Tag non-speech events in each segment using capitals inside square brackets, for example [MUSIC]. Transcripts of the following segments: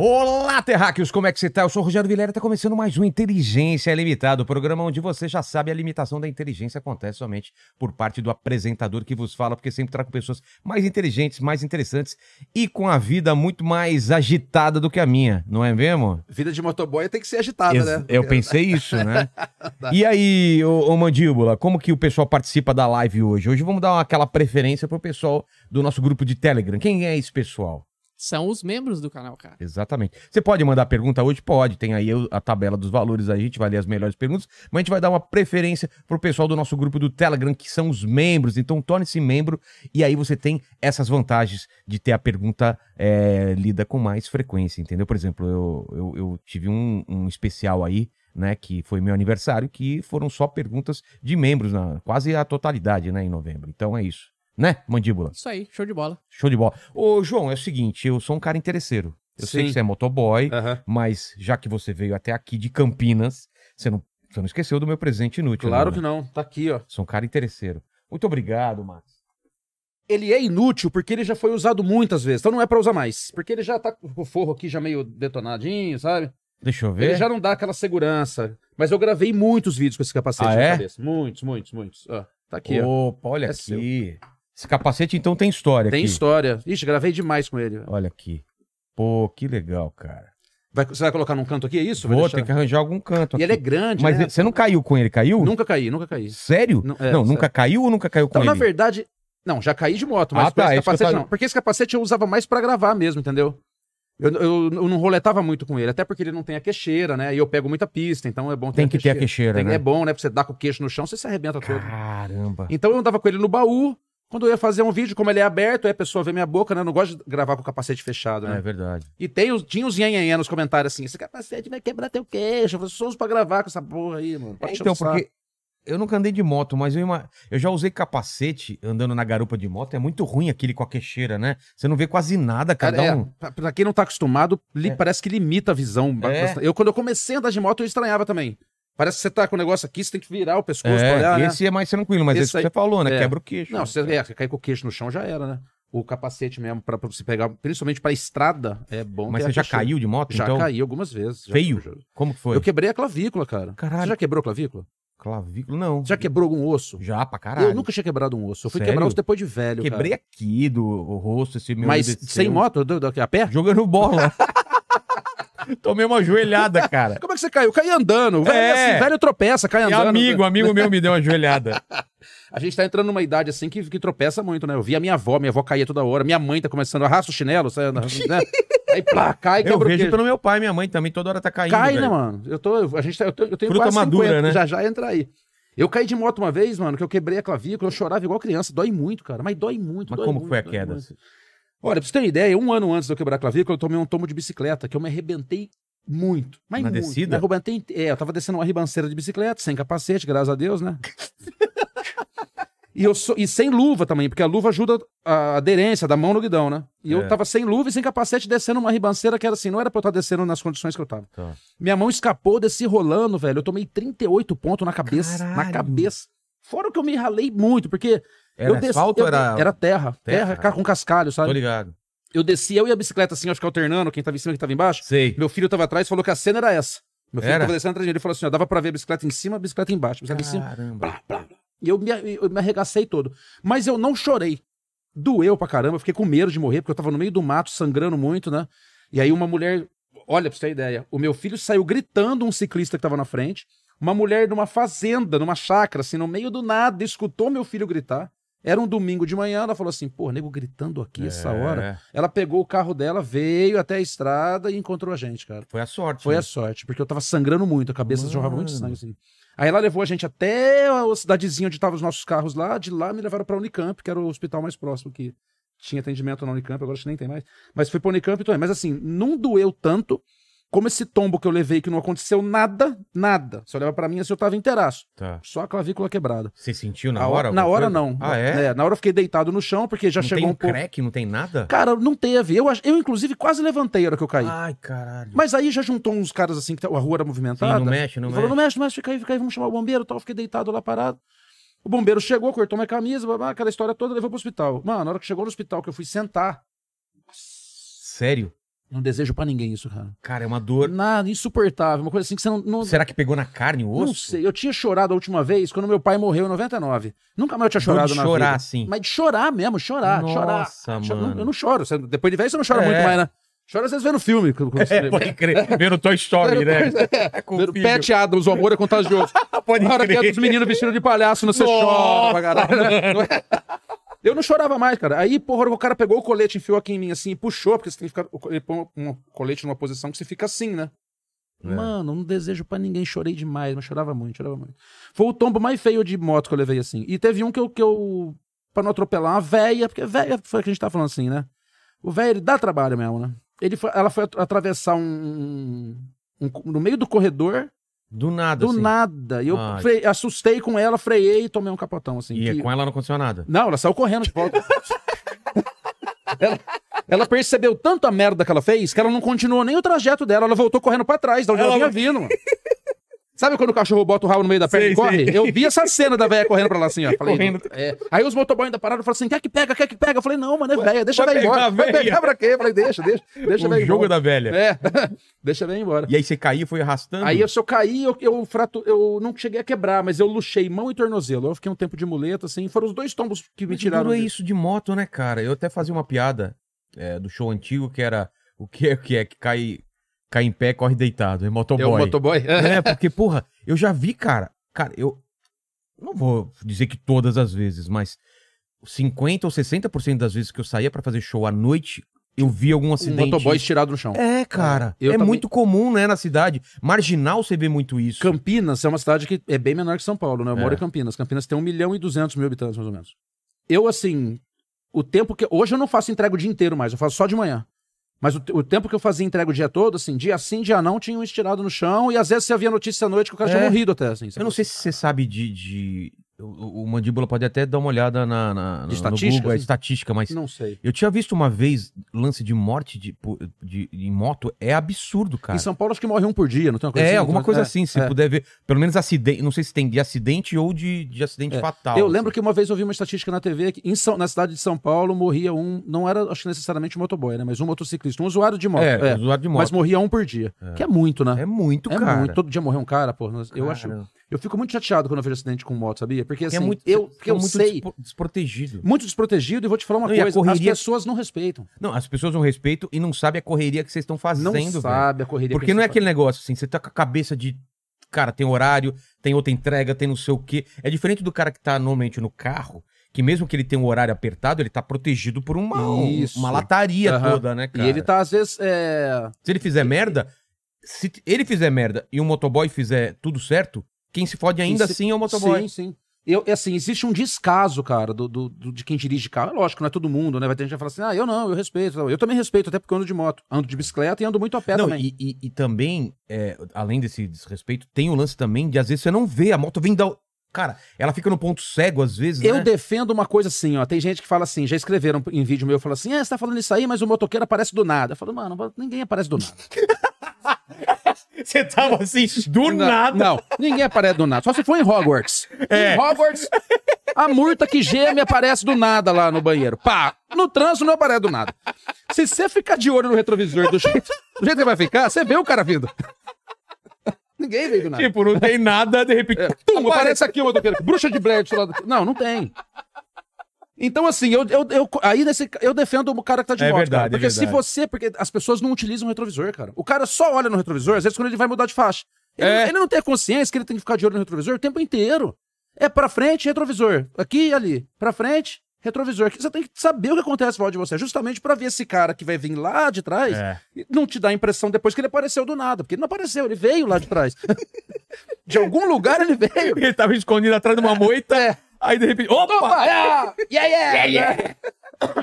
Olá, terráqueos, como é que você tá? Eu sou o Rogério Vilera, tá começando mais um Inteligência Limitada, o programa onde você já sabe a limitação da inteligência acontece somente por parte do apresentador que vos fala, porque sempre trago pessoas mais inteligentes, mais interessantes e com a vida muito mais agitada do que a minha, não é mesmo? Vida de motoboy tem que ser agitada, Ex- né? Eu pensei isso, né? [LAUGHS] E aí, ô, ô Mandíbula, como que o pessoal participa da live hoje? Hoje vamos dar aquela preferência pro pessoal do nosso grupo de Telegram. Quem é esse pessoal? São os membros do canal, cara. Exatamente. Você pode mandar pergunta hoje? Pode. Tem aí a tabela dos valores a gente vai ler as melhores perguntas, mas a gente vai dar uma preferência pro pessoal do nosso grupo do Telegram, que são os membros. Então torne-se membro e aí você tem essas vantagens de ter a pergunta é, lida com mais frequência, entendeu? Por exemplo, eu, eu, eu tive um, um especial aí, né, que foi meu aniversário, que foram só perguntas de membros, na, quase a totalidade, né, em novembro. Então é isso. Né, mandíbula? Isso aí, show de bola. Show de bola. Ô, João, é o seguinte, eu sou um cara interesseiro. Eu sei Sim. que você é motoboy, mas já que você veio até aqui de Campinas, você não, você não esqueceu do meu presente inútil. Claro né? que não. Tá aqui, ó. Sou um cara interesseiro. Muito obrigado, Max. Ele é inútil porque ele já foi usado muitas vezes. Então não é pra usar mais. Porque ele já tá com o forro aqui já meio detonadinho, sabe? Deixa eu ver. Ele já não dá aquela segurança. Mas eu gravei muitos vídeos com esse capacete Ah, na é? cabeça. Muitos, muitos, muitos. Ó, tá aqui, ó. Opa, olha É aqui. Esse capacete, então, tem história Tem aqui. história. Ixi, gravei demais com ele. Olha aqui. Pô, que legal, cara. Vai- você vai colocar num canto aqui, é isso? Vou deixar? ter que arranjar algum canto E aqui. ele é grande, Mas né? você não caiu com ele, caiu? Nunca caí, nunca caí. Sério? Não, Não, é, nunca sério. caiu ou nunca caiu com Então, ele? na verdade... Não, já caí de moto, mas Ah, com tá, esse é capacete tava- não. Porque esse capacete eu usava mais pra gravar mesmo, entendeu? Eu, eu, eu não roletava muito com ele, até porque ele não tem a queixeira, né? E eu pego muita pista, então é bom ter Tem a que ter a queixeira, Tem- né? É bom, né? Pra você dar com o queixo no chão, você se arrebenta todo. Caramba. Então eu andava com ele no baú. Quando eu ia fazer um vídeo, como ele é aberto, aí a pessoa vê minha boca, né? Eu não gosto de gravar com o capacete fechado, né? É verdade. E tem os, tinha os nhanhanhã nos comentários assim: esse capacete vai quebrar teu queixo. Eu sou uso pra gravar com essa porra aí, mano. Pode encher Então, saco. porque eu nunca andei de moto, mas eu, ima- eu já usei capacete andando na garupa de moto. É muito ruim aquele com a queixeira, né? Você não vê quase nada, dá é, um... pra, pra quem não tá acostumado, li- É. parece que limita a visão. É. Eu, quando eu comecei a andar de moto, eu estranhava também. Parece que você tá com o negócio aqui, você tem que virar o pescoço pra É, olhar, né? esse é mais tranquilo, mas Esse esse, que aí- você falou, né? é. Quebra o queixo. Não, você, é, você cair com o queixo no chão já era, né? O capacete mesmo, pra, pra você pegar, principalmente pra estrada, é bom Mas você já caiu de moto, Já então? caí algumas vezes. Feio? já- Como que foi? Eu quebrei a clavícula, cara. Caralho. Você já quebrou a clavícula? Clavícula, não. Já quebrou algum osso? Já, pra caralho. Eu nunca tinha quebrado um osso. Eu fui Sério? quebrar osso depois de velho, Quebrei cara. aqui do rosto, esse meu... Mas desceu. sem moto? Do, do, a pé? Jogando bola. [LAUGHS] Tomei uma joelhada, cara. Como é que você caiu? Caí andando. Velho, É. assim, velho tropeça, cai E andando. amigo, amigo meu me deu uma joelhada. [LAUGHS] A gente tá entrando numa idade assim que, que tropeça muito, né? Eu vi a minha avó, minha avó caía toda hora. Minha mãe tá começando, arrasta o chinelo, sai andando, né? [LAUGHS] Aí plá, cai, Eu quebra o vejo pelo meu pai e minha mãe também, toda hora tá caindo. Cai, velho. né, mano? Eu, tô, a gente tá, eu, tô- eu tenho Fruta quase madura, 50, né? já já entra aí. Eu caí de moto uma vez, mano, que eu quebrei a clavícula, eu chorava igual criança. Dói muito, cara. Mas dói muito, Mas dói como muito, foi a queda? muito. Olha, pra você ter uma ideia, um ano antes de eu quebrar a clavícula, eu tomei um tomo de bicicleta, que eu me arrebentei muito. Mas Na muito. descida? Me arrebentei, é, eu tava descendo uma ribanceira de bicicleta, sem capacete, graças a Deus, né? [LAUGHS] e, eu sou- e sem luva também, porque a luva ajuda a aderência da mão no guidão, né? E É. eu tava sem luva e sem capacete descendo uma ribanceira que era assim, não era pra eu estar descendo nas condições que eu tava. Tá. Minha mão escapou, desci rolando, velho. Eu tomei 38 pontos na cabeça. Na Caralho. cabeça. Fora que eu me ralei muito, porque. Era eu desci, asfalto eu- era... Era terra. Terra? Terra, com cascalho, Tô sabe? ligado. Eu desci, eu e a bicicleta assim, eu ficava alternando, quem tava em cima, quem tava embaixo. Sei. Meu filho tava atrás falou que a cena era essa. Meu filho Era? tava descendo atrás de mim. Ele falou assim: ó, dava pra ver a bicicleta em cima, a bicicleta embaixo. A bicicleta em cima. Caramba. Blá, blá, blá. E eu me, eu me arregacei todo. Mas eu não chorei. Doeu pra caramba, eu fiquei com medo de morrer, porque eu tava no meio do mato, sangrando muito, né? E aí uma mulher. Olha, pra você ter ideia, o meu filho saiu gritando um ciclista que tava na frente. Uma mulher numa fazenda, numa chácara, assim, no meio do nada, escutou meu filho gritar. Era um domingo de manhã, ela falou assim: pô, nego gritando aqui essa É. hora. Ela pegou o carro dela, veio até a estrada e encontrou a gente, cara. Foi a sorte. Foi né? a sorte, porque eu tava sangrando muito, a cabeça Mano. jorrava muito sangue, assim. Aí ela levou a gente até a cidadezinha onde estavam os nossos carros lá, de lá me levaram pra Unicamp, que era o hospital mais próximo que tinha atendimento na Unicamp, agora acho que nem tem mais. Mas foi pra Unicamp também. Mas assim, não doeu tanto Como esse tombo que eu levei, que não aconteceu nada, nada. Você olhava pra mim assim, eu tava inteiraço. Tá. Só a clavícula quebrada. Você sentiu na A hora? Na hora coisa? não. Ah, é? Na hora eu fiquei deitado no chão, porque já não chegou tem um pouco. crack, não tem nada? Cara, não teve. Eu, eu, inclusive, quase levantei a hora que eu caí. Ai, caralho. Mas aí já juntou uns caras assim, que a rua era movimentada. Sim, não mexe, não Ele falou, mexe. não mexe, não mexe, fica aí, fica aí, vamos chamar o bombeiro tal. Eu Fiquei deitado lá parado. O bombeiro chegou, cortou minha camisa, aquela história toda, levou pro hospital. Mano, na hora que chegou no hospital, que eu fui sentar, Sério? Não desejo pra ninguém isso, cara. Cara, é uma dor. Nada, insuportável, uma coisa assim que você não. não Será que pegou na carne o osso? Não sei, eu tinha chorado a última vez quando meu pai morreu em 99. Nunca mais eu tinha Dor chorado de na chorar, vida. assim. Mas de chorar mesmo, chorar, chorar. Nossa, mano. Eu não choro. Depois de velho você não chora É. muito mais, né? Chora às vezes vendo filme. É, pode crer. Vendo Toy Story, né? É, [LAUGHS] Com vendo Adams, o amor é contagioso. [LAUGHS] Pode Na hora que é dos meninos vestidos de palhaço, não você Nossa, chora pra caralho. né? Eu não chorava mais, cara. Aí, porra, o cara pegou o colete, enfiou aqui em mim assim e puxou, porque você tem que ficar. Ele põe um colete numa posição que você fica assim, né? É. Mano, não desejo pra ninguém. Chorei demais, mas chorava muito, chorava muito. Foi o tombo mais feio de moto que eu levei assim. E teve um que eu. Que eu pra não atropelar uma véia, porque véia foi o que a gente tá falando assim, né? O velho, ele dá trabalho mesmo, né? Ele foi- ela foi at- atravessar um, um- No meio do corredor, Do nada, do assim. nada. E eu Ai. fre- assustei com ela, freiei e tomei um capotão, assim. E que- com ela não aconteceu nada. Não, ela saiu correndo de volta. [LAUGHS] ela, ela percebeu tanto a merda que ela fez que ela não continuou nem o trajeto dela. Ela voltou correndo pra trás, da onde ela, Ela- vinha vindo. mano. Sabe quando o cachorro bota o rabo no meio da perna Sei, e corre? sei. Eu vi essa cena da velha correndo pra lá assim, ó. Falei, Correndo. é. Aí os motoboys ainda pararam e falaram assim: quer que pega, quer que pega? Eu falei, não, mano, é velha, deixa a vai velha pegar embora. a Vai pegar pra quê? Eu falei, deixa, deixa, [LAUGHS] deixa a o velha jogo embora. da velha. É, [LAUGHS] deixa a velha embora. E aí você caiu e foi arrastando? Aí eu, se eu caí, eu, eu, frato, eu não cheguei a quebrar, mas eu luxei mão e tornozelo. Eu fiquei um tempo de muleta, assim. Foram os dois tombos que me Mas tiraram. duro é isso de moto, né, cara? Eu até fazia uma piada é, do show antigo que era o que é que é que cai, cai em pé, corre deitado. É motoboy. É o motoboy? [LAUGHS] É, porque, porra, eu já vi, cara. Cara, eu não vou dizer que todas as vezes, mas 50 ou 60% das vezes que eu saía pra fazer show à noite, eu vi algum Um acidente. motoboy estirado no chão. É, cara. Eu é também- muito comum, né, na cidade. Marginal você vê muito isso. Campinas é uma cidade que é bem menor que São Paulo, né? Eu moro É. em Campinas. Campinas tem 1 milhão e 200 mil habitantes, mais ou menos. Eu, assim, o tempo que. Hoje eu não faço entrega o dia inteiro mais, eu faço só de manhã. Mas o, o tempo que eu fazia entrega o dia todo, assim, dia sim, dia não, tinha um estirado no chão e às vezes você havia notícia à noite que o cara É. tinha morrido até, assim. Eu não sei se você sabe de. de- O, o Mandíbula pode até dar uma olhada na, na, no estatística, Google, a assim? estatística, mas Não sei. eu tinha visto uma vez lance de morte de, po- de, em moto. É absurdo, cara. Em São Paulo acho que morre um por dia, não tem uma coisa É, assim? alguma coisa É, assim, se é. puder ver. Pelo menos acidente. Não sei se tem de acidente ou de, de acidente É. fatal. Eu lembro que uma vez eu vi uma estatística na TV que em São- na cidade de São Paulo morria um, não era acho que necessariamente um motoboy, né? Mas um motociclista, um usuário de moto. É, é. usuário de moto. Mas morria um por dia. Que é muito, né? É muito, É cara. muito. Todo dia morrer um cara, pô. Eu acho. Eu fico muito chateado quando eu vejo acidente com moto, sabia? Porque Porque assim, é muito, eu, porque é eu muito sei, despo- desprotegido. muito desprotegido e vou te falar uma Não, coisa, correria- as pessoas não respeitam. Não, as pessoas não respeitam e não sabem a correria que vocês estão fazendo, Não velho. sabe a correria. Porque que não é eles aquele negócio assim, você tá com a cabeça de. Cara, tem horário, tem outra entrega, tem não sei o quê. É diferente do cara que tá normalmente no carro, que mesmo que ele tenha um horário apertado, ele tá protegido por uma, um- Isso. uma lataria Aham. toda, né, cara? E ele tá, às vezes, é... Se ele fizer merda, se ele fizer merda e um motoboy fizer tudo certo, quem se fode ainda se- assim é o motoboy. Sim, sim. Eu, é assim, existe um descaso, cara, do, do- do- de quem dirige carro. É lógico, não é todo mundo, né? Vai ter gente que vai falar assim, ah, eu não, eu respeito. Eu também respeito, até porque eu ando de moto. Ando de bicicleta e ando muito a pé Não, também. e, e- e também, é, além desse desrespeito, tem o lance também de às vezes você não vê, a moto vem da. Cara, ela fica no ponto cego às vezes, Eu né? defendo uma coisa assim, ó. Tem gente que fala assim, já escreveram em vídeo meu, fala assim, é, você tá falando isso aí, mas o motoqueiro aparece do nada. Eu falo, mano, ninguém aparece do nada. [LAUGHS] [LAUGHS] Você tava assim, do Não, nada. Não, ninguém aparece do nada. Só se for em Hogwarts. É. Em Hogwarts, a murta que geme aparece do nada lá no banheiro. Pá! No trânsito não aparece do nada. Se você ficar de olho no retrovisor do jeito, do jeito que vai ficar, você vê o cara vindo. Ninguém veio do nada. Tipo, não tem nada, de repente. Tum, aparece aqui o motoqueiro. Bruxa de Blair. Não, não tem. Então, assim, eu, eu, eu- aí nesse, eu defendo o cara que tá de É moto, verdade, cara. é Porque se verdade. você... Porque as pessoas não utilizam o retrovisor, cara. O cara só olha no retrovisor, às vezes, quando ele vai mudar de faixa. Ele, É. ele não tem a consciência que ele tem que ficar de olho no retrovisor o tempo inteiro. É pra frente, retrovisor. Aqui e ali. Pra frente, retrovisor. Você tem que saber o que acontece volta de você, justamente pra ver esse cara que vai vir lá de trás É. e não te dá a impressão depois que ele apareceu do nada. Porque ele não apareceu, ele veio lá de trás. [LAUGHS] de algum lugar ele veio. Ele tava escondido atrás de uma moita, É. aí de repente. Opa! Opa! Ah, yeah, yeah, [LAUGHS] yeah. [LAUGHS]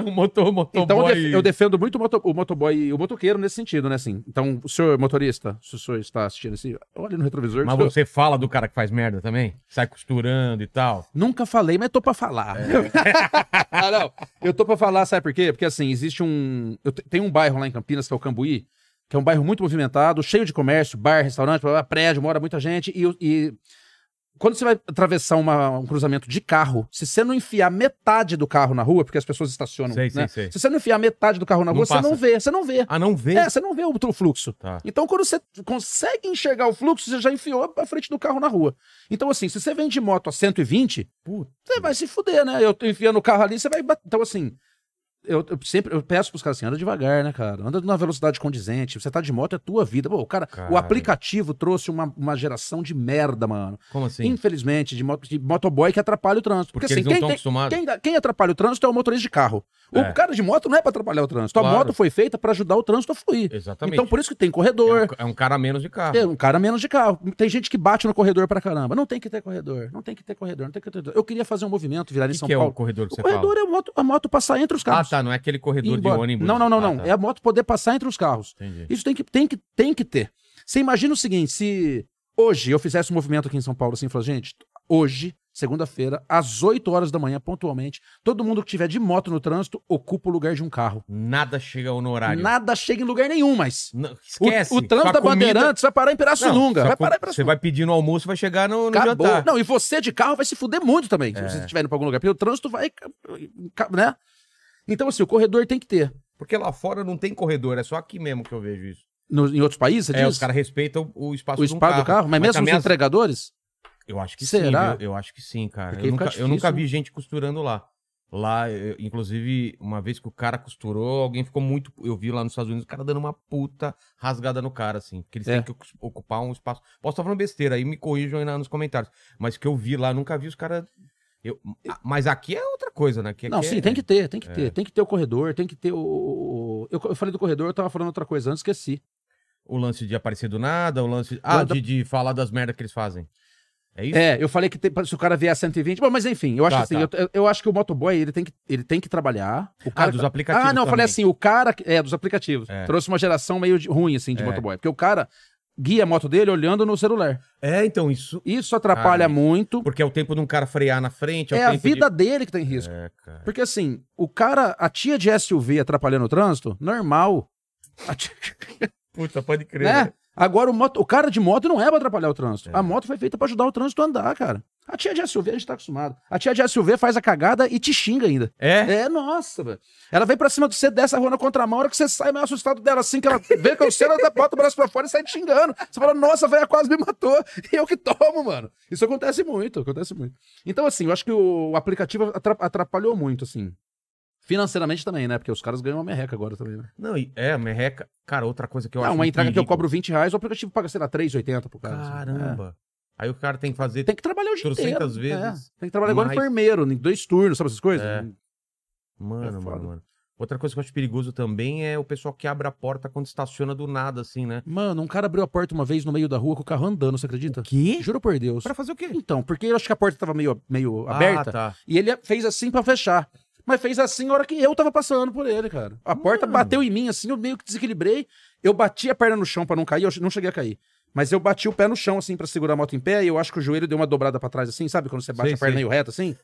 O motor, motoboy... Então eu, def- eu defendo muito o, moto- o motoboy e o motoqueiro nesse sentido, né, assim. Então, o senhor motorista, se o senhor está assistindo assim, olha no retrovisor. Mas você fala do cara que faz merda também? Sai costurando e tal? Nunca falei, mas tô pra falar. [LAUGHS] ah, não. Eu tô pra falar, sabe por quê? Porque assim, existe um. Eu te- tem um bairro lá em Campinas, que é o Cambuí, que é um bairro muito movimentado, cheio de comércio, bar, restaurante, prédio, mora muita gente. E, e quando você vai atravessar uma- um cruzamento de carro, se você não enfiar metade do carro na rua, porque as pessoas estacionam, Sei, sei, né? sei. Se você não enfiar metade do carro na Não rua, você passa. não vê, você não vê. Ah, não vê? É, você não vê o, fluxo. Tá. Então, quando você consegue enxergar o fluxo, você já enfiou a frente do carro na rua. Então, assim, se você vem de moto a 120, Puta. você vai se fuder, né? Eu tô enfiando o carro ali, você vai. Então, assim, eu, eu sempre eu peço pros caras assim, anda devagar, né, cara? Anda na velocidade condizente. Você tá de moto, é tua vida. Pô, o cara, Cara. o aplicativo trouxe uma, uma geração de merda, mano. Como assim? Infelizmente, de, moto, de motoboy que atrapalha o trânsito. Porque Porque, assim, eles não quem, estão tem- acostumados. quem, quem atrapalha o trânsito é o motorista de carro. O É. cara de moto não é pra atrapalhar o trânsito. Claro. A moto foi feita pra ajudar o trânsito a fluir. Exatamente. Então, por isso que tem É corredor, um, é um cara menos de carro. é, um cara menos de carro. Tem gente que bate no corredor pra caramba. Não tem que ter corredor. Não tem que ter corredor. Não tem que ter corredor. Eu queria fazer um movimento, virar O em que, São que é o Paulo. corredor que o você corredor fala? é a moto, a moto passar entre os Ah, carros. Tá. Não é aquele E corredor de ônibus. Não, não, não, Ah, não. tá. É a moto poder passar entre os carros. Entendi. Isso tem que, tem que, tem que ter. Você imagina o seguinte: se hoje eu fizesse um movimento aqui em São Paulo assim, falar, gente, hoje, segunda-feira, às 8 horas da manhã, pontualmente, todo mundo que tiver de moto no trânsito ocupa o lugar de um carro. Nada chega no horário. Nada chega em lugar nenhum, mas. Não, O, esquece. o trânsito Sua da comida- Bandeirantes vai parar em Pirassununga. Não, vai parar em co- Você Pirassununga. vai pedir no almoço, vai chegar no, no Acabou. jantar. Não, e você de carro vai se fuder muito também, É. se você estiver indo pra algum lugar, porque o trânsito vai, né? Então, assim, o corredor tem que ter. Porque lá fora não tem corredor, é só aqui mesmo que eu vejo isso. No- em outros países, É, diz? os caras respeitam o espaço, o de um espaço do carro, mas mesmo os também as- entregadores? Eu acho que Será? sim, eu, eu acho que sim, cara. Porque Eu nunca, eu nunca vi gente costurando lá. Lá, eu- inclusive, uma vez que o cara costurou, alguém ficou muito. Eu vi lá nos Estados Unidos o cara dando uma puta rasgada no cara, assim. Porque eles É. têm que ocu- ocupar um espaço. Posso estar falando besteira, aí me corrijam aí nos comentários. Mas que eu vi lá, nunca vi os caras. Eu... Ah, Mas aqui é outra coisa, né? Que, Não, que sim, é- tem que ter, tem que É. ter. Tem que ter o corredor, tem que ter o. Eu, eu falei do corredor, eu tava falando outra coisa antes, esqueci. O lance de aparecer do nada, o lance. Ah, da- de, de falar das merdas que eles fazem. É isso? É, eu falei que tem- se o cara vier a 120. Bom, mas enfim, eu acho Tá, assim, tá. eu, eu- acho que o motoboy ele tem que, ele tem que trabalhar. O cara Ah, dos aplicativos. Ah, não, eu falei assim, o cara. É, dos aplicativos. É. Trouxe uma geração meio de- ruim, assim, de É. motoboy. Porque o cara guia a moto dele olhando no celular. É, então, isso. Isso atrapalha Cara, muito. Porque é o tempo de um cara frear na frente. É, É a vida dele que tem de... risco. É, cara. Porque assim, o cara, a tia de SUV atrapalhando o trânsito, normal. A [LAUGHS] tia- Puta, pode crer. né? Agora, o, moto- o cara de moto não é pra atrapalhar o trânsito. É. A moto foi feita pra ajudar o trânsito a andar, cara. A tia de SUV a gente tá acostumado. A tia de SUV faz a cagada e te xinga ainda. É? É, nossa, velho. Ela vem pra cima de você, desce a rua na contramão, a hora que você sai meio assustado dela, assim, que ela vê que você, ela bota o braço pra fora e sai te xingando. Você fala, nossa, velho, quase me matou. E eu que tomo, mano. Isso acontece muito, acontece muito. Então, assim, eu acho que o, aplicativo atra- atrapalhou muito, assim. Financeiramente também, né? Porque os caras ganham uma merreca agora também, né? Não, e- é, merreca. Cara, outra coisa que eu Ah, acho. uma um entrega que eu cobro 20 reais, o aplicativo paga, sei lá, 3,80 pro cara. assim. Caramba. Aí o cara tem que fazer. É. Tem que trabalhar o dia Trocentas inteiro. vezes É. Tem que trabalhar igual mais. enfermeiro, em dois turnos, sabe essas coisas? É. Mano, É mano, foda. mano. Outra coisa que eu acho perigoso também é o pessoal que abre a porta quando estaciona do nada, assim, né? Mano, um cara abriu a porta uma vez no meio da rua com o carro andando, você acredita? quê? Juro por Deus. Pra fazer o quê? Então, porque eu acho que a porta tava meio, meio aberta. Ah, tá. E ele fez assim pra fechar. Mas fez assim na hora que eu tava passando por ele, cara. A porta Mano. bateu em mim, assim, eu meio que desequilibrei. Eu bati a perna no chão pra não cair, eu não cheguei a cair. Mas eu bati o pé no chão, assim, pra segurar a moto em pé, e eu acho que o joelho deu uma dobrada pra trás, assim, sabe? Quando você bate Sei, a perna sei. meio reta, assim.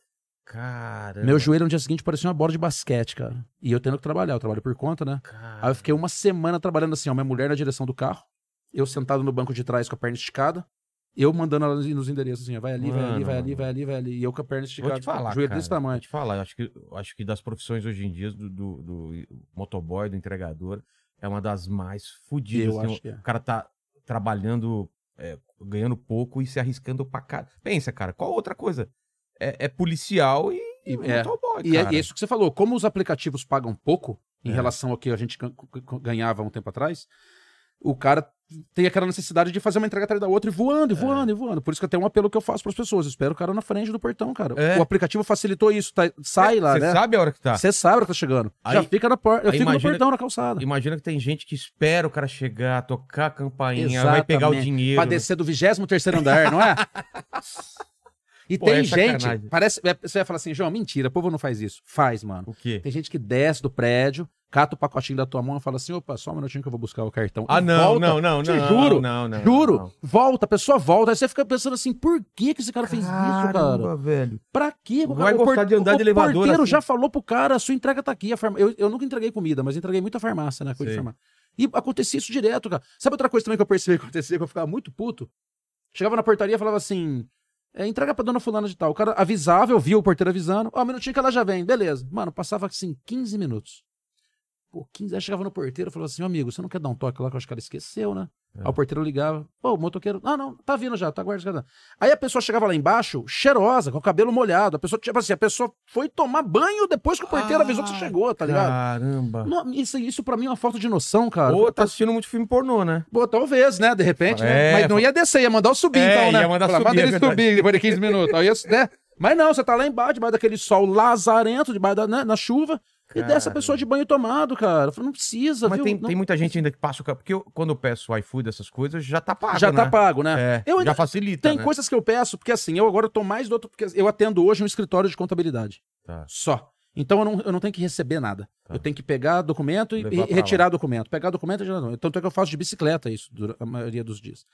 Caramba. Meu joelho no dia seguinte parecia uma bola de basquete, cara. E eu tendo que trabalhar, eu trabalho por conta, né? Cara... Aí eu fiquei uma semana trabalhando assim, ó, minha mulher na direção do carro, eu sentado no banco de trás com a perna esticada, eu mandando ela nos endereços assim, vai ali, vai ali, Mano, vai ali, mano. vai ali, vai ali, e eu com a perna esticada, te falar, joelho cara, desse tamanho. Vou te falar, eu acho que, acho que das profissões hoje em dia, do, do, do motoboy, do entregador, é uma das mais fodidas. Assim, o, é. o cara tá trabalhando, é, ganhando pouco e se arriscando pra cara. Pensa, cara, qual outra coisa? É, é policial e, E- e é. motoboy, E é isso que você falou, como os aplicativos pagam pouco em É. relação ao que a gente gan- gan- ganhava um tempo atrás, o cara tem aquela necessidade de fazer uma entrega atrás da outra e voando, e voando, e voando. Por isso que até um apelo que eu faço pras pessoas, eu espero o cara na frente do portão, cara. É. O aplicativo facilitou isso, tá- sai lá, Você né? sabe a hora que tá. Você sabe a hora que tá chegando. Aí- Já fica na porta. Eu fico no imagina- portão, na calçada. Imagina que tem gente que espera o cara chegar, tocar a campainha, vai pegar o Exatamente. dinheiro. Pra descer do 23 andar, não é? [LAUGHS] E Pô, tem é gente, sacanagem. parece, é, você vai falar assim, João, mentira, o povo não faz isso. Faz, mano. O quê? Tem gente que desce do prédio, cata o pacotinho da tua mão e fala assim, opa, só um minutinho que eu vou buscar o cartão. Ah, E não, volta. não, não, não. juro, não, não. Juro, não. volta, a pessoa volta. Aí você fica pensando assim, por que, que esse cara fez isso, cara? Velho. Pra quê? O Vai o gostar de andar o de elevador porteiro assim. já falou pro cara, a sua entrega tá aqui. A farma... eu, eu nunca entreguei comida, mas entreguei muita farmácia, né? Coisa de farmácia. E acontecia isso direto, cara. Sabe outra coisa também que eu percebi que acontecia, que eu ficava muito puto? Chegava na portaria e falava assim, é, entrega pra dona fulana de tal. O cara avisava, eu via o porteiro avisando, ó, um minutinho que ela já vem, beleza. Mano, passava assim 15 minutos. Pô, 15, aí chegava no porteiro e falava assim, "Ô, amigo, você não quer dar um toque lá que eu acho que ela esqueceu, né? É. Aí o porteiro ligava, pô, o motoqueiro, ah, não, tá vindo já, tá guardando. Aí a pessoa chegava lá embaixo, cheirosa, com o cabelo molhado. A pessoa, tipo assim, a pessoa foi tomar banho depois que o porteiro avisou que você Ah, chegou, tá ligado? Caramba. Não, isso, isso pra mim é uma falta de noção, cara. Ou tá assistindo muito filme pornô, né? Pô, talvez, né? De repente, né? É, Mas não ia descer, ia mandar eu subir, É, então, né? ia mandar Falar, subir, Manda é ele verdade. subir depois de 15 minutos. Aí, ia- né? Mas não, você tá lá embaixo, debaixo daquele sol lazarento, debaixo da, né, na chuva, e desce a pessoa de banho tomado, cara. Eu falei, não precisa, Mas viu? tem, Não- tem muita gente ainda que passa o cartão. Porque eu- quando eu peço iFood, essas coisas, já tá pago. já tá né? pago, né? É, Eu ainda- já facilita. Tem né? coisas que eu peço, porque assim, eu agora tô mais do outro. Porque eu atendo hoje um escritório de contabilidade. Tá. Só. Então eu não, eu não tenho que receber nada. Tá. Eu tenho que pegar documento e, e retirar documento. Pegar documento e retirar documento. Tanto é que eu faço de bicicleta isso, a maioria dos dias.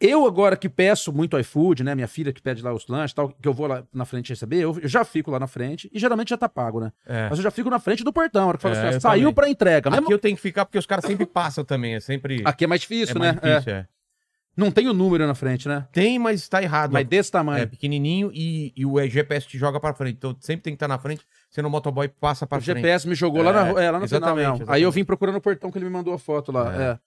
Eu agora que peço muito iFood, né? Minha filha que pede lá os lanches tal, que eu vou lá na frente receber, eu, eu já fico lá na frente e geralmente já tá pago, né? É. Mas eu já fico na frente do portão, a hora que fala É, assim, saiu também. pra entrega. Aqui Mesmo... eu tenho que ficar porque os caras sempre passam também. É sempre. Aqui é mais difícil, é né? mais difícil, é. É. Não tem o número na frente, né? Tem, mas tá errado. Mas desse É tamanho. pequenininho e, e o GPS te joga pra frente. Então sempre tem que estar na frente. Você no motoboy passa pra O frente. GPS me jogou lá, na, É, é, lá no final exatamente, mesmo. exatamente. Aí eu vim procurando o portão que ele me mandou a foto lá. É.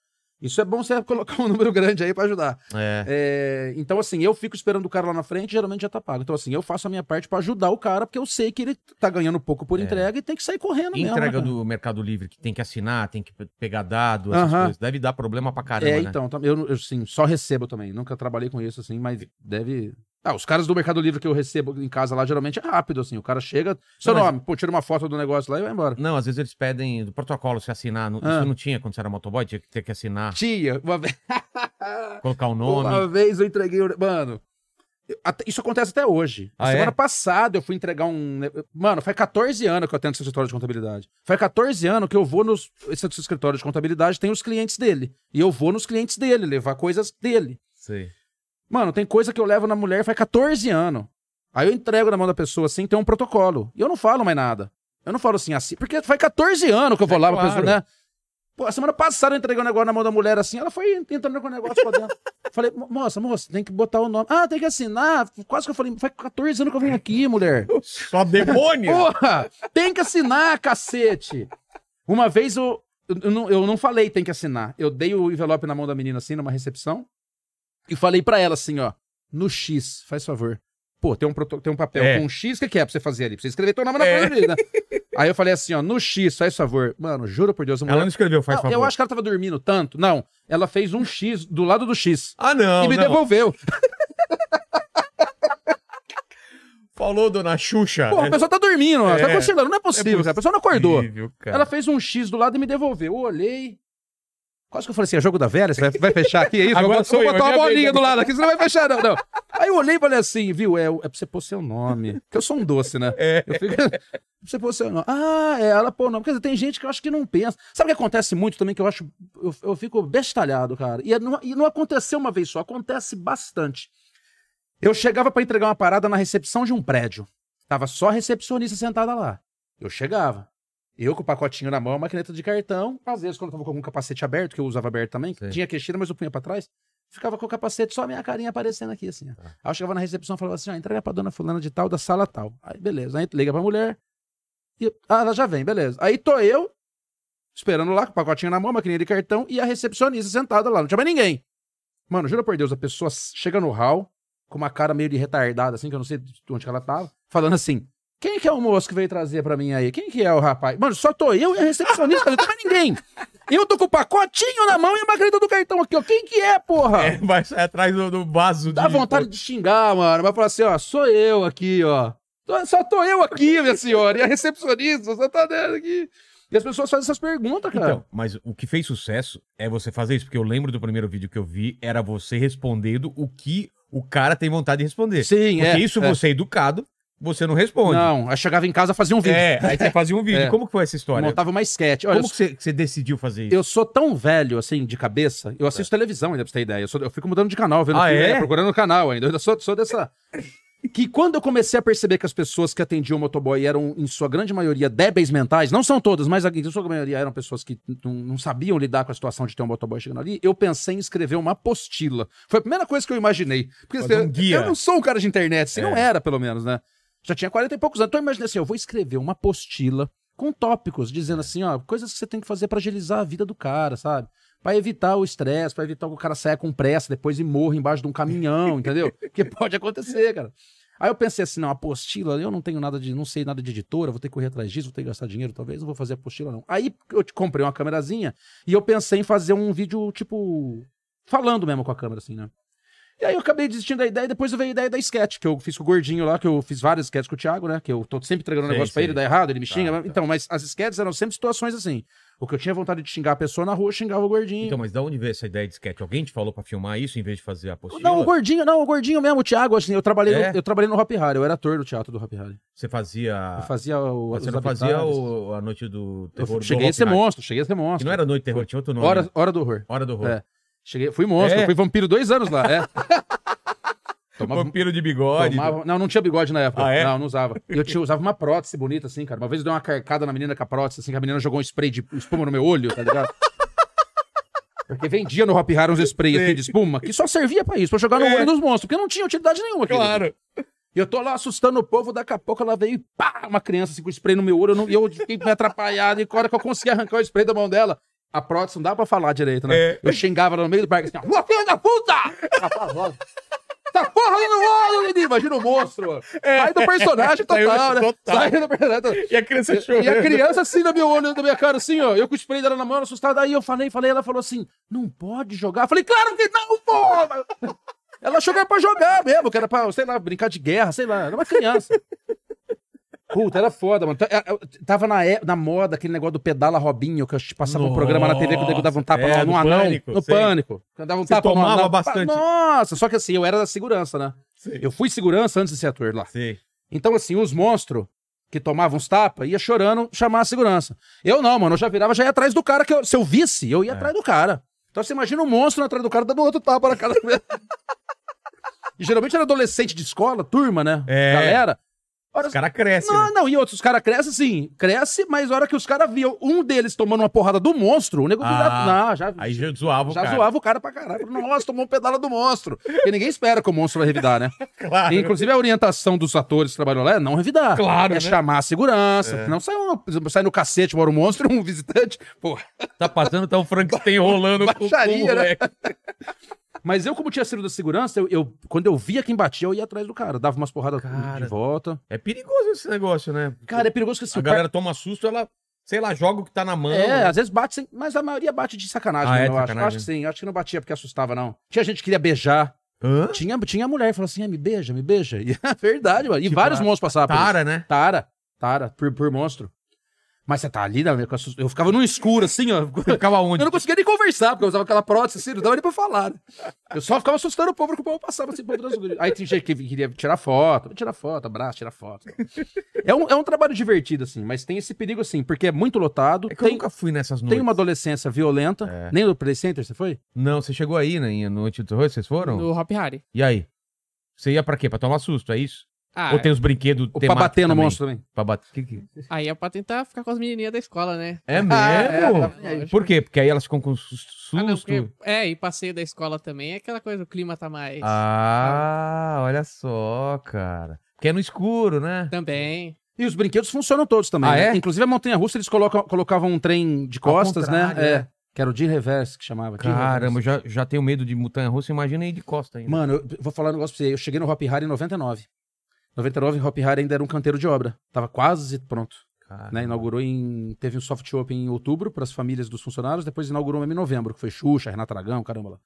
Isso é bom você [LAUGHS] colocar um número grande aí pra ajudar. É. É, então, assim, eu fico esperando o cara lá na frente, geralmente já tá pago. Então, assim, eu faço a minha parte pra ajudar o cara, porque eu sei que ele tá ganhando pouco por É. entrega e tem que sair correndo E mesmo. entrega né, do Mercado Livre, que tem que assinar, tem que pe- pegar dado, essas Aham. coisas. Deve dar problema pra caramba, É, né? então, tam- eu, eu assim, só recebo também. Nunca trabalhei com isso, assim, mas deve. Ah, os caras do Mercado Livre que eu recebo em casa lá, geralmente é rápido, assim. O cara chega, seu Não, mas- nome, pô, tira uma foto do negócio lá e vai embora. Não, às vezes eles pedem do protocolo se assinar. Ah. Isso não tinha quando você era motoboy, tinha que ter que assinar, Tia, uma vez. [LAUGHS] colocar o nome. Uma vez eu entreguei. Mano, isso acontece até hoje. Ah, Semana é? passada eu fui entregar um. Mano, faz 14 anos que eu atendo esse escritório de contabilidade. Faz 14 anos que eu vou nos. Esse escritório de contabilidade tem os clientes dele. E eu vou nos clientes dele, levar coisas dele. Sei. Mano, tem coisa que eu levo na mulher faz 14 anos. Aí eu entrego na mão da pessoa assim, tem um protocolo. E eu não falo mais nada. Eu não falo assim, assim. Porque faz 14 anos que eu vou É lá pra claro. pessoa, né? Pô, a semana passada eu entreguei um negócio na mão da mulher assim, ela foi entrando com o negócio pra dentro. [LAUGHS] Falei, "Mo- moça, moça, tem que botar o nome. Ah, tem que assinar. Quase que eu falei, faz 14 anos que eu venho aqui, mulher. [LAUGHS] Só demônio! Porra! Tem que assinar, cacete! Uma vez eu, eu, eu não, eu não falei tem que assinar. Eu dei o envelope na mão da menina assim, numa recepção, e falei pra ela assim, ó, no X, faz favor. Pô, tem um, tem um papel É. com um X, o que, que é pra você fazer ali? Pra você escrever teu nome na É. folha né? [LAUGHS] Aí eu falei assim, ó, no X, faz favor. Mano, juro por Deus, a Ela mulher... não escreveu, faz Não, favor. eu acho que ela tava dormindo tanto. Não, ela fez um X do lado do X. Ah, não, e me não. devolveu. [LAUGHS] Falou, dona Xuxa. Pô, a pessoa tá dormindo, ó. É. Tá cochilando. Não é possível, cara. A pessoa não acordou. Possível, cara. Ela fez um X do lado e me devolveu. Eu olhei. Quase que eu falei assim: é jogo da velha? Você vai, vai fechar aqui? É isso? Agora vou, sou vou eu, botar é uma bolinha vez. do lado aqui, você não vai fechar, não. não. [LAUGHS] Aí eu olhei e falei assim: viu? É, é pra você pôr seu nome. Porque eu sou um doce, né? É. Eu fico. [LAUGHS] pra você pôr seu nome. Ah, é, ela pôr o nome. Quer dizer, tem gente que eu acho que não pensa. Sabe o que acontece muito também que eu acho. Eu, eu fico bestalhado, cara. E não, e não aconteceu uma vez só, acontece bastante. Eu chegava pra entregar uma parada na recepção de um prédio. Tava só a recepcionista sentada lá. Eu chegava. Eu com o pacotinho na mão, a maquineta de cartão. Às vezes, quando eu tava com algum capacete aberto, que eu usava aberto também, Sei. tinha queixeira, mas eu punha pra trás. Ficava com o capacete, só a minha carinha aparecendo aqui, assim. Tá. Aí eu chegava na recepção e falava assim: ó, entrega pra dona fulana de tal, da sala tal. Aí, beleza. Aí liga pra mulher. E, ah, ela já vem, beleza. Aí tô eu, esperando lá, com o pacotinho na mão, a maquininha de cartão, e a recepcionista sentada lá. Não tinha mais ninguém. Mano, juro por Deus, a pessoa chega no hall, com uma cara meio de retardada, assim, que eu não sei de onde que ela tava, falando assim: quem que é o moço que veio trazer pra mim aí? Quem que é o rapaz? Mano, só tô eu e a recepcionista, não tem mais ninguém. Eu tô com o pacotinho na mão e a maquineta do cartão aqui, ó. Quem que é, porra? É, vai sair atrás do, do vaso Dá vontade de xingar, mano. Vai falar assim, ó, sou eu aqui, ó. Só tô eu aqui, minha senhora. E a recepcionista, só tá dando aqui. E as pessoas fazem essas perguntas, cara. Então, mas o que fez sucesso é você fazer isso, porque eu lembro do primeiro vídeo que eu vi, era você respondendo o que o cara tem vontade de responder. Sim, Porque é. isso é. você é educado, você não responde. Não, aí chegava em casa fazia um vídeo. É, aí você fazia um vídeo. [LAUGHS] É. Como que foi essa história? Montava uma sketch. Olha, Como que você, que você decidiu fazer isso? Eu sou tão velho, assim, de cabeça. Eu assisto televisão ainda, pra você ter ideia. Eu, sou- eu fico mudando de canal, vendo Ah, filme, é? né, procurando o canal ainda. Eu sou, sou dessa. [LAUGHS] Que quando eu comecei a perceber que as pessoas que atendiam o motoboy eram, em sua grande maioria, débeis mentais, não são todas, mas em sua maioria eram pessoas que não, sabiam lidar com a situação de ter um motoboy chegando ali, eu pensei em escrever uma apostila. Foi a primeira coisa que eu imaginei. Porque um eu, guia. eu não sou um cara de internet, assim, É. não era, pelo menos, né? Já tinha 40 e poucos anos. Então eu imaginei assim, eu vou escrever uma apostila com tópicos, dizendo assim, ó, coisas que você tem que fazer pra agilizar a vida do cara, sabe? Pra evitar o estresse, pra evitar que o cara saia com pressa depois e morra embaixo de um caminhão, [LAUGHS] entendeu? Porque pode acontecer, cara. Aí eu pensei assim, não, apostila, eu não tenho nada de, não sei nada de editora, vou ter que correr atrás disso, vou ter que gastar dinheiro, talvez, não vou fazer apostila não. Aí eu comprei uma câmerazinha e eu pensei em fazer um vídeo, tipo, falando mesmo com a câmera, assim, né? E aí eu acabei desistindo da ideia e depois eu veio a ideia da sketch, que eu fiz com o Gordinho lá, que eu fiz várias sketches com o Thiago, né? Que eu tô sempre entregando um negócio pra sei. ele, dá errado, ele me xinga. Tá, tá. Então, mas as sketches eram sempre situações assim. O que eu tinha vontade de xingar a pessoa na rua, eu xingava o Gordinho. Então, mas da onde veio essa ideia de sketch? Alguém te falou pra filmar isso em vez de fazer a apostila? não, o Gordinho, não, o Gordinho mesmo, o Thiago, assim, eu trabalhei, É? no, eu trabalhei no Hop Harry, eu era ator do teatro do Hop Harry. Você fazia... Eu fazia o. Você não fazia o- a noite do Eu terror do cheguei a ser monstro, cheguei a ser monstro. não era noite do terror, tinha outro nome. Hora, hora do horror. Hora do horror. É. Cheguei, fui monstro, É? fui vampiro dois anos lá, é. [LAUGHS] Tomava, Vampiro de bigode. tomava- não, não tinha bigode na época. Ah, é? Não, não usava. Eu tinha, usava uma prótese bonita, assim, cara. Uma vez eu dei uma carcada na menina com a prótese, assim, que a menina jogou um spray de espuma no meu olho, tá ligado? [LAUGHS] Porque vendia no Hop Hari uns spray assim, de espuma, que só servia pra isso, pra jogar no É. olho dos monstros, porque não tinha utilidade nenhuma. aquilo. Claro. E eu tô lá assustando o povo, daqui a pouco ela veio e pá, uma criança assim com spray no meu olho, eu não- e eu fiquei me atrapalhado, e na hora que eu consegui arrancar o spray da mão dela, a prótese não dá pra falar direito, né? É. Eu xingava no meio do parque assim, ó, "Ô, filho da puta! Essa porra aí no olho, menino! Imagina o monstro. Sai do personagem total, né? total. Sai do personagem. E a criança chorando. E a criança assim no meu olho, na minha cara, assim, ó. Eu com o spray dela na mão, assustada. Aí eu falei, falei, ela falou assim: não pode jogar. Eu falei, claro que não, porra! Ela achou que era pra jogar mesmo, que era pra, sei lá, brincar de guerra, sei lá. Era uma criança. Puta, era foda, mano. Tá- é, é, Tava na, é- na moda aquele negócio do pedala Robinho, que eu passava um programa na TV que o nego dava um tapa Nossa, é, no, do anão. Pânico, no sei. pânico. Dava um Você tapa no tomava anão. bastante. Nossa, só que assim, eu era da segurança, né? Sei. Eu fui segurança antes de ser ator lá. Sei. Então, assim, os monstros que tomavam uns tapas, ia chorando chamar a segurança. Eu não, mano, eu já virava, já ia atrás do cara, que eu- se eu visse, eu ia É. atrás do cara. Então você imagina um monstro atrás do cara dando outro tapa na cara. [LAUGHS] E geralmente era adolescente de escola, turma, né? É. Galera. Hora- Os caras crescem. Não, né? não, e outros, os caras crescem sim, cresce, mas a hora que os caras viam um deles tomando uma porrada do monstro, o nego Ah, não, já, Aí já zoava o já cara. zoava o cara pra caralho. Nossa, tomou um pedala do monstro. Porque ninguém espera que o monstro vai revidar, né? [LAUGHS] Claro. E, inclusive, a orientação dos atores que trabalham lá é não revidar. Claro, É né? chamar a segurança. Não sai, um, sai no cacete, mora um monstro, [LAUGHS] um visitante. Pô. Tá passando, tá o Frankenstein [LAUGHS] rolando com, com o Baixaria, né? Mas eu, como tinha sido da segurança, eu, eu- quando eu via quem batia, eu ia atrás do cara. Dava umas porradas Cara. de volta. É perigoso esse negócio, né? Cara, é perigoso que assim, a o cara- galera toma susto, ela, sei lá, joga o que tá na mão. É, às vezes bate sem... Mas a maioria bate de sacanagem, Ah, né, é eu de acho. sacanagem? Acho que sim, acho que não batia porque assustava, não. Tinha gente que queria beijar. Hã? Tinha, tinha mulher que falou assim: "Ah, me beija, me beija. [LAUGHS] E é verdade, mano. E Tipo, vários monstros passavam. Tara, né? Tara. Tara, por, por monstro. Mas você tá ali, né? Eu Eu ficava no escuro, assim, ó. [LAUGHS] Ficava onde? Eu não conseguia nem conversar, porque eu usava aquela prótese assim, não dava nem pra falar. né? Eu só ficava assustando o povo, que o povo passava assim, o povo das- Aí tinha gente que queria tirar foto, tirar foto, abraço, tirar foto. É um, é um trabalho divertido, assim, mas tem esse perigo, assim, porque é muito lotado. É que eu tem, nunca fui nessas noites. tem uma adolescência violenta. É. Nem no Play Center você foi? Não, você chegou aí, né? em Noite do Terror, vocês foram? No Hop Harry. E aí? Você ia pra quê? Pra tomar susto, é isso? Ah, Ou tem os brinquedos Ou pra bater no também? monstro também? Pra bater... que que- aí é pra tentar ficar com as menininhas da escola, né? É [LAUGHS] mesmo? Ah, é, tá- Por quê? Porque aí elas ficam com susto. Ah, não, porque, é, e passeio da escola também é aquela coisa, o clima tá mais. Ah, olha só, cara. Porque é no escuro, né? Também. E os brinquedos funcionam todos também. Ah, né? é? Inclusive a montanha russa eles colocam, colocavam um trem de costas, né? É. né? Que era o de reverse que chamava. Caramba, eu já, já tenho medo de montanha russa, imagina aí de costa ainda. Mano, eu vou falar um negócio pra você. Eu cheguei no Hop Hari em 99. 99, Hop Hari ainda era um canteiro de obra. Tava quase pronto. Né? Inaugurou em. Teve um soft open em outubro para as famílias dos funcionários, depois inaugurou mesmo em novembro, que foi Xuxa, Renata Aragão, caramba lá.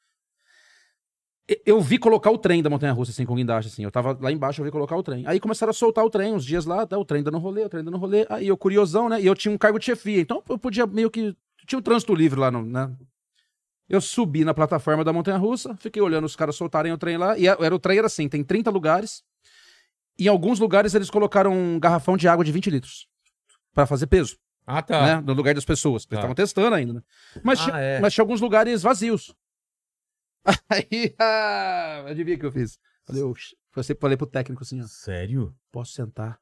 Eu vi colocar o trem da Montanha Russa, assim, com guindaste, assim. Eu tava lá embaixo, eu vi colocar o trem. Aí começaram a soltar o trem, uns dias lá, tá, o trem dando rolê, o trem dando rolê. Aí eu, curiosão, né? E eu tinha um cargo de chefia, então eu podia meio que. Tinha um trânsito livre lá, no, né? Eu subi na plataforma da montanha russa, fiquei olhando os caras soltarem o trem lá. E era, o trem era assim: tem 30 lugares. Em alguns lugares eles colocaram um garrafão de água de 20 litros. Pra fazer peso, Ah, tá. né? No lugar das pessoas. Eles Tá. estavam testando ainda, né? Mas, Ah, tinha, é. mas tinha alguns lugares vazios. [LAUGHS] Aí, ah, adivinha o que eu fiz? Falei, eu, falei, falei pro técnico assim, ó. Sério? Posso sentar?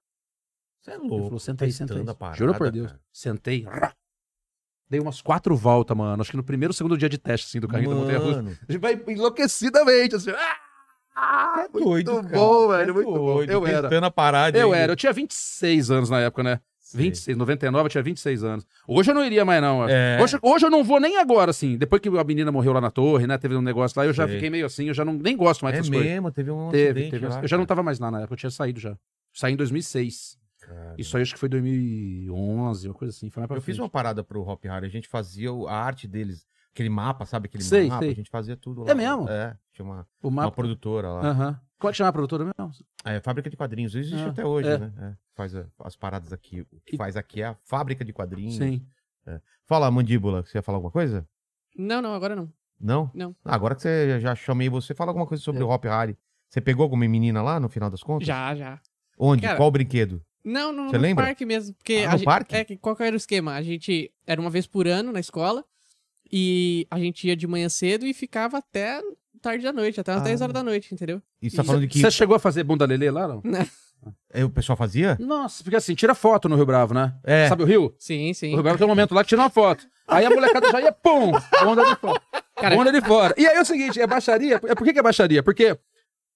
Você é Ele louco. falou, senta aí, senta aí. parada, Juro por Deus. cara. Sentei. Dei umas quatro voltas, mano. Acho que no primeiro ou segundo dia de teste, assim, do carrinho da montanha russa. Mano, A gente vai enlouquecidamente, assim. Ah, é doido, muito cara. bom, velho, é muito bom. doido, Eu era. A parada. Eu era. Eu tinha 26 anos na época, né? Sei. 26, 99, eu tinha 26 anos. Hoje eu não iria mais, não. É. Hoje, hoje eu não vou nem agora, assim. Depois que a menina morreu lá na torre, né? Teve um negócio lá, eu já Sei. fiquei meio assim, eu já não, nem gosto mais É dessas coisas. mesmo, teve um Teve, acidente teve. lá, eu já não cara. tava mais lá na época, eu tinha saído já. Saí em 2006. Cara. Isso aí acho que foi 2011, uma coisa assim. Eu fiz frente. uma parada pro Hop Harry, a gente fazia a arte deles, aquele mapa, sabe? Aquele Sei, mapa, sei. a gente fazia tudo lá. É mesmo? É, tinha uma, O uma mapa. produtora lá. Aham. Como é que chama a produtora mesmo? É, fábrica de quadrinhos, existe Ah, até hoje, é. né? É, faz a- as paradas aqui. O que E- faz aqui é a fábrica de quadrinhos. Sim. Fala, mandíbula, você ia falar alguma coisa? Não, não, agora não. Não? Não. Ah, agora que você já chamei você, fala alguma coisa sobre É. o Hop Harry. Você pegou alguma menina lá no final das contas? Já, já. Onde? Cara, Qual brinquedo? Não, no, no lembra? parque mesmo. Porque Ah, a no gente- parque? É, que qual que era o esquema? A gente era uma vez por ano na escola e a gente ia de manhã cedo e ficava até tarde da noite, até umas Ah. 10 horas da noite, entendeu? E você tá Isso- falando de que Você chegou a fazer bunda lelê lá, não? [LAUGHS] é, o pessoal fazia? Nossa, porque assim, tira foto no Rio Bravo, né? É. Sabe o Rio? Sim, O sim. Rio Bravo tem um momento lá que tira uma foto. Aí a molecada já ia, pum, onda de fora. Cara, onda de fora. E aí é o seguinte, é baixaria. É, por que, que é baixaria? Porque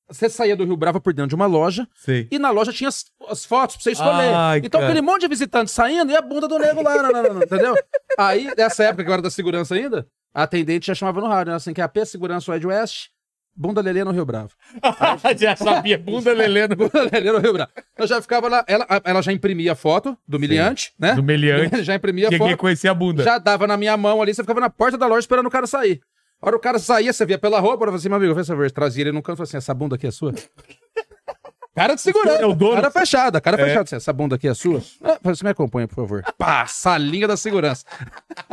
você saía do Rio Bravo por dentro de uma loja Sei. e na loja tinha as, as fotos pra você escolher. Ai, então cara. aquele monte de visitante saindo e a bunda do nego lá, não, não, não, não, entendeu? Aí, nessa época que eu era da segurança ainda, a atendente já chamava no rádio, né? Assim, que é a P Segurança Wide West, bunda lelê no Rio Bravo. [LAUGHS] já sabia, bunda lelendo Bunda lelê no Rio Bravo. Eu já ficava lá, ela, ela já imprimia a foto do miliante, né? do meliante. [LAUGHS] Já imprimia a Tinha foto. que conhecer a bunda. já dava na minha mão ali, você ficava na porta da loja esperando o cara sair. A hora o cara saía, você via pela roupa, eu falava assim, meu amigo, faz favor, trazia ele no canto e assim, essa bunda aqui é sua? [LAUGHS] Cara de segurança. É o dono. Cara fechada, cara É. fechada. Assim, essa bunda aqui é sua? [LAUGHS] Ah, você me acompanha, por favor. Pá, salinha da segurança.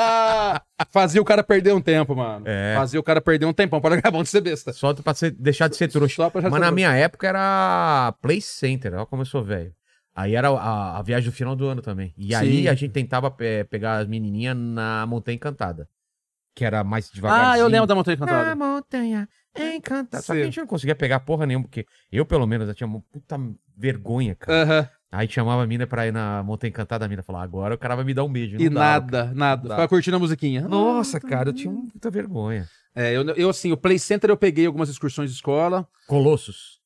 [LAUGHS] Fazia o cara perder um tempo, mano. É. Fazia o cara perder um tempão para a mão de ser besta. Só pra ser- deixar de ser trouxa. Só pra Mas na trouxa. minha época era Play Center, olha como eu sou velho. Aí era a, a viagem do final do ano também. E aí Sim. a gente tentava pe- pegar as menininhas na Montanha Encantada. Que era mais devagarzinho. Ah, eu lembro da Montanha Encantada. montanha encantada. Só que a gente não conseguia pegar porra nenhuma, porque eu, pelo menos, eu tinha uma puta vergonha, cara. Aham. Aí chamava a mina pra ir na Montanha Encantada, a mina falava, agora o cara vai me dar um beijo. E dava, nada, nada. Dá. Ficava curtindo a musiquinha. Nossa, cara, eu tinha muita vergonha. É, eu, eu, assim, o Play Center eu peguei algumas excursões de escola. Colossos.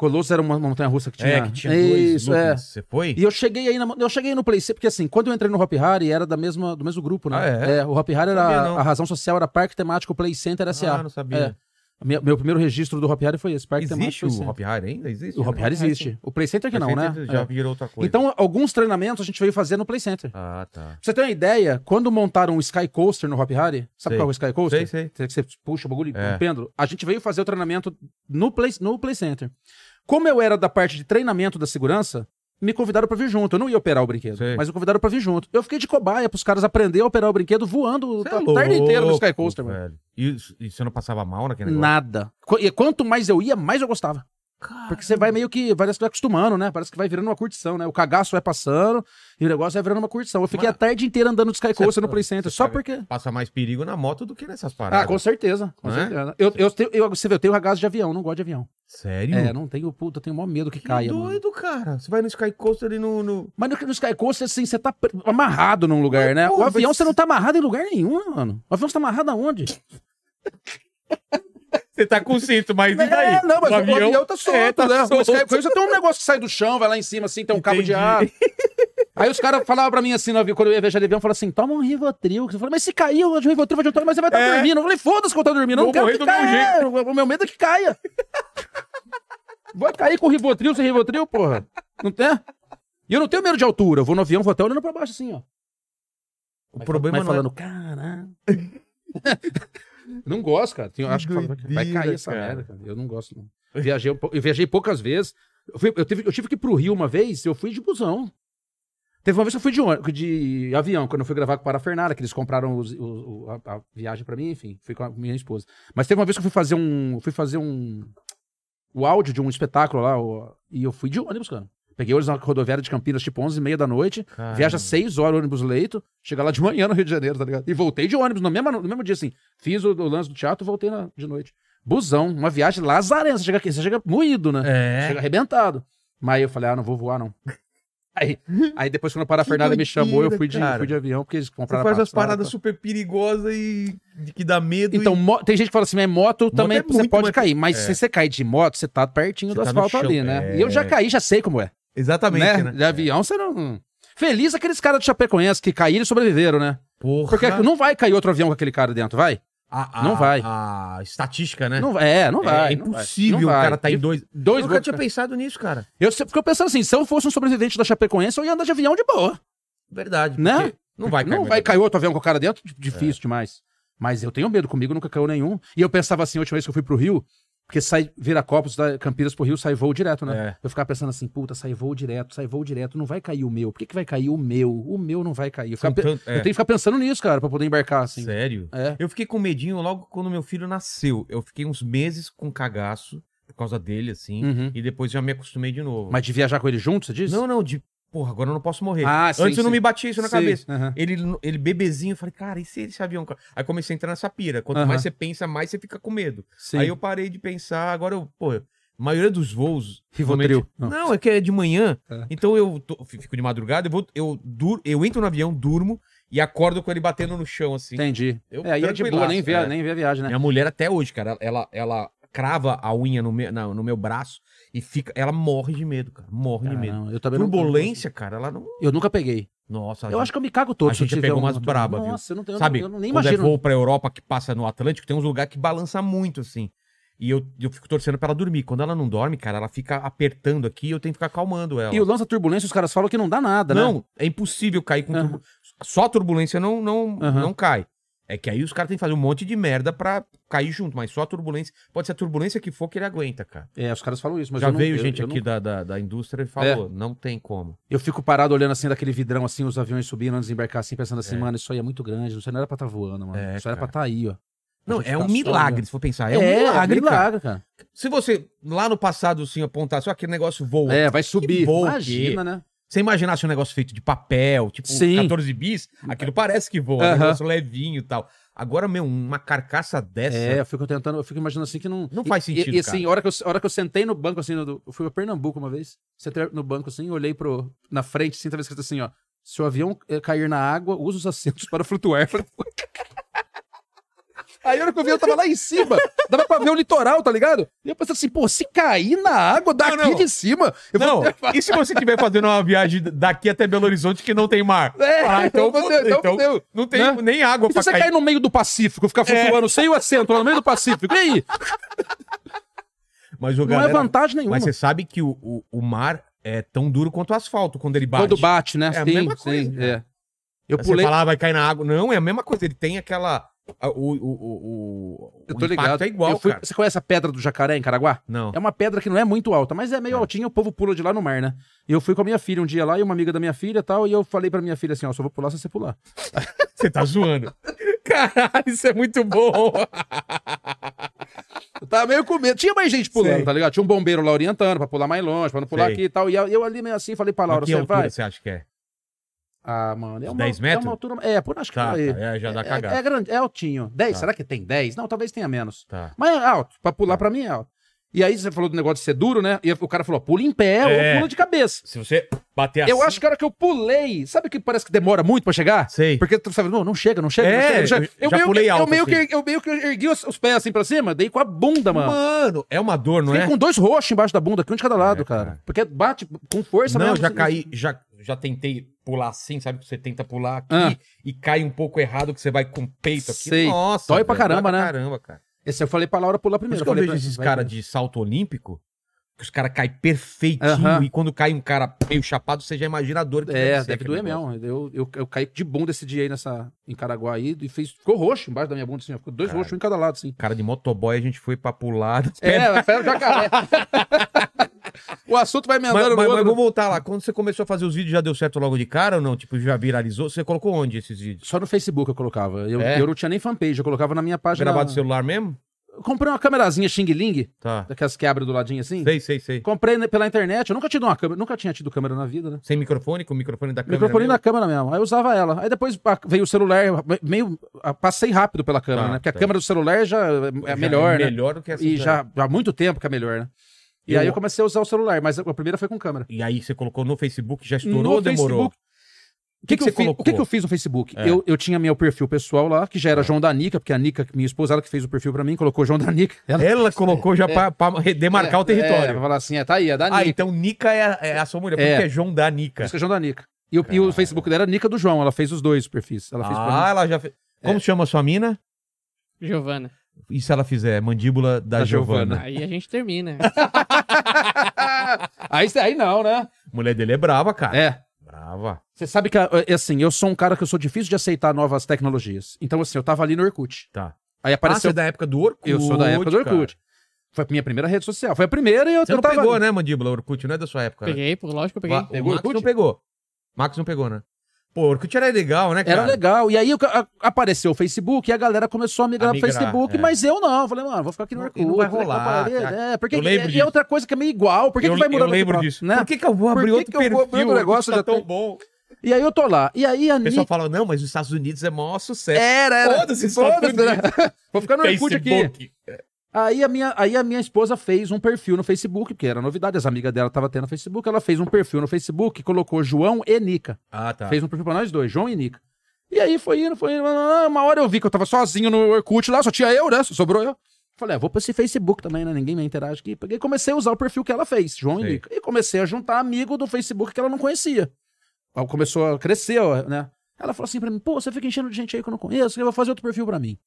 Colosso era uma montanha russa que tinha. É, que tinha dois Isso, é. Você foi? E eu cheguei aí na, eu cheguei no Play Center, porque assim, quando eu entrei no Hop Harry, era da mesma, do mesmo grupo, né? Ah, é? o Hop Harry era. A razão social era Parque Temático Play Center SA. Ah, não sabia. Meu, meu primeiro registro do Hop Harry foi esse, Parque Existe o. Hop Harry ainda? Existe? O Hop né? Harry existe. O Play Center que não, né? Já É. virou outra coisa. Então, alguns treinamentos a gente veio fazer no Play Center. Pra Ah, tá. você ter uma ideia, quando montaram o Sky Coaster no Hop Harry, sabe Sei. qual é o Sky Coaster? Sei, sei. Que você puxa o bagulho, É. um pêndulo. A gente veio fazer o treinamento no Play, no Play Center. Como eu era da parte de treinamento da segurança, me convidaram pra vir junto. Eu não ia operar o brinquedo, Sei. mas me convidaram pra vir junto. Eu fiquei de cobaia pros caras aprender a operar o brinquedo voando Cê a é tarde inteira no Sky Coaster, velho. E, e você não passava mal naquele negócio? Nada. Qu- E quanto mais eu ia, mais eu gostava. Porque você vai meio que, parece que vai acostumando, né? Parece que vai virando uma curtição, né? O cagaço vai passando e o negócio vai virando uma curtição. Eu fiquei a tarde inteira andando de Sky Cê- Coaster no Play Center, só porque... Passa mais perigo na moto do que nessas paradas. Ah, com certeza. Com Não é? certeza. Eu, eu, tenho- eu, você vê, eu tenho ragaço de avião, não gosto de avião. Sério? É, não tenho, puta, eu tenho o maior medo que, Que caia, mano. doido, cara. Você vai no Sky Coaster e no... no... Mas no, no Sky Coaster, assim, você tá amarrado num lugar, Mas, né? porra, o avião você não tá amarrado em lugar nenhum, mano. O avião você tá amarrado aonde? [LAUGHS] Você tá com cinto, mas e daí? É, não, mas o avião, tá solto, É, tá né? solto. O tem um negócio que sai do chão, vai lá em cima, assim, tem um cabo de Entendi. ar. Aí os caras falavam pra mim assim, no avião, quando eu ia viajar de avião, falavam assim, toma um Rivotril. Eu falei, mas se cair o Rivotril vai juntar, mas você vai estar É. dormindo. Eu falei, foda-se que eu tô dormindo, eu não Vou quero que caia. O meu medo é que caia. Vai cair com Rivotril sem Rivotril, porra. Não tem? E eu não tenho medo de altura. Eu vou no avião, vou até olhando pra baixo assim, ó. O problema Mas não é- falando, caralho. [LAUGHS] não gosto, cara. Eu acho que vai cair essa cara. merda, cara. Eu não gosto, não. Eu viajei, eu viajei poucas vezes. Eu, fui- eu tive, eu tive que ir pro Rio uma vez, eu fui de busão. Teve uma vez que eu fui de, de avião, quando eu fui gravar com o Parafernália, que eles compraram os- o- o- a, a viagem pra mim, enfim, fui com a minha esposa. Mas teve uma vez que eu fui fazer um. Fui fazer um. O áudio de um espetáculo lá, o- e eu fui de ônibus, cara. Peguei ônibus na rodoviária de Campinas, tipo 11 e meia da noite, Caramba. viaja 6 horas ônibus leito, chega lá de manhã no Rio de Janeiro, tá ligado? E voltei de ônibus no mesmo, no mesmo dia, assim. Fiz o, o lance do teatro e voltei na- de noite. Busão, uma viagem lazarena. Você chega aqui, você chega moído, né? É. Chega arrebentado. Mas aí eu falei, ah, não vou voar, não. [LAUGHS] Aí, aí depois, quando o Parafernália me chamou, eu fui de, fui de avião, porque eles Você compraram faz a as paradas tá? super perigosas e que dá medo. Então, mo- tem gente que fala assim, mas moto também é você pode mais- cair. Mas é. se você cair de moto, você tá pertinho Você do tá asfalto ali, né? é. E eu já caí, já sei como é. Exatamente, né? né? De avião, você não... Feliz aqueles caras do Chapecoense que caíram e sobreviveram, né? Porra. Porque não vai cair outro avião com aquele cara dentro, vai? A- a- não vai. A estatística, né? Não. É, não vai. é não vai. impossível Não o vai. cara tá em De- dois. Dois eu nunca tinha pensado nisso, cara. Eu sempre fico pensando assim, se eu fosse um sobrevivente da Chapecoense, eu ia andar de avião de boa. Verdade. Né? porque Não vai cair. Não vai cair outro avião com o cara dentro? Difícil É. demais. Mas eu tenho medo, comigo nunca caiu nenhum. E eu pensava assim, a última vez que eu fui pro Rio, porque sai Viracopos, da Campinas pro Rio, sai voo direto, né? É. Eu ficava pensando assim, puta, sai voo direto, sai voo direto, não vai cair o meu. Por que, que vai cair o meu? O meu não vai cair. Eu, ficava tanto- é. eu tenho que ficar pensando nisso, cara, pra poder embarcar, assim. Sério? É. Eu fiquei com medinho logo quando meu filho nasceu. Eu fiquei uns meses com cagaço por causa dele, assim. Uhum. E depois já me acostumei de novo. Mas de viajar com ele junto, você disse? Não, não, de. Porra, agora eu não posso morrer. Ah, sim, Antes eu não sim. me batia isso na Sei, cabeça. aham. Ele, ele bebezinho, eu falei, cara, e se esse avião. ca- Aí comecei a entrar nessa pira. Quanto Aham. mais você pensa, mais você fica com medo. Sim. Aí eu parei de pensar, agora eu, pô, a maioria dos voos. Rivotril. Não. não, é que é de manhã. É. Então eu tô- fico de madrugada, eu, vou, eu, dur, eu entro no avião, durmo e acordo com ele batendo no chão, assim. Entendi. Eu é, aí é de boa, nem vê, é. nem vê a viagem, né? Minha mulher até hoje, cara, ela, ela crava a unha no meu, na- no meu braço e fica. Ela morre de medo, cara. Morre de medo. Eu também não- Turbulência, cara, ela não. Eu nunca peguei. Nossa, Eu acho que eu me cago todo a eu gente pegou uma umas braba, viu? Nossa, eu não tenho, Sabe, eu não- nem quando imagino. é voo pra Europa que passa no Atlântico, tem uns lugares que balança muito, assim. E eu, eu fico torcendo pra ela dormir. Quando ela não dorme, cara, ela fica apertando aqui e eu tenho que ficar acalmando ela. E o lance da turbulência, os caras falam que não dá nada, né? Não, é impossível cair com Aham. turbulência. Só turbulência não, não, Aham. não cai. É que aí os caras têm que fazer um monte de merda pra cair junto, mas só a turbulência. Pode ser a turbulência que for que ele aguenta, cara. É, os caras falam isso, mas Já eu não- veio eu- gente eu aqui não- É. da, da, da indústria e falou: não tem como. Eu fico parado olhando assim daquele vidrão, assim, os aviões subindo antes de embarcar, assim, pensando assim, É. mano, isso aí é muito grande, isso aí não era pra estar voando, mano. É, isso era pra cara. estar aí, ó. Não, é um milagre, se for pensar. É, É, um milagre, cara. milagre, cara. Se você lá no passado, assim, apontasse, ó, aquele negócio voa. É, vai subir. voo Imagina, né? Você imaginasse um negócio feito de papel, tipo Sim. 14 bis, aquilo parece que voa, um negócio levinho e tal. Agora, meu, uma carcaça dessa. É, eu fico tentando, eu fico imaginando assim que não. Não faz E- sentido, E, assim, a hora, que eu, hora que eu sentei no banco, assim, no- eu fui pra Pernambuco uma vez, sentei no banco assim, olhei pro, na frente, assim, tava escrito assim, ó. Se o avião eh, cair na água, use os assentos para flutuar. [LAUGHS] Aí a hora que eu vi, eu tava lá em cima. Dava pra ver o litoral, tá ligado? E eu pensei assim, pô, se cair na água daqui Não, não. de cima. Eu Não, vou... e se você estiver fazendo uma viagem daqui até Belo Horizonte que não tem mar? É, Ah, então, fudeu, então então fudeu. não tem Né? nem água E se pra você cair. cair no meio do Pacífico, ficar flutuando sem o assento lá no meio do Pacífico, e aí? Mas o Não é galera... vantagem nenhuma. Mas você sabe que o, o, o mar é tão duro quanto o asfalto quando ele bate. Quando bate, né? É a sim, mesma sim, coisa, cara. é. Eu Você pulei. fala, ah, vai cair na água. Não, é a mesma coisa. Ele tem aquela... O, o, o, Eu tô ligado. é igual, fui- cara. Você conhece a pedra do jacaré em Caraguá? Não. É uma pedra que não é muito alta, mas é meio É. altinha, o povo pula de lá no mar, né? E eu fui com a minha filha um dia lá, e uma amiga da minha filha e tal, e eu falei pra minha filha assim, ó, só vou pular se você pular. [LAUGHS] Você tá zoando. Caralho, isso é muito bom. Eu tava meio com medo. Tinha mais gente pulando, Sei. tá ligado? Tinha um bombeiro lá orientando pra pular mais longe, pra não pular Sei. aqui e tal. E eu, ali meio assim, falei pra Laura, você vai? você acha que é? Ah, mano, é uma, 10 é metros? uma altura... É, por acho que Tá, tá, é, já dá É- cagada. É, grande, é altinho. 10, Tá. será que tem 10? Não, talvez tenha menos. Tá. Mas é alto. Pra pular pra mim é alto. E aí você falou do negócio de ser duro, né? E o cara falou, pula em pé É. ou pula de cabeça. Se você bater assim... Eu acho que a hora que eu pulei, sabe que parece que demora muito pra chegar? Sei. Porque tu sabe, não, não chega, não chega, não É, chega, não chega. eu já meio pulei que, alto, eu meio assim. que eu meio que ergui os, os pés assim pra cima, dei com a bunda, mano. Mano, é uma dor, não Fiquei é? com dois roxos embaixo da bunda, aqui um de cada lado, É, cara. Porque bate com força Não, mesmo. já assim. caí, já, já tentei pular assim, sabe? Você tenta pular aqui Ah. e cai um pouco errado que você vai com o peito aqui. Sei. Nossa, Dói pra velho, caramba, né? caramba, cara. Esse eu falei pra Laura pular primeiro. eu falei vejo pra- esses caras de salto olímpico, que os caras caem perfeitinho Aham. e quando cai um cara meio chapado, você já imagina a dor que É, deve aquele doer mesmo. Eu, eu, eu caí de bunda esse dia aí nessa, em Caraguá aí e fez, ficou roxo embaixo da minha bunda, assim, ó, ficou dois Cara. roxos um em cada lado, assim. Cara de motoboy, a gente foi pra pular. É, pedra do jacaré. [LAUGHS] O assunto vai Mas, emendando mas, mas outro. vou voltar lá. Quando você começou a fazer os vídeos, já deu certo logo de cara ou não? Tipo, já viralizou? Você colocou onde esses vídeos? Só no Facebook eu colocava. Eu, É? eu não tinha nem fanpage, eu colocava na minha página. Gravado no celular mesmo? Eu comprei uma câmerazinha Xing Ling, Tá. daquelas que abrem do ladinho assim. Sei, sei, sei. Comprei pela internet. Eu nunca tinha, uma câmera, nunca tinha tido câmera na vida, né? Sem microfone, com o microfone da câmera. Microfone mesmo? na câmera mesmo. Aí eu usava ela. Aí depois pa- veio o celular, meio. ah, Passei rápido pela câmera, Tá, né? Porque tá. a câmera do celular já é Já melhor, né? Melhor do que essa. E já há muito tempo que é melhor, né? E Eu- aí eu comecei a usar o celular, mas a primeira foi com câmera. E aí você colocou no Facebook, já estourou No ou demorou? Facebook, O que, que que, você eu o que, que eu fiz no Facebook? É. Eu, eu tinha meu perfil pessoal lá, que já era João da Nica, porque a Nica, minha esposa, ela que fez o perfil pra mim, colocou João da Nica. [LAUGHS] Ela, Ela colocou já pra, pra re- demarcar o É, território. pra falar assim, é, tá aí, é da Nica. ah, então Nica é a, é a sua mulher, porque É. é João da Nica. Isso que é João da Nica. E o, e o Facebook dela era Nica do João, ela fez os dois perfis. Ela fez pra. Ah, ela já fez. Como chama a sua mina? Giovana. E se ela fizer mandíbula da, Da Giovana? Giovana. Aí a gente termina. [LAUGHS] aí, aí não, né? A mulher dele é brava, cara. É. Brava. Você sabe que, é assim, eu sou um cara que eu sou difícil de aceitar novas tecnologias. Então, assim, eu tava ali no Orkut. Tá. Aí Ah, você apareceu. é da época do Orkut. eu sou da época do Orkut. Foi a minha primeira rede social. Foi a primeira e eu, Você eu não tava pegou, ali. né, mandíbula? Orkut não é da sua época. né? Peguei, pô, lógico que eu peguei. O Pegou Max Orkut? não pegou. Max não pegou, né? Pô, Orkut era legal, né, cara? Era legal. E aí a- apareceu o Facebook e a galera começou a migrar, A migrar, pro Facebook, é. mas eu não. Falei, mano, vou ficar aqui no Orkut. não vai rolar, cara. É, porque Eu lembro e, e disso. outra coisa que é meio igual. Por que, eu, que vai mudar eu lembro pra- disso. Né? Por que, que eu vou abrir Por que outro que eu vou abrir perfil? outro negócio? Tá Já tão tem- bom. E aí eu tô lá. E aí a O pessoal Nick... fala, não, mas os Estados Unidos é maior sucesso. Era, era. Foda-se, Estados Foda-se, né? Vou ficar no Orkut aqui. Aí a, minha, aí a minha esposa fez um perfil no Facebook, porque era novidade, as amigas dela estavam tendo no Facebook. Ela fez um perfil no Facebook e colocou João e Nica. Ah, tá. Fez um perfil pra nós dois, João e Nica. E aí foi indo, foi indo. Uma hora eu vi que eu tava sozinho no Orkut lá, só tinha eu, né? Só sobrou eu. Falei, ah, vou pra esse Facebook também, né? Ninguém me interage aqui. Peguei e comecei a usar o perfil que ela fez, João Sei. e Nica. E comecei a juntar amigo do Facebook que ela não conhecia. Começou a crescer, né? Ela falou assim pra mim, pô, você fica enchendo de gente aí que eu não conheço, eu vou fazer outro perfil pra mim.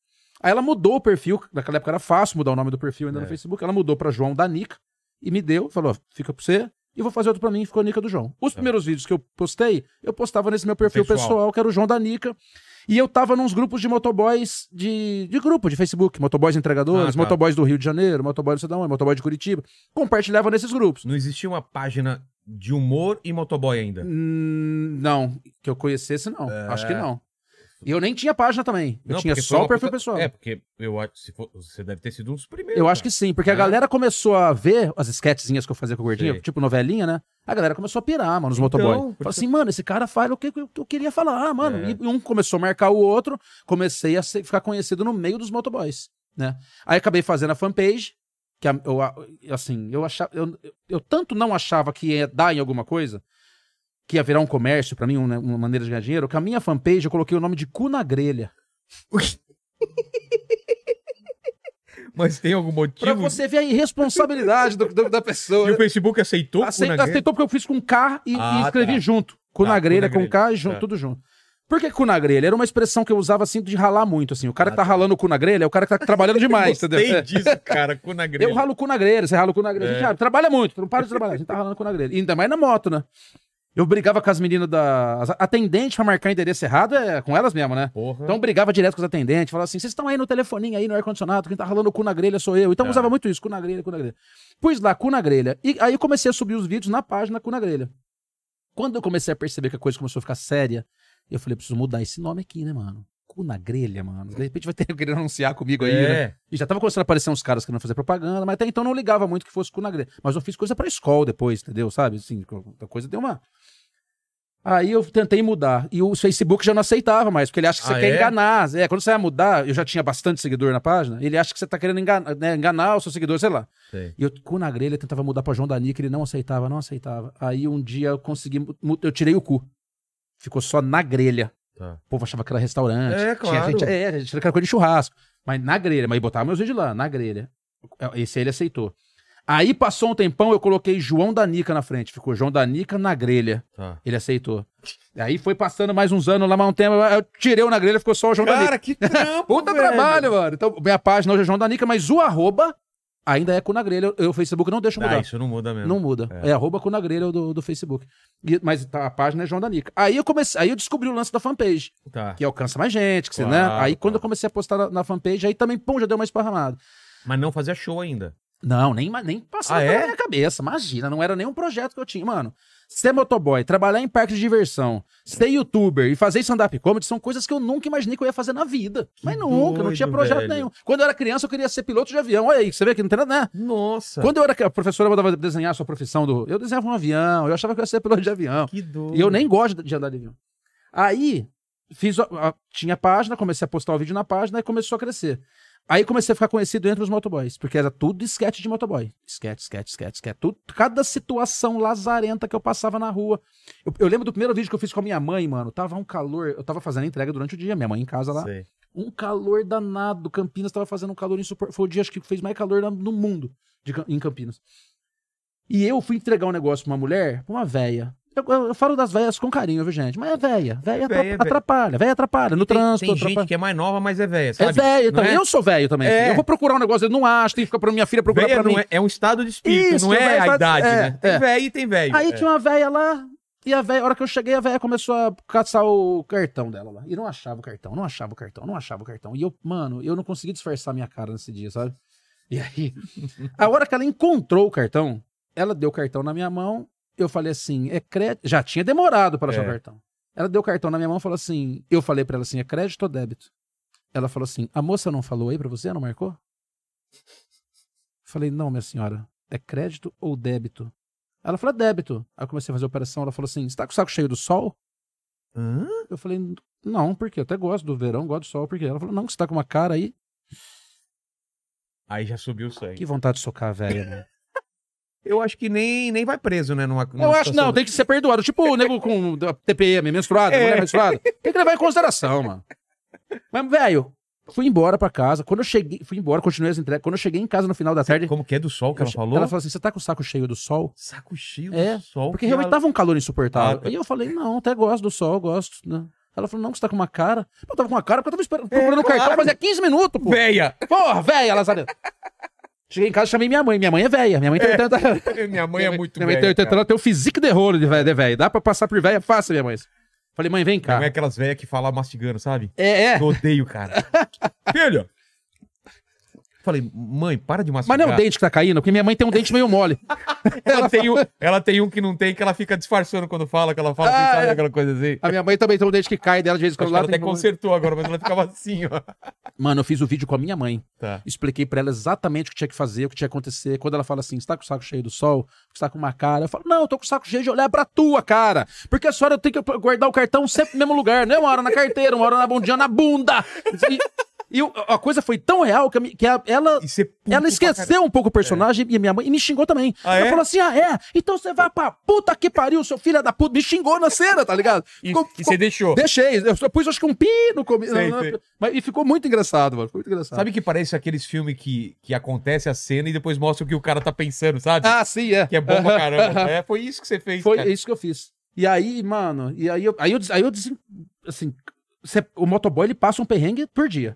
Aí ela mudou o perfil, naquela época era fácil mudar o nome do perfil ainda É. no Facebook, ela mudou pra João da Nica e me deu, falou, fica pra você, e vou fazer outro pra mim, ficou a Nica do João. Os primeiros vídeos que eu postei, eu postava nesse meu perfil Pessoal. pessoal, que era o João da Nica, e eu tava nos grupos de motoboys de, de grupo, de Facebook, motoboys entregadores, Ah, tá. motoboys do Rio de Janeiro, motoboys do Cidadão, motoboy de Curitiba, compartilhava nesses grupos. Não existia uma página de humor e motoboy ainda. Hum, não, que eu conhecesse não, acho que não. E eu nem tinha página também, eu Não, tinha só o perfil puta- pessoal. É, porque eu acho se for- você deve ter sido um dos primeiros. Eu acho que sim, porque a É. galera começou a ver as sketchzinhas que eu fazia com o Gordinho, tipo novelinha, né? A galera começou a pirar, mano, os Então, motoboys. porque- Falei assim, mano, esse cara faz o que eu, queria falar, mano. É. E um começou a marcar o outro, comecei a ser- ficar conhecido no meio dos motoboys, né? Aí acabei fazendo a fanpage, que a- eu, a- assim, eu achava, eu- eu tanto não achava que ia dar em alguma coisa, que ia virar um comércio pra mim, uma, uma maneira de ganhar dinheiro, que a minha fanpage eu coloquei o nome de cu na grelha. [LAUGHS] Mas tem algum motivo? Pra você ver a irresponsabilidade do- do- da pessoa. E o Facebook aceitou? Acei- Cu na aceitou porque eu fiz com K e, Ah, e escrevi tá. junto. Cu Tá, na grelha, com. K e junto, Tá. tudo junto. Por que cu na grelha? Era uma expressão que eu usava assim de ralar muito, assim. O cara que tá ralando o cu na grelha é o cara que tá trabalhando [LAUGHS] demais, Gostei entendeu? É. disso, cara. Cu na [LAUGHS] grelha. Eu ralo o cu na grelha, você rala o cu na grelha. A gente É. ah, trabalha muito, não para de trabalhar. A gente tá ralando o cu na grelha. E ainda mais na moto, né? Eu brigava com as meninas da. as atendentes pra marcar endereço errado é com elas mesmo, né? Porra. Então brigava direto com os atendentes, falava assim: vocês estão aí no telefoninho aí no ar-condicionado, quem tá ralando o cu na grelha sou eu. Então Tá. usava muito isso, cu na grelha, cu na grelha. Pus lá, cu na grelha. E aí eu comecei a subir os vídeos na página cu na grelha. Quando eu comecei a perceber que a coisa começou a ficar séria, eu falei, preciso mudar esse nome aqui, né, mano? Cu na grelha, mano. De repente vai ter que querer anunciar comigo aí, né? é. E já tava começando a aparecer uns caras querendo fazer propaganda, mas até então não ligava muito que fosse cu na grelha. Mas eu fiz coisa pra escola depois, entendeu? Sabe? Assim, a coisa deu uma. Aí eu tentei mudar. E o Facebook já não aceitava mais, porque ele acha que você Ah, quer é? enganar. É, quando você vai mudar, eu já tinha bastante seguidor na página, ele acha que você tá querendo enganar, né, enganar o seu seguidor, sei lá. Sei. E eu, cu na grelha, tentava mudar pra João Dani, que ele não aceitava, não aceitava. Aí um dia eu consegui, eu tirei o cu. Ficou só na grelha. Tá. O povo achava que era restaurante. É, Tinha claro. gente, é, a gente era coisa de churrasco. Mas na grelha, mas botava meus vídeos lá, na grelha. Esse aí ele aceitou. Aí passou um tempão, eu coloquei João Danica na frente. Ficou João Danica na grelha. Tá. Ele aceitou. Aí foi passando mais uns anos lá, mais um tempo. Eu tirei o na grelha, ficou só o João Danica. Cara, que [LAUGHS] trampo, Puta velho. trabalho, mano. Então, minha página hoje é João Danica, mas o arroba ainda é com na grelha. Eu, o Facebook não deixa mudar. Ah, isso não muda mesmo. Não muda. É. É, arroba com na grelha do, do Facebook. E- mas tá, a página é João Danica. Aí eu comecei, aí eu descobri o lance da fanpage, Tá. que alcança mais gente, que você, Claro, né? Aí quando eu comecei a postar na, na fanpage, aí também, pum, já deu uma esparramada. Mas não fazia show ainda. Não, nem, nem passava Ah, pela é? minha cabeça. Imagina, não era nenhum projeto que eu tinha. Mano, ser motoboy, trabalhar em parque de diversão, ser youtuber e fazer stand-up comedy são coisas que eu nunca imaginei que eu ia fazer na vida. Mas nunca, não tinha doido, projeto velho. nenhum. Quando eu era criança, eu queria ser piloto de avião. Olha aí, você vê que não tem nada, né? Nossa. Quando eu era. A professora mandava desenhar a sua profissão do. Eu desenhava um avião, eu achava que eu ia ser piloto de avião. Que doido. E eu nem gosto de andar de avião. Aí, fiz. a- tinha página, comecei a postar o vídeo na página e começou a crescer. Aí comecei a ficar conhecido entre os motoboys, porque era tudo sketch de motoboy. Sketch, sketch, sketch, sketch. Tudo, cada situação lazarenta que eu passava na rua. Eu, eu lembro do primeiro vídeo que eu fiz com a minha mãe, mano. Tava um calor. Eu tava fazendo a entrega durante o dia, minha mãe em casa lá. Sei. Um calor danado. Campinas tava fazendo um calor insuportável. Foi o dia acho que fez mais calor no mundo de em Campinas. E eu fui entregar um negócio pra uma mulher, pra uma véia. Eu, eu- eu falo das véias com carinho, viu, gente? Mas é. Véia atra- Véia, véia. atrapalha. Véia atrapalha. No Tem, trânsito, tem atrapalha. gente que é mais nova, mas é velha, É Não também. é? Eu sou velho também. É. Eu vou procurar um negócio, eu não acho, tem que ficar pra minha filha procurar Véia pra mim. é, é um estado de espírito, Isso, não é velho a idade, é, né? Tem é. velho e tem velho. Aí É. tinha uma véia lá, e a véia, a hora que eu cheguei, a véia começou a caçar o cartão dela lá. E não achava o cartão, não achava o cartão, não achava o cartão. E eu, mano, eu não consegui disfarçar minha cara nesse dia, sabe? E aí, a hora que ela encontrou o cartão, ela deu o cartão na minha mão, eu falei assim, é crédito. Já tinha demorado para achar É. o cartão. Ela deu o cartão na minha mão e falou assim, eu falei pra ela assim, é crédito ou débito? Ela falou assim, a moça não falou aí pra você, não marcou? Falei, não, minha senhora, é crédito ou débito? Ela falou, é débito. Aí eu comecei a fazer a operação, ela falou assim, você tá com o saco cheio do sol? Hã? Eu falei, não, porque eu até gosto do verão, gosto do sol, porque ela falou, não, que você tá com uma cara aí. Aí já subiu o sangue. Que vontade de socar a velha, mano. Eu acho que nem, nem vai preso, né? Numa, numa Eu acho, não, tem que ser perdoado. Tipo o [LAUGHS] nego com TPM, menstruado, É. mulher menstruada. Tem que levar em consideração, mano. Mas, velho, fui embora pra casa. Quando eu cheguei, fui embora, continuei as entregas. Quando eu cheguei em casa no final da tarde, Como que é do sol que ela falou? ela falou assim: você tá com o saco cheio do sol? Saco cheio É, do sol. Porque que realmente ela- tava um calor insuportável. Ah, tá. Aí eu falei, não, até gosto do sol, gosto, né? Ela falou, não, que você tá com uma cara. Eu tava com uma cara porque eu tava esperando, procurando o cartão É, claro. fazia 15 minutos, pô. Véia! Porra, velha, Lazareta. Cheguei em casa, chamei minha mãe. Minha mãe é velha. Minha mãe tem 80 [LAUGHS] Minha mãe é muito Minha mãe tem velha, 80 cara. ela tem o físico de rolo de velha, de velha. Dá pra passar por velha fácil, minha mãe. Falei, mãe, vem cá. mãe é aquelas velhas que falam mastigando, sabe? É, é. Eu odeio, cara. [LAUGHS] Filho! Falei, mãe, para de Mas mastigar. não é o dente que tá caindo, porque minha mãe tem um dente meio mole. [LAUGHS] ela, tem um, ela tem um que não tem, que ela fica disfarçando quando fala, que ela fala Ah, é. aquela coisa assim. A minha mãe também tem um dente que cai dela de vez em quando ela até consertou agora, mas ela ficava assim, ó. Mano, eu fiz o vídeo com a minha mãe. Tá. Expliquei pra ela exatamente o que tinha que fazer, o que tinha que acontecer. Quando ela fala assim, você tá com o saco cheio do sol? Você tá com uma cara? Eu falo, não, eu tô com o saco cheio de olhar pra tua cara. Porque a senhora tem que guardar o cartão sempre no mesmo lugar. Não é uma hora na carteira, uma hora na bundinha, na bunda. E, e a coisa foi tão real que, a que a- ela... Ela esqueceu um pouco o personagem e minha mãe e me xingou também. Ah, ela é? falou assim: ah, é? Então você vai pra puta que pariu, seu filho da puta. Me xingou na cena, tá ligado? E, você deixou. Deixei. Eu só pus acho que um pi no começo. E ficou muito engraçado, mano. Ficou muito engraçado. Sabe que parece aqueles filmes que, que acontece a cena e depois mostra o que o cara tá pensando, sabe? Ah, sim, é. Que é bom pra [LAUGHS] caramba. é, foi isso que você fez, Foi cara. isso que eu fiz. E aí, mano, e aí eu, aí eu, aí eu des- assim, cê- o motoboy ele passa um perrengue por dia.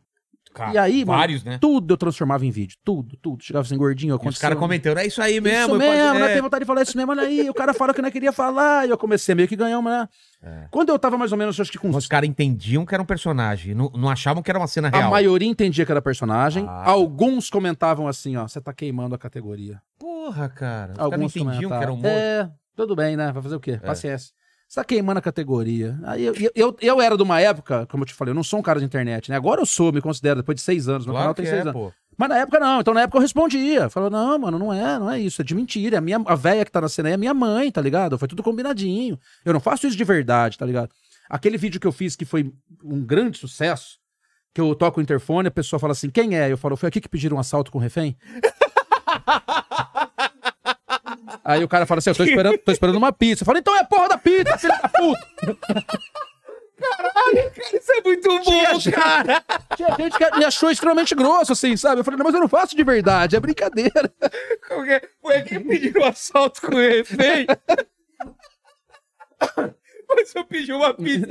Cara, e aí, mano, vários, né? Tudo eu transformava em vídeo. Tudo, tudo. Chegava assim, gordinho, E os aconteceu. caras comentando, é isso aí Isso mesmo. eu mesmo, faço- né? é. Tem vontade de falar isso mesmo, olha aí. O cara fala que não queria falar. E eu comecei meio que ganhar uma, né? É. Quando eu tava mais ou menos, acho que com Os caras entendiam que era um personagem, não, não achavam que era uma cena A real. maioria entendia que era personagem. Ah. Alguns comentavam assim, ó, você tá queimando a categoria. Porra, cara. Os Alguns entendiam que era comentaram. humor. É, tudo bem, né? Vai fazer o quê? Paciência. Você tá queimando a categoria. Aí eu, eu, eu, era de uma época, como eu te falei, eu não sou um cara de internet, né? Agora eu sou, me considero, depois de seis anos. Meu Claro canal tem é, seis anos. pô. Mas na época não. Então na época eu respondia. Falava, não, mano, não é, não é isso. É de mentira. A, minha, a véia que tá na cena aí é minha mãe, tá ligado? Foi tudo combinadinho. Eu não faço isso de verdade, tá ligado? Aquele vídeo que eu fiz que foi um grande sucesso, que eu toco o interfone, a pessoa fala assim, quem é? Eu falo, foi aqui que pediram um assalto com refém? [LAUGHS] Aí o cara fala assim, eu tô esperando, tô esperando uma pizza. Eu falo, então é a porra da pizza, filha da puta! Isso é muito bom, cara. Tinha gente que me achou extremamente grosso, assim, sabe? Eu falei, não, mas eu não faço de verdade, é brincadeira. Como que é? Foi aqui pediram um assalto com refém. Mas eu pedi uma pizza.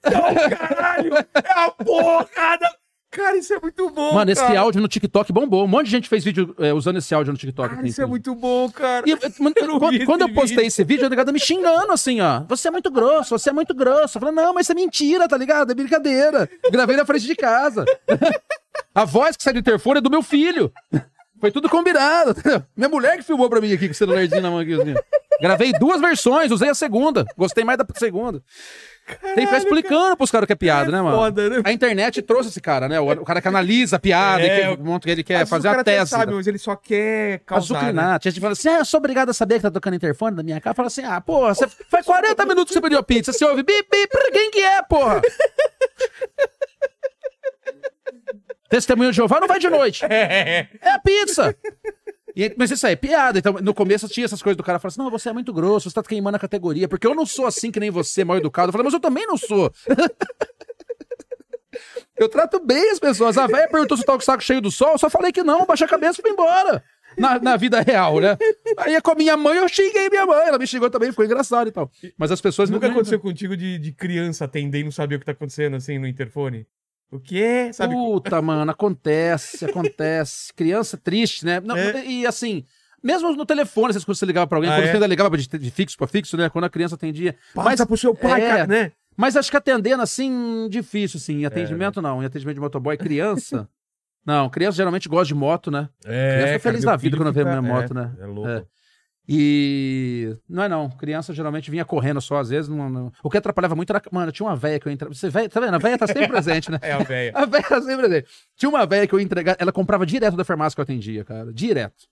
Então, caralho, é a porra da... Cara, isso é muito bom, Mano, esse cara. áudio no TikTok bombou. Um monte de gente fez vídeo é, usando esse áudio no TikTok. Cara, aqui, isso é inclusive. muito bom, cara. E, eu- mano, Eu quando, quando eu postei vídeo. esse vídeo, a negada me xingando assim, ó. Você é muito grosso, você é muito grosso. Eu falei, não, mas isso é mentira, tá ligado? É brincadeira. Gravei na frente de casa. [LAUGHS] a voz que sai do interfone é do meu filho. Foi tudo combinado. [LAUGHS] Minha mulher que filmou pra mim aqui com o celularzinho na mão aqui. assim. Gravei duas versões, usei a segunda. Gostei mais da segunda. Tem que ficar explicando pros caras que é piada, né, mano? Foda, né? A internet trouxe esse cara, né? O, o cara que analisa a piada, É, e que monta que ele quer fazer a cara tese. sabe, mas ele só quer causar, né? Azucrinar. Tinha gente que fala assim: ah, eu sou obrigado a saber que tá tocando interfone na minha casa. Fala assim: ah, porra, você faz 40 minutos que você pediu pizza. Você ouve bip, bip, pra quem que é, porra? [LAUGHS] Testemunho de Jeová não vai de noite. É. É a pizza. E, mas isso aí é piada. Então, no começo tinha essas coisas do cara falar assim: não, você é muito grosso, você tá queimando a categoria, porque eu não sou assim que nem você, mal educado. Eu falei, mas eu também não sou. [LAUGHS] eu trato bem as pessoas. A velha perguntou se eu tava com o saco cheio do sol, eu só falei que não, baixei a cabeça e fui embora. Na, na vida real, né? Aí com a minha mãe, eu xinguei minha mãe. Ela me xingou também, ficou engraçado e tal. Mas as pessoas Nunca não- aconteceu contigo de, de criança atender e não saber o que tá acontecendo assim no interfone? O quê? Sabe? Puta, mano, acontece, acontece. Criança triste, né? Não, É. E assim, mesmo no telefone, essas coisas você ligava pra alguém, Ah, quando é? você ainda ligava de, de fixo pra fixo, né? Quando a criança atendia. Passa pro seu pai, é, cara, né? Mas acho que atendendo assim, difícil, assim. Em atendimento, não. Em atendimento de motoboy, criança. [LAUGHS] não, criança geralmente gosta de moto, né? É, Criança fica feliz meu da vida quando vê fica- minha moto, é, né? É louco. E. Não é não. Criança geralmente vinha correndo só, às vezes. Não, não- O que atrapalhava muito era. Mano, tinha uma velha que eu entrava. Você véia, tá vendo? A velha tá sempre presente, né? [LAUGHS] É a velha. A velha tá sempre presente. Tinha uma velha que eu ia entregar. Ela comprava direto da farmácia que eu atendia, cara. Direto.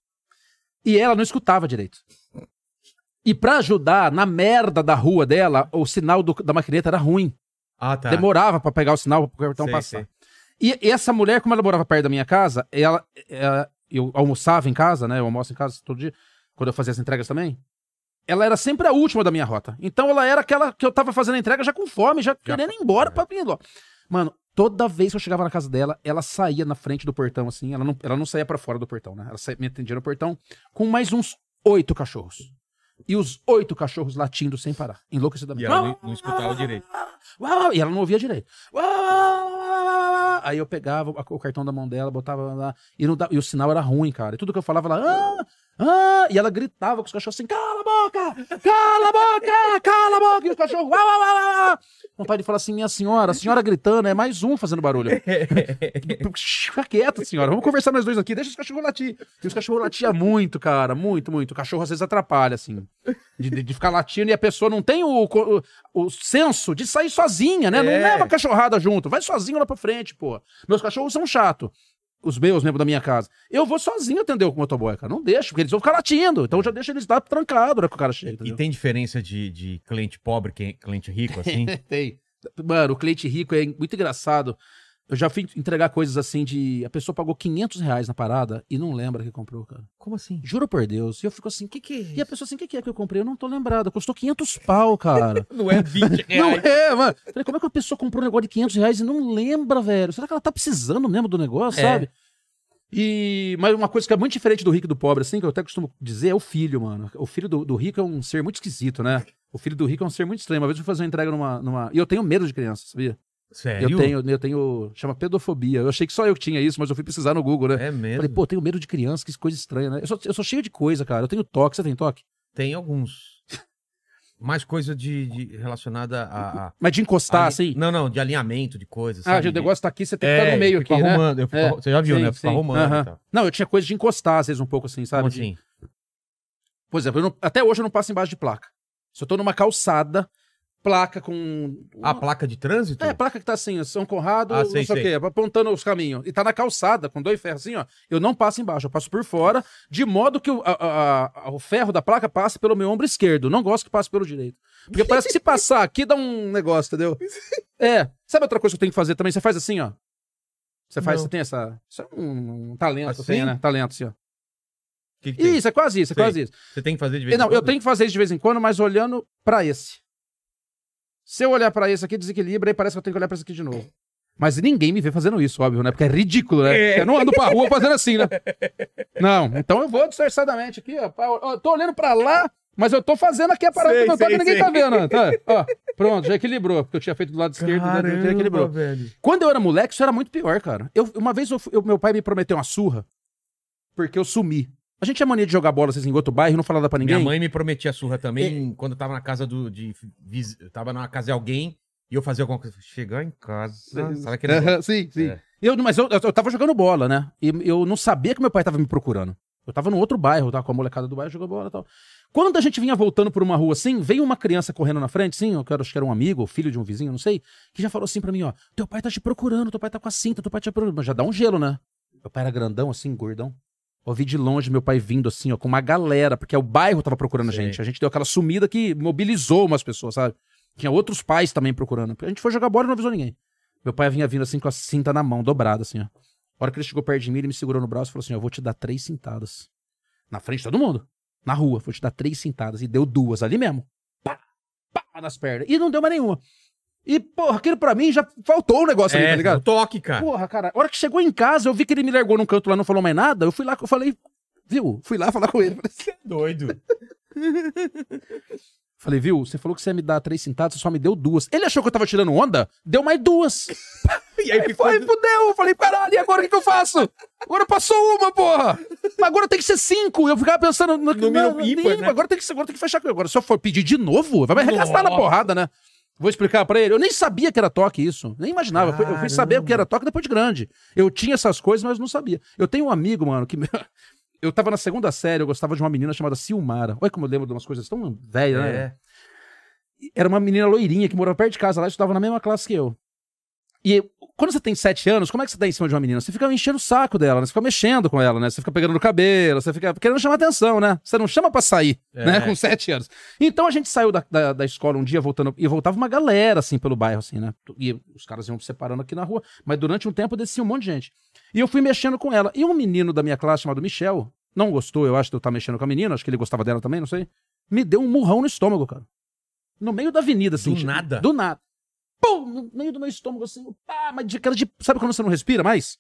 E ela não escutava direito. E pra ajudar, na merda da rua dela, o sinal do- da maquineta era ruim. Ah, tá. Demorava pra pegar o sinal pro cartão Sei, passar. sei. E, e essa mulher, como ela morava perto da minha casa, ela, ela- eu almoçava em casa, né? Eu almoço em casa todo dia, quando eu fazia as entregas também. Ela era sempre a última da minha rota. Então ela era aquela que eu tava fazendo a entrega já com fome, já, querendo ir embora pra vir embora. Mano, toda vez que eu chegava na casa dela, ela saía na frente do portão, assim. Ela não, ela não saía pra fora do portão, né? Ela saía, me atendia no portão com mais uns oito cachorros. E os oito cachorros latindo sem parar, enlouquecidamente. E ela não, não escutava direito. E ela não ouvia direito. Uau, uau, uau, uau, uau. Aí eu pegava o cartão da mão dela, botava lá, e, não dava- e o sinal era ruim, cara. E tudo que eu falava, ela. Ah, ah, e ela gritava com os cachorros assim: cala a boca! Cala a boca! Cala a boca! E os cachorros. Uau, uau, uau, uau, uau. Vontade de falar assim: minha senhora, a senhora gritando, é mais um fazendo barulho. [LAUGHS] Fica quieta, senhora. Vamos conversar nós dois aqui, deixa os cachorros latir. E os cachorros latiam muito, cara, muito, muito. O cachorro às vezes atrapalha, assim. De, de- ficar latindo e a pessoa não tem o, o, o senso de sair sozinha, né? Não É. leva a cachorrada junto. Vai sozinho lá pra frente, pô. Meus cachorros são chatos. Os meus, membros da minha casa. Eu vou sozinho atender o motoboy, cara. Não deixo, porque eles vão ficar latindo. Então eu já deixo eles lá trancado hora que o cara chega. E entendeu? tem diferença de, de cliente pobre que cliente rico, assim? [LAUGHS] Tem. Mano, o cliente rico é muito engraçado. Eu já fui entregar coisas assim de. A pessoa pagou 500 reais na parada e não lembra que comprou, cara. Como assim? Juro por Deus. E eu fico assim, que que é E a pessoa assim, o que, que é que eu comprei? Eu não tô lembrado. Custou 500 pau, cara. [LAUGHS] Não é 20 [LAUGHS] não reais. é, mano. Falei, como é que uma pessoa comprou um negócio de 500 reais e não lembra, velho? Será que ela tá precisando mesmo do negócio, É. sabe? E, mas uma coisa que é muito diferente do rico e do pobre, assim, que eu até costumo dizer, é o filho, mano. O filho do, do rico é um ser muito esquisito, né? O filho do rico é um ser muito estranho. Uma vez eu fui fazer uma entrega numa. numa... E eu tenho medo de criança, sabia? Sério? Eu tenho, eu tenho. Chama pedofobia. Eu achei que só eu tinha isso, mas eu fui precisar no Google, né? É mesmo? Falei, pô, tenho medo de criança, que coisa estranha, né? Eu sou, eu sou cheio de coisa, cara. Eu tenho toque. Você tem toque? Tem alguns. Mais coisa de, de- relacionada a... a- Mas de encostar, ali- assim? Não, não, de alinhamento de coisas, Ah, o negócio tá aqui, você tem que É, estar no meio aqui, né? arrumando, eu fico É, Você já viu, sim, né? Eu fico sim. arrumando Aham. e tal. Não, eu tinha coisa de encostar, às vezes, um pouco assim, sabe? Como De- assim? Por exemplo, não- até hoje eu não passo embaixo de placa. Se eu tô numa calçada, placa com. A placa de trânsito? É, placa que tá assim, São Conrado, Ah, não sei, sei o sei. quê, apontando os caminhos. E tá na calçada, com dois ferros assim, ó. Eu não passo embaixo, eu passo por fora, de modo que o, a- a- o ferro da placa passe pelo meu ombro esquerdo. Não gosto que passe pelo direito. Porque parece que se passar aqui dá um negócio, entendeu? [LAUGHS] É. Sabe outra coisa que eu tenho que fazer também? Você faz assim, ó. Você faz, Não. você tem essa. Isso é um, um talento, Assim? tem, né? Talento, assim, ó. Que que? Isso, é quase isso, é Sei. quase isso. Você tem que fazer de vez em Não, eu quando? tenho que fazer isso de vez em quando, mas olhando pra esse. Se eu olhar pra esse aqui, desequilibra, aí parece que eu tenho que olhar pra esse aqui de novo. Mas ninguém me vê fazendo isso, óbvio, né? Porque é ridículo, né? É. Eu não ando pra rua fazendo assim, né? [LAUGHS] Não, então eu vou disfarçadamente aqui, ó. pá, ó, Eu tô olhando pra lá, mas eu tô fazendo aqui a parada Sei, que eu tô sei, que ninguém sei. tá vendo. ó. Tá, ó, pronto, já equilibrou, porque eu tinha feito do lado esquerdo, né? já Caramba, equilibrou. velho. Quando eu era moleque, isso era muito pior, cara. Eu, uma vez eu eu- meu pai me prometeu uma surra, porque eu sumi. A gente tinha mania de jogar bola assim, em outro bairro e não falar nada pra ninguém. Minha mãe me prometia surra também quando eu tava na casa do. De, vis- tava na casa de alguém E eu fazia alguma coisa. Chegar em casa. Sabe aquele negócio? sim, sim. É. Eu, mas eu, eu, eu tava jogando bola, né? E eu não sabia que meu pai tava me procurando. Eu tava no outro bairro, tava com a molecada do bairro jogando bola e tal. Quando a gente vinha voltando por uma rua assim, veio uma criança correndo na frente, sim, eu quero, acho que era um amigo, ou filho de um vizinho, não sei, que já falou assim pra mim, ó, teu pai tá te procurando, teu pai tá com a cinta, teu pai tá te procurando. Mas já dá um gelo, né? Meu pai era grandão, assim, gordão. Ouvi de longe meu pai vindo assim, ó, com uma galera, porque o bairro tava procurando a Sim. gente. A gente deu aquela sumida que mobilizou umas pessoas, sabe? Tinha outros pais também procurando. A gente foi jogar bola e não avisou ninguém. Meu pai vinha vindo assim com a cinta na mão, dobrada, assim, ó. A hora que ele chegou perto de mim, ele me segurou no braço e falou assim: Eu vou te dar três cintadas. Na frente de todo mundo. Na rua, vou te dar três cintadas. E deu duas ali mesmo. Pá, pá, nas pernas. E não deu mais nenhuma. E, porra, aquilo pra mim já faltou o negócio ali, tá É, ligado? o toque, cara. Porra, cara, a hora que chegou em casa, eu vi que ele me largou num canto lá, não falou mais nada. Eu fui lá, eu falei, viu? Fui lá falar com ele. Falei, assim, Doido. [LAUGHS] Falei, viu? Você falou que você ia me dar três cintadas, você só me deu duas. Ele achou que eu tava tirando onda? Deu mais duas. [LAUGHS] E aí Aí foi, fudeu. Eu falei, caralho, e agora o que, que eu faço? Agora passou uma, porra. Mas agora tem que ser cinco. Eu ficava pensando no, Número ímpar, né? Agora tem que, agora tem que fechar Agora, se eu for pedir de novo, vai me arregaçar na porrada, né? Vou explicar pra ele. Eu nem sabia que era toque isso. Nem imaginava. Eu fui- Eu fui saber o que era toque depois de grande. Eu tinha essas coisas, mas não sabia. Eu tenho um amigo, mano, que. [LAUGHS] Eu tava na segunda série, eu gostava de uma menina chamada Silmara. Olha como eu lembro de umas coisas tão velhas, né? É. era uma menina loirinha que morava perto de casa lá, estudava na mesma classe que eu. E quando você tem sete anos, como é que você tá em cima de uma menina? Você fica enchendo o saco dela, né? Você fica mexendo com ela, né? Você fica pegando no cabelo, você fica querendo chamar atenção, né? Você não chama pra sair, É. né? Com sete anos. Então a gente saiu da, da, da escola um dia voltando, e voltava uma galera, assim, pelo bairro, assim, né? E os caras iam se separando aqui na rua, mas durante um tempo descia um monte de gente. E eu fui mexendo com ela. E um menino da minha classe chamado Michel, não gostou, eu acho, de eu estar mexendo com a menina, acho que ele gostava dela também, não sei. Me deu um murrão no estômago, cara. No meio da avenida, assim. Do nada? Do nada. Pum! No meio do meu estômago, assim. Pá, mas de cara de. Sabe quando você não respira mais?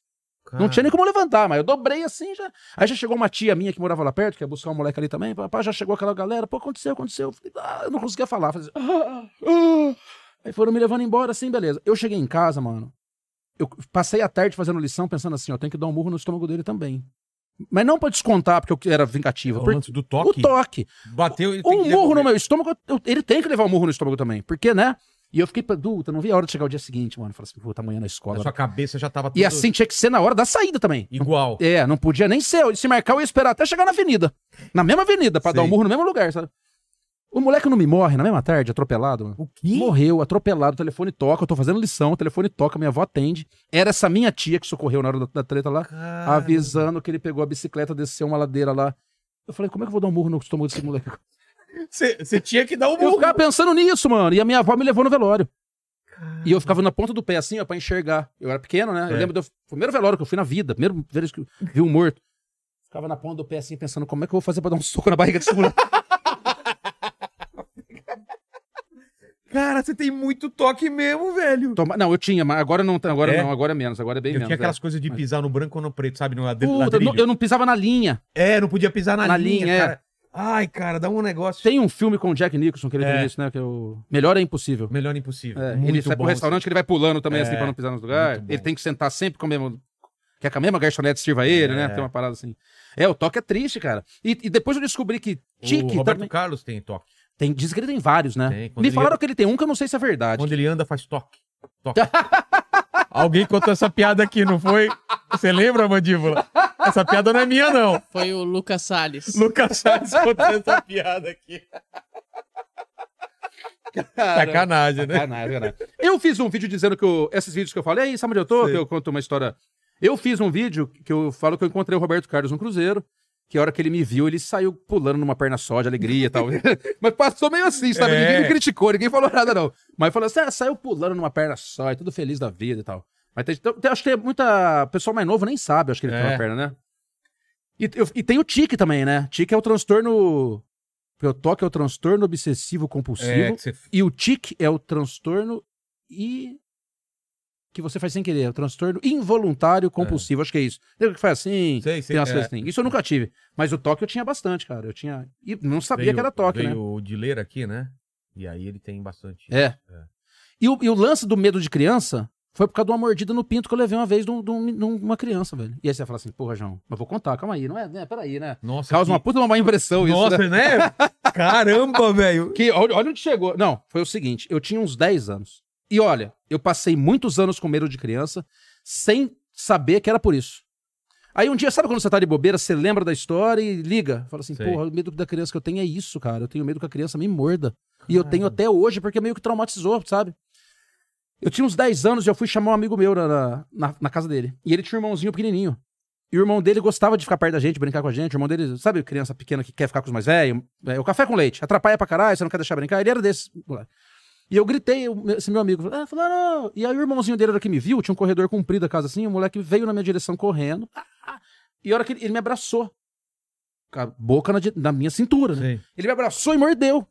Não tinha nem como levantar, mas eu dobrei assim já. Aí já chegou uma tia minha que morava lá perto, que ia buscar um moleque ali também. Pá, já chegou aquela galera. Pô, aconteceu, aconteceu. Eu, falei, ah, eu não conseguia falar. Falei, assim, ah, ah. Aí foram me levando embora, assim, beleza. Eu cheguei em casa, mano. Eu passei a tarde fazendo lição, pensando assim, ó, tem que dar um murro no estômago dele também. Mas não pra descontar, porque eu era vingativo. O lance do o toque. toque. Bateu e tem Um que murro no meu estômago, eu- ele tem que levar um murro no estômago também. Porque, né? E eu fiquei, puta, não vi a hora de chegar o dia seguinte, mano. Eu falei assim, puta, amanhã na escola. A sua cabeça já tava E tudo assim tinha que ser na hora da saída também. igual. É, não podia nem ser. Se marcar, eu ia esperar até chegar na avenida. Na mesma avenida, pra dar um murro no mesmo lugar, sabe? O moleque não me morre na mesma tarde, atropelado. mano. O quê? Morreu, atropelado, o telefone toca, eu tô fazendo lição, o telefone toca, minha avó atende. Era essa minha tia que socorreu na hora da, da treta lá, avisando que ele pegou a bicicleta, desceu uma ladeira lá. Eu falei, como é que eu vou dar um murro no estômago desse moleque? Você tinha que dar o Eu murro. ficava pensando nisso, mano. E a minha avó me levou no velório. E eu ficava na ponta do pé, assim, ó, pra enxergar. Eu era pequeno, né? Eu É. lembro do primeiro velório que eu fui na vida, primeiro vez que eu vi um morto. Ficava na ponta do pé, assim, pensando como é que eu vou fazer pra dar um soco na barriga desse moleque. [LAUGHS] Cara, você tem muito toque mesmo, velho. Toma- Não, eu tinha, mas agora não, agora É? não, agora é menos, agora é bem Eu menos. tinha aquelas é. coisas de pisar no branco ou no preto, sabe? No lade- Puta, ladrilho. não- eu não pisava na linha. É, não podia pisar na, Na linha, linha, é. cara. Ai, cara, dá um negócio. Tem um filme com o Jack Nicholson que ele É. tem isso, né? Que é o Melhor é Impossível. Melhor impossível. É, ele sai pro restaurante que ele vai pulando também, É, assim, pra não pisar nos lugares. Ele tem que sentar sempre com o mesmo. Quer que a mesma garçonete sirva ele, né? É. Tem uma parada assim. É, o toque é triste, cara. E, e depois eu descobri que O tique Roberto também. Carlos tem toque. Tem, diz que ele tem vários, né? Tem, Me falaram que ele tem um que eu não sei se é verdade. Quando ele anda, faz toque. [LAUGHS] Alguém contou essa piada aqui, não foi? Você lembra, mandíbula? Essa piada não é minha, não. Foi o Lucas Salles. Lucas Salles contou essa piada aqui. Sacanagem, né? Sacanagem, né? Eu fiz um vídeo dizendo que eu, esses vídeos que eu falei, sabe onde eu tô? Sei. Que eu conto uma história. Eu fiz um vídeo que eu falo que eu encontrei o Roberto Carlos no Cruzeiro. Que a hora que ele me viu, ele saiu pulando numa perna só de alegria e tal. [LAUGHS] Mas passou meio assim, sabe? É. Ninguém me criticou, ninguém falou nada, não. Mas falou assim: ah, saiu pulando numa perna só, e tudo feliz da vida e tal. Mas tem, tem- acho que é muita. O pessoal mais novo nem sabe, acho que ele tem É. uma perna, né? E, eu- e tem o tique também, né? Tique é o transtorno. O toque é o transtorno obsessivo compulsivo. É, você... E o tique é o transtorno e. Que você faz sem querer, é o transtorno involuntário compulsivo, acho que é isso. O que faz assim, Sei, sei, tem umas é. coisas assim. Isso eu nunca tive. Mas o toque eu tinha bastante, cara. Eu tinha. E não sabia veio- que era toque, veio né? o de ler aqui, né? E aí ele tem bastante. É. É. E, o, e o lance do medo de criança foi por causa de uma mordida no pinto que eu levei uma vez de, um- de um- de uma criança, velho. E aí você fala assim, porra, João, mas vou contar, calma aí, não é? né? Peraí, né? Nossa, Causa que- uma puta uma má impressão isso, Nossa, né? né? [LAUGHS] Caramba, velho. Que, olha, olha onde chegou. Não, foi o seguinte, eu tinha uns 10 anos. E olha, eu passei muitos anos com medo de criança sem saber que era por isso. Aí um dia, sabe quando você tá de bobeira, você lembra da história e liga? Fala assim, Sei. porra, o medo da criança que eu tenho é isso, cara. Eu tenho medo que a criança me morda. E eu tenho até hoje, porque meio que traumatizou, sabe? Eu tinha uns 10 anos e eu fui chamar um amigo meu na, na, na casa dele. E ele tinha um irmãozinho pequenininho. E o irmão dele gostava de ficar perto da gente, brincar com a gente. O irmão dele, sabe, criança pequena que quer ficar com os mais velhos? É, o café com leite. Atrapalha pra caralho, você não quer deixar brincar. Ele era desse. E eu gritei, esse meu amigo, ah, fulano! E aí o irmãozinho dele, hora que me viu, tinha um corredor comprido da casa assim, o moleque veio na minha direção correndo. ah, E a hora que ele, ele me abraçou. Com a boca na, na minha cintura, né? Ele me abraçou e mordeu.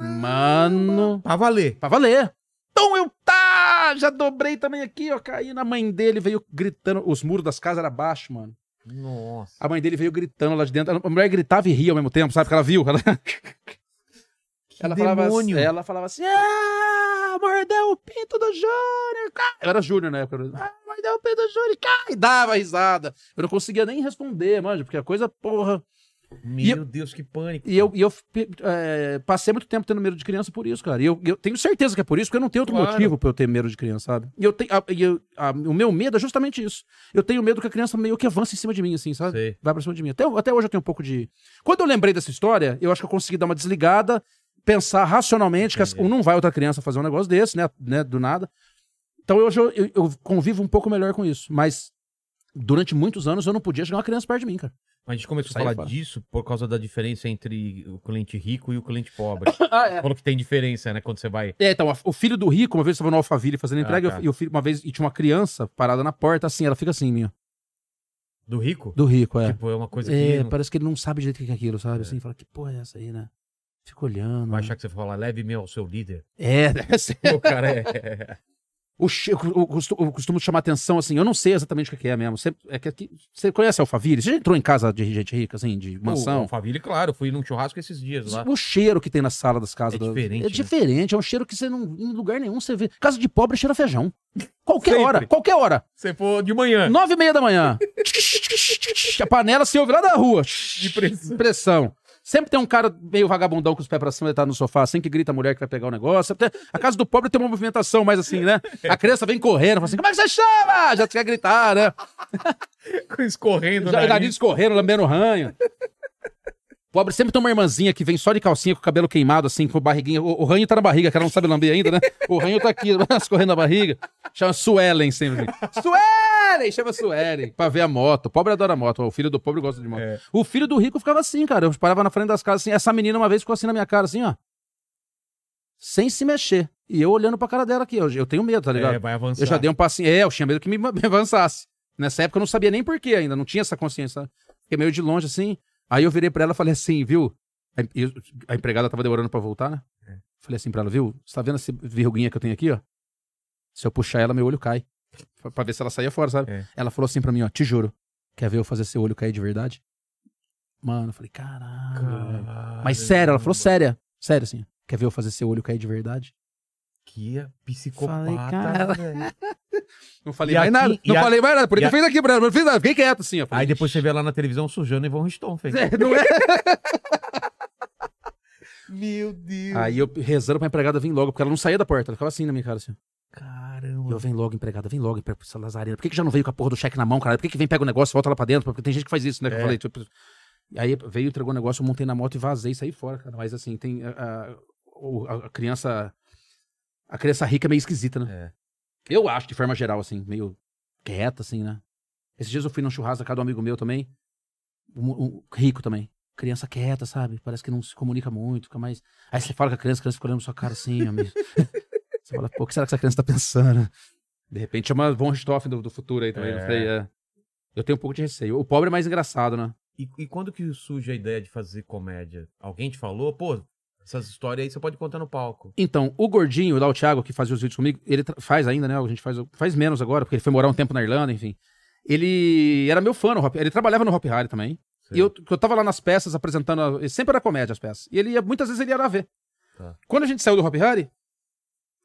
Mano. Pra valer. Pra valer. Então eu tá, já dobrei também aqui, ó. Caí na mãe dele, veio gritando. Os muros das casas eram baixos, mano. Nossa. A mãe dele veio gritando lá de dentro. A mulher gritava e ria ao mesmo tempo, sabe? Porque ela viu. Ela, [LAUGHS] ela, falava, assim- demônio. ela falava assim: Ah, mordeu o pinto do Júnior. cara." Eu era Júnior na época. Ah, mordeu o pinto do Júnior. cara." E dava risada. Eu não conseguia nem responder, mano, porque a coisa, porra. Meu Deus, que pânico. E eu, e eu é, passei muito tempo tendo medo de criança por isso, cara. E eu, eu tenho certeza que é por isso, porque eu não tenho outro Claro. motivo pra eu ter medo de criança, sabe? E eu tenho. a- e eu- a- o meu medo é justamente isso. Eu tenho medo que a criança meio que avance em cima de mim, assim, sabe? Sei. Vai pra cima de mim. Até, até hoje eu tenho um pouco de. Quando eu lembrei dessa história, eu acho que eu consegui dar uma desligada, pensar racionalmente que Entendi. não vai outra criança fazer um negócio desse, né? né do nada. Então hoje eu, eu, eu convivo um pouco melhor com isso. Mas durante muitos anos eu não podia chegar uma criança perto de mim, cara. A gente começou a falar fora. disso por causa da diferença entre o cliente rico e o cliente pobre. [COUGHS] Ah, é. Falou que tem diferença, né? Quando você vai. É, então, o filho do rico, uma vez eu estava no Alphaville fazendo Ah, entrega, tá. e o filho, uma vez, e tinha uma criança parada na porta, assim, ela fica assim, minha. Do rico? Do rico, é. Tipo, é uma coisa que. é, não- parece que ele não sabe direito o que é aquilo, sabe? Assim, fala, que porra é essa aí, né? Fica olhando. Vai achar que você fala, leve-me ao seu líder. É, deve [LAUGHS] ser. O cara é. O, che- o, o, costu- eu costumo chamar atenção, assim, eu não sei exatamente o que é mesmo. Você, é que aqui, você conhece Alphaville? Você já entrou em casa de gente rica, assim, de O mansão? Alphaville, claro, eu fui num churrasco esses dias lá. O cheiro que tem na sala das casas. É do- diferente, É né? diferente, é um cheiro que você não. Em lugar nenhum você vê. Casa de pobre cheira feijão. Qualquer Sempre. hora, qualquer hora. Você for de manhã. Nove e meia da manhã. [LAUGHS] A panela se ouve lá da rua. De pressão. Pressão. Sempre tem um cara meio vagabundão com os pés pra cima e tá no sofá, assim que grita a mulher que vai pegar o negócio. A casa do pobre tem uma movimentação mais assim, né? A criança vem correndo, fala assim: como é que você chama? Já quer gritar, né? [LAUGHS] Escorrendo, Já, né? nariz escorrendo, lambendo ranho. Pobre sempre tem uma irmãzinha que vem só de calcinha com o cabelo queimado, assim, com barriguinha. O, o ranho tá na barriga, que ela não sabe lamber ainda, né? O ranho tá aqui, [LAUGHS] escorrendo na barriga. Chama Suelen sempre. Assim. Suelen! Chama Suelen. Pra ver a moto. O pobre adora moto. O filho do pobre gosta de moto. É. O filho do rico ficava assim, cara. Eu parava na frente das casas assim. Essa menina uma vez ficou assim na minha cara, assim, ó. Sem se mexer. E eu olhando pra cara dela aqui. Eu, eu tenho medo, tá ligado? É, vai avançar. Eu já dei um passinho. É, eu tinha medo que me, me [LAUGHS] avançasse. Nessa época eu não sabia nem porquê ainda, não tinha essa consciência. Fiquei meio de longe assim. Aí eu virei pra ela e falei assim, viu? A, empregada tava demorando pra voltar, né? É. Falei assim pra ela, viu? Você tá vendo essa verruguinha que eu tenho aqui, ó? Se eu puxar ela, meu olho cai. Pra- ver se ela saía fora, sabe? É. Ela falou assim pra mim, ó, te juro. Quer ver eu fazer seu olho cair de verdade? Mano, eu falei, caralho. Mas sério, ela falou séria. Sério, assim. Quer ver eu fazer seu olho cair de verdade? Que é psicopata, Falei, cara. velho. Não falei E mais aqui- nada. e Não a- falei mais nada. Por e isso a- fiz aqui. Não fiz nada. Fiquei quieto, assim, ó. Aí depois você vê lá na televisão sujando e vão Richthofen. É, não é? [LAUGHS] Meu Deus. Aí eu rezando pra empregada vir logo, porque ela não saía da porta, ela ficava assim na minha cara, assim. E Caramba. eu, vem logo, empregada, vem logo, empre- essa Lazarina. Por que, que já não veio com a porra do cheque na mão, cara? Por que, que vem, pega o negócio e volta lá pra dentro? Porque tem gente que faz isso, né? Que eu É. falei, tipo... E aí veio, entregou o negócio, eu montei na moto e vazei e saí fora, cara. Mas assim, tem. A, a- o- a- a criança. A criança rica é meio esquisita, né? É. Eu acho, de forma geral, assim, meio quieta, assim, né? Esses dias eu fui num churrasco da casa de um amigo meu também. Um, um rico também. Criança quieta, sabe? Parece que não se comunica muito, fica mais. Aí você fala com a criança, a criança fica olhando sua cara assim, amigo. [LAUGHS] você fala, pô, o que será que essa criança tá pensando? De repente chama Von Richthofen do, do futuro aí também, É. não sei. É. Eu tenho um pouco de receio. O pobre é mais engraçado, né? E, e quando que surge a ideia de fazer comédia? Alguém te falou? Pô, essas histórias aí você pode contar no palco. Então, o gordinho, lá o Thiago, que fazia os vídeos comigo, ele faz ainda, né? A gente faz, faz menos agora, porque ele foi morar um tempo na Irlanda, enfim. Ele era meu fã no Hop, ele trabalhava no Hop Harry também. Sei. E eu, eu tava lá nas peças apresentando, ele sempre era comédia as peças. E ele ia, muitas vezes ele ia lá ver. Tá. Quando a gente saiu do Hop Harry,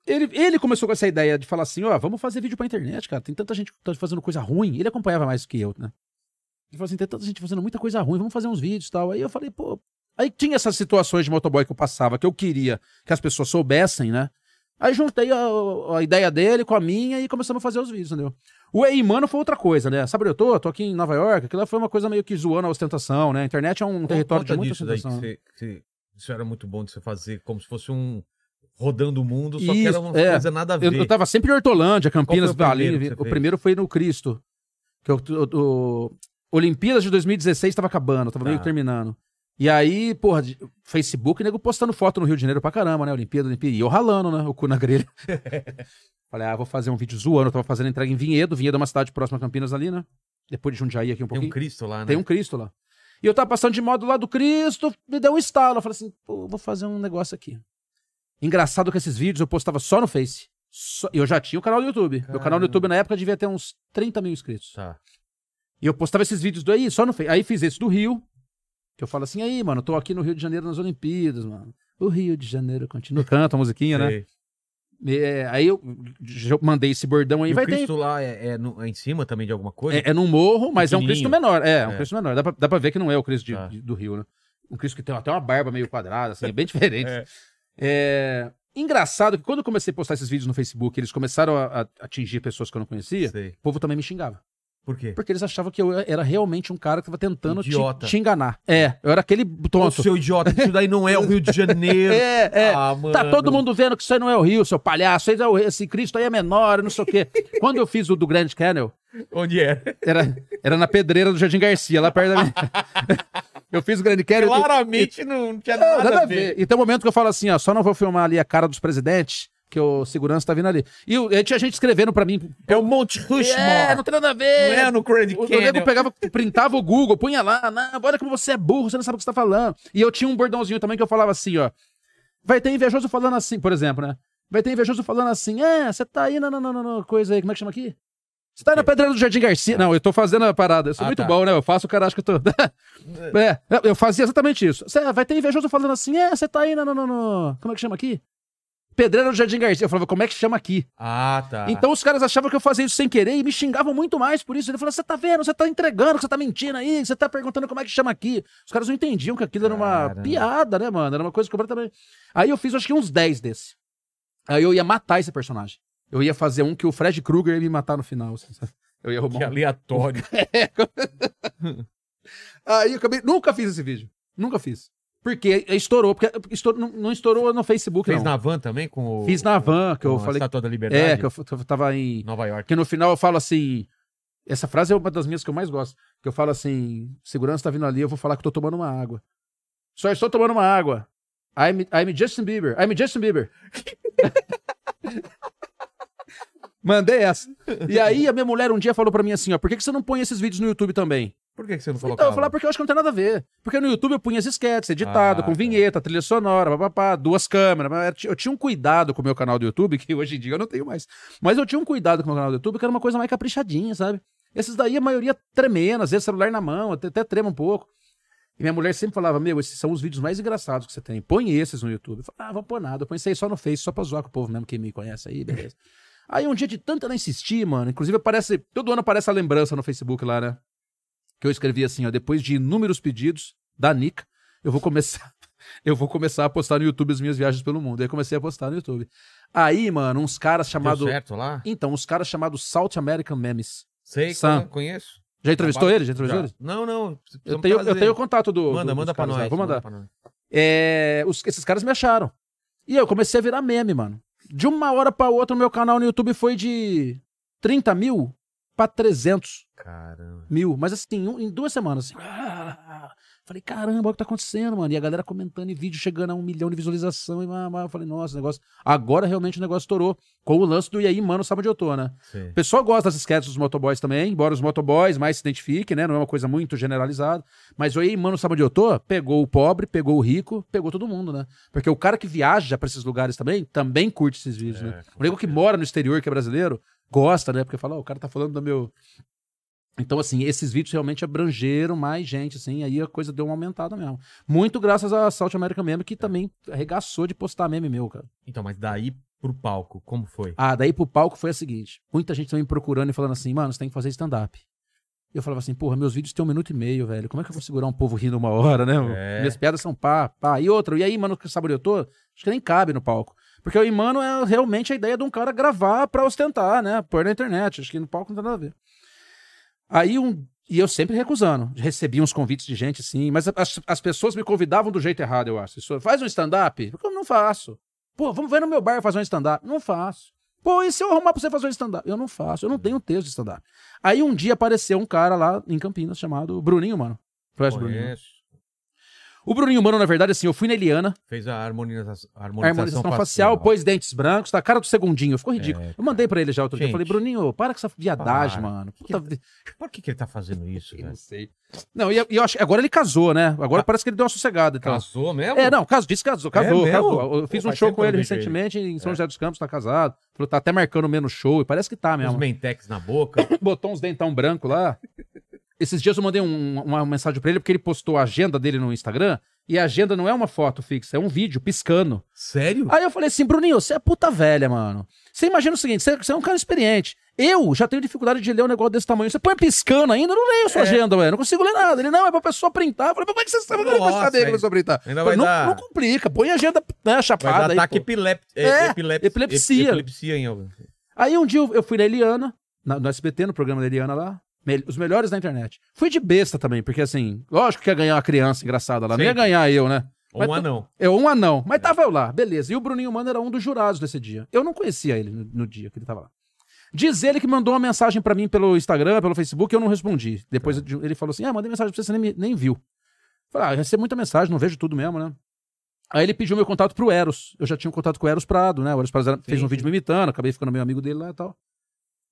ele, ele começou com essa ideia de falar assim, ó, vamos fazer vídeo pra internet, cara. Tem tanta gente que tá fazendo coisa ruim. Ele acompanhava mais que eu, né? Ele falou assim, tem tanta gente fazendo muita coisa ruim, vamos fazer uns vídeos e tal. Aí eu falei, pô... Aí tinha essas situações de motoboy que eu passava, que eu queria que as pessoas soubessem, né? Aí juntei a, a ideia dele com a minha e começamos a fazer os vídeos, entendeu? O Ei Mano foi outra coisa, né? Sabe onde eu tô? Tô aqui em Nova York. Aquilo foi uma coisa meio que zoando a ostentação, né? A internet é um território de Conta muita disso daí, que ostentação. você- que isso era muito bom de você fazer, como se fosse um rodando o mundo, só que Isso, era uma é. coisa nada a Eu, ver. eu tava sempre em Hortolândia, Campinas, foi o primeiro que foi no Cristo. Que eu, o, o- Olimpíadas de 2016 tava acabando, tava Tá. meio que terminando. E aí, porra, Facebook, nego postando foto no Rio de Janeiro pra caramba, né? Olimpíada, Olimpíada. E eu ralando, né? O cu na grelha. [LAUGHS] Falei, ah, vou fazer um vídeo zoando. Eu tava fazendo entrega em Vinhedo. Vinhedo é uma cidade próxima a Campinas ali, né? Depois de Jundiaí aqui um Tem pouquinho. um Cristo lá, né? Tem um Cristo lá. E eu tava passando de modo lá do Cristo, me deu um estalo. Eu falei assim, pô, vou fazer um negócio aqui. Engraçado que esses vídeos eu postava só no Face. Só- Eu já tinha o canal do YouTube. Meu canal do YouTube na época devia ter uns 30 mil inscritos. Tá. E eu postava esses vídeos do aí, só no Face. Aí fiz esse do Rio, que eu falo assim, aí, mano, tô aqui no Rio de Janeiro nas Olimpíadas, mano. O Rio de Janeiro continua. Canta a musiquinha, né? Sei. É, aí eu, eu mandei esse bordão aí. E vai o ter Cristo lá é, é no- é em cima também de alguma coisa? É, é num morro, mas é um Cristo menor. É, é um É. Cristo menor. Dá pra, dá pra ver que não é o Cristo de- Tá. de- do Rio, né? Um Cristo que tem até uma barba meio quadrada, assim, é bem [LAUGHS] diferente. É. É, Engraçado que quando eu comecei a postar esses vídeos no Facebook, eles começaram a, a atingir pessoas que eu não conhecia, Sei. o povo também me xingava. Por quê? Porque eles achavam que eu era realmente um cara que tava tentando te, te enganar. É, eu era aquele Ô, tonto. seu idiota, isso daí não é o Rio de Janeiro. [LAUGHS] É, é. Ah. Tá todo mundo vendo que isso aí não é o Rio, seu palhaço. Isso aí é o- Esse Cristo aí é menor, não sei o quê. Quando eu fiz o do Grand Canyon, Onde é? Era, era na pedreira do Jardim Garcia, lá perto da minha. [LAUGHS] eu fiz o Grande Canyon. Claramente não tinha Não, nada, nada a ver. E tem um momento que eu falo assim, ó, só não vou filmar ali a cara dos presidentes, que o segurança tá vindo ali. E o- e tinha gente escrevendo pra mim. É o Monte Rushmore. É, não tem nada a Não ver. é no Grand O, o Canyon. nego pegava, printava o Google, punha lá, não, olha como você é burro, você não sabe o que você tá falando. E eu tinha um bordãozinho também que eu falava assim, ó. Vai ter invejoso falando assim, por exemplo, né? Vai ter invejoso falando assim, é, você tá aí na, na, na, na- coisa aí, como é que chama aqui? Você tá aí na pedreira do Jardim Garcia. Não, eu tô fazendo a parada. Eu sou Ah, muito tá. bom, né? Eu faço o cara acha que eu tô. é, [LAUGHS] eu fazia exatamente isso. Cê, vai ter invejoso falando assim, é, você tá aí na, na, na, na- Como é que chama aqui? Pedreira do Jardim Garcia. Eu falava, como é que chama aqui? Ah, tá. Então os caras achavam que eu fazia isso sem querer e me xingavam muito mais por isso. Ele falou: você tá vendo? Você tá entregando, você tá mentindo aí, você tá perguntando como é que chama aqui. Os caras não entendiam que aquilo era uma Caramba. piada, né, mano? Era uma coisa completamente. Aí eu fiz acho que uns 10 desse. Aí eu ia matar esse personagem. Eu ia fazer um que o Fred Krueger ia me matar no final. assim? Eu ia Que roubar um... aleatório. [LAUGHS] [LAUGHS] Aí eu acabei. Nunca fiz esse vídeo. Nunca fiz. Porque estourou. Porque estourou, não, não estourou no Facebook, Fez não. na van também com o... Fiz na van, que eu falei. Estátua da Liberdade? É, que eu, eu tava em. Nova York. Que no final eu falo assim. Essa frase é uma das minhas que eu mais gosto. Que eu falo assim: segurança tá vindo ali, eu vou falar que tô tomando uma água. Só estou tomando uma água. I'm, I'm Justin Bieber. I'm Justin Bieber. [LAUGHS] Mandei essa. E aí a minha mulher um dia falou pra mim assim: ó, por que, que você não põe esses vídeos no YouTube também? Por que que você não falou Então eu falei, porque eu acho que não tem nada a ver. Porque no YouTube eu punha as sketches, editado, Ah, com tá. vinheta, trilha sonora, papapá, duas câmeras. Eu tinha um cuidado com o meu canal do YouTube, que hoje em dia eu não tenho mais. Mas eu tinha um cuidado com o meu canal do YouTube, que era uma coisa mais caprichadinha, sabe? Esses daí a maioria tremendo, às vezes celular na mão, até, até trema um pouco. E minha mulher sempre falava, meu, esses são os vídeos mais engraçados que você tem. Põe esses no YouTube. Eu falei, ah, vou pôr nada. Eu pensei só no Face, só pra zoar com o povo mesmo, quem me conhece aí, beleza. aí um dia de tanto ela insistir, mano, inclusive aparece, todo ano aparece a lembrança no Facebook lá, né? Que eu escrevi assim, ó, depois de inúmeros pedidos da Nika, eu vou começar, [LAUGHS] eu vou começar a postar no YouTube as minhas viagens pelo mundo. Aí comecei a postar no YouTube. Aí, mano, uns caras chamados, certo lá? então, uns caras chamados South American Memes. Sei, Sam. conheço. Já entrevistou Trabalho- ele? Já entrevistou Já. ele? Não, não. Eu tenho, eu tenho o contato do. Manda, do- manda pra caras lá. nós. Vou mandar. manda nós. É, os- esses caras me acharam. E eu comecei a virar meme, mano. De uma hora pra outra, o meu canal no YouTube foi de 30 mil pra 300 Caramba. mil. Mas assim, um- em duas semanas. Assim. Falei, caramba, olha o que tá acontecendo, mano. E a galera comentando e vídeo chegando a um milhão de visualização. E mas eu falei, nossa, negócio. Agora realmente o negócio estourou. Com o lance do E aí, mano, sabe onde eu tô, né? Sei. O pessoal gosta das sketches dos motoboys também, embora os motoboys mais se identifiquem, né? Não é uma coisa muito generalizada. Mas o E aí, mano, sabe onde eu tô? Pegou o pobre, pegou o rico, pegou todo mundo, né? Porque o cara que viaja pra esses lugares também, também curte esses vídeos, né? com O nego que mora no exterior, que é brasileiro, gosta, né? Porque fala, ó, o cara tá falando do meu. Então, assim, esses vídeos realmente abrangeram mais gente, assim, aí a coisa deu uma aumentada mesmo. Muito graças a South American Meme, que também arregaçou de postar meme meu, cara. Então, mas daí pro palco, como foi? Ah, daí pro palco foi a seguinte: muita gente também me procurando e falando assim, mano, você tem que fazer stand-up. Eu falava assim, porra, meus vídeos têm um minuto e meio, velho. Como é que eu vou segurar um povo rindo uma hora, né? É. Minhas piadas são pá, pá. E outra, e aí, mano, que sabe onde eu tô? Acho que nem cabe no palco. Porque o Imano é realmente a ideia de um cara gravar pra ostentar, né? Pôr na internet. Acho que no palco não tem nada a ver. Aí um. E eu sempre recusando. Recebi uns convites de gente assim, mas as, as pessoas me convidavam do jeito errado, eu acho. Isso, Faz um stand-up? Eu não faço. Pô, vamos ver no meu bar fazer um stand-up? Não faço. Pô, e se eu arrumar pra você fazer um stand-up? Eu não faço, eu não tenho texto de stand-up. Aí um dia apareceu um cara lá em Campinas chamado Bruninho, mano. Conhece Bruninho? O Bruninho, mano, na verdade, assim, eu fui na Eliana, Fez a harmoniza- a harmonização, harmonização facial, pôs dentes brancos, tá? Cara do segundinho, ficou ridículo. É, eu mandei pra ele já outro dia. Eu Gente. falei, Bruninho, para com essa viadagem, Para. mano. Puta, que- Por que, que ele tá fazendo [LAUGHS] isso, eu não sei. Não, e, e eu acho que agora ele casou, né? Agora Ah. parece que ele deu uma sossegada. Então. Casou mesmo? É, não, casou, disse que casou, casou, É casou. Eu fiz Pô, um show com ele vejo ele. recentemente em São É. José dos Campos, tá casado. Falou, tá até marcando o menos show, e parece que tá Os mesmo. mentex na boca. [COUGHS] Botou uns dentão branco lá. [LAUGHS] Esses dias eu mandei um- uma mensagem pra ele, porque ele postou a agenda dele no Instagram, e a agenda não é uma foto fixa, é um vídeo piscando. Sério? Aí eu falei assim, Bruninho, você é puta velha, mano. Você imagina o seguinte, você, você é um cara experiente. Eu já tenho dificuldade de ler um negócio desse tamanho. Você põe piscando ainda, eu não leio a sua É. agenda, velho. Não consigo ler nada. Ele, não, é pra pessoa printar. Eu falei, como é que você sabe? É que saber que aí- a pessoa printar? ainda vai falei, dar- não complica, põe a agenda né, Vai chapada dar aí. ataque epilep... É, epilep- epilepsia. ep- Epilepsia em algum. Aí um dia eu, eu fui na Eliana, na- no SBT, no programa da Eliana lá. Os melhores da internet. Fui de besta também, porque assim, lógico que ia ganhar uma criança engraçada lá. Não ia ganhar eu, né? Ou um anão. Eu, um anão. Mas tava eu lá, beleza. E o Bruninho Mano era um dos jurados desse dia. Eu não conhecia ele no, no dia que ele tava lá. Diz ele que mandou uma mensagem pra mim pelo Instagram, pelo Facebook, e eu não respondi. Depois de- ele falou assim: Ah, mandei mensagem pra você, você nem, nem viu. Falei, ah, eu recebo muita mensagem, não vejo tudo mesmo, né? Aí ele pediu meu contato pro Eros. Eu já tinha um contato com o Eros Prado, né? O Eros Prado fez Sim, um vídeo me imitando, acabei ficando meio amigo dele lá e tal.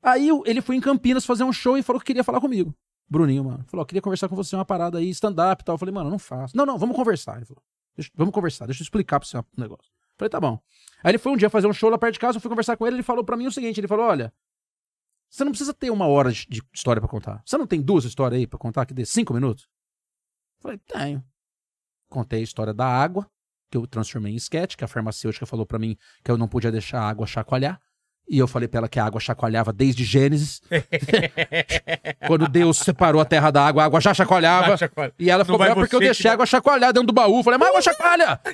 Aí ele foi em Campinas fazer um show e falou que queria falar comigo. Bruninho, mano. Falou, queria conversar com você uma parada aí, stand-up e tal. Eu falei, mano, não faço. Não, não, vamos conversar. Ele falou, "Deixa- vamos conversar, deixa eu explicar pra você um negócio. Eu falei, tá bom. Aí ele foi um dia fazer um show lá perto de casa, eu fui conversar com ele, ele falou pra mim o seguinte, ele falou, olha, você não precisa ter uma hora de, história pra contar. Você não tem duas histórias aí pra contar que dê cinco minutos? Eu falei, tenho. Contei a história da água, que eu transformei em esquete, que a farmacêutica falou pra mim que eu não podia deixar a água chacoalhar. E eu falei pra ela que a água chacoalhava desde Gênesis. [LAUGHS] Quando Deus separou a terra da água, a água já chacoalhava. E ela ficou vai brava porque eu deixei a água chacoalhar dentro do baú. Falei, mas a água chacoalha! [LAUGHS]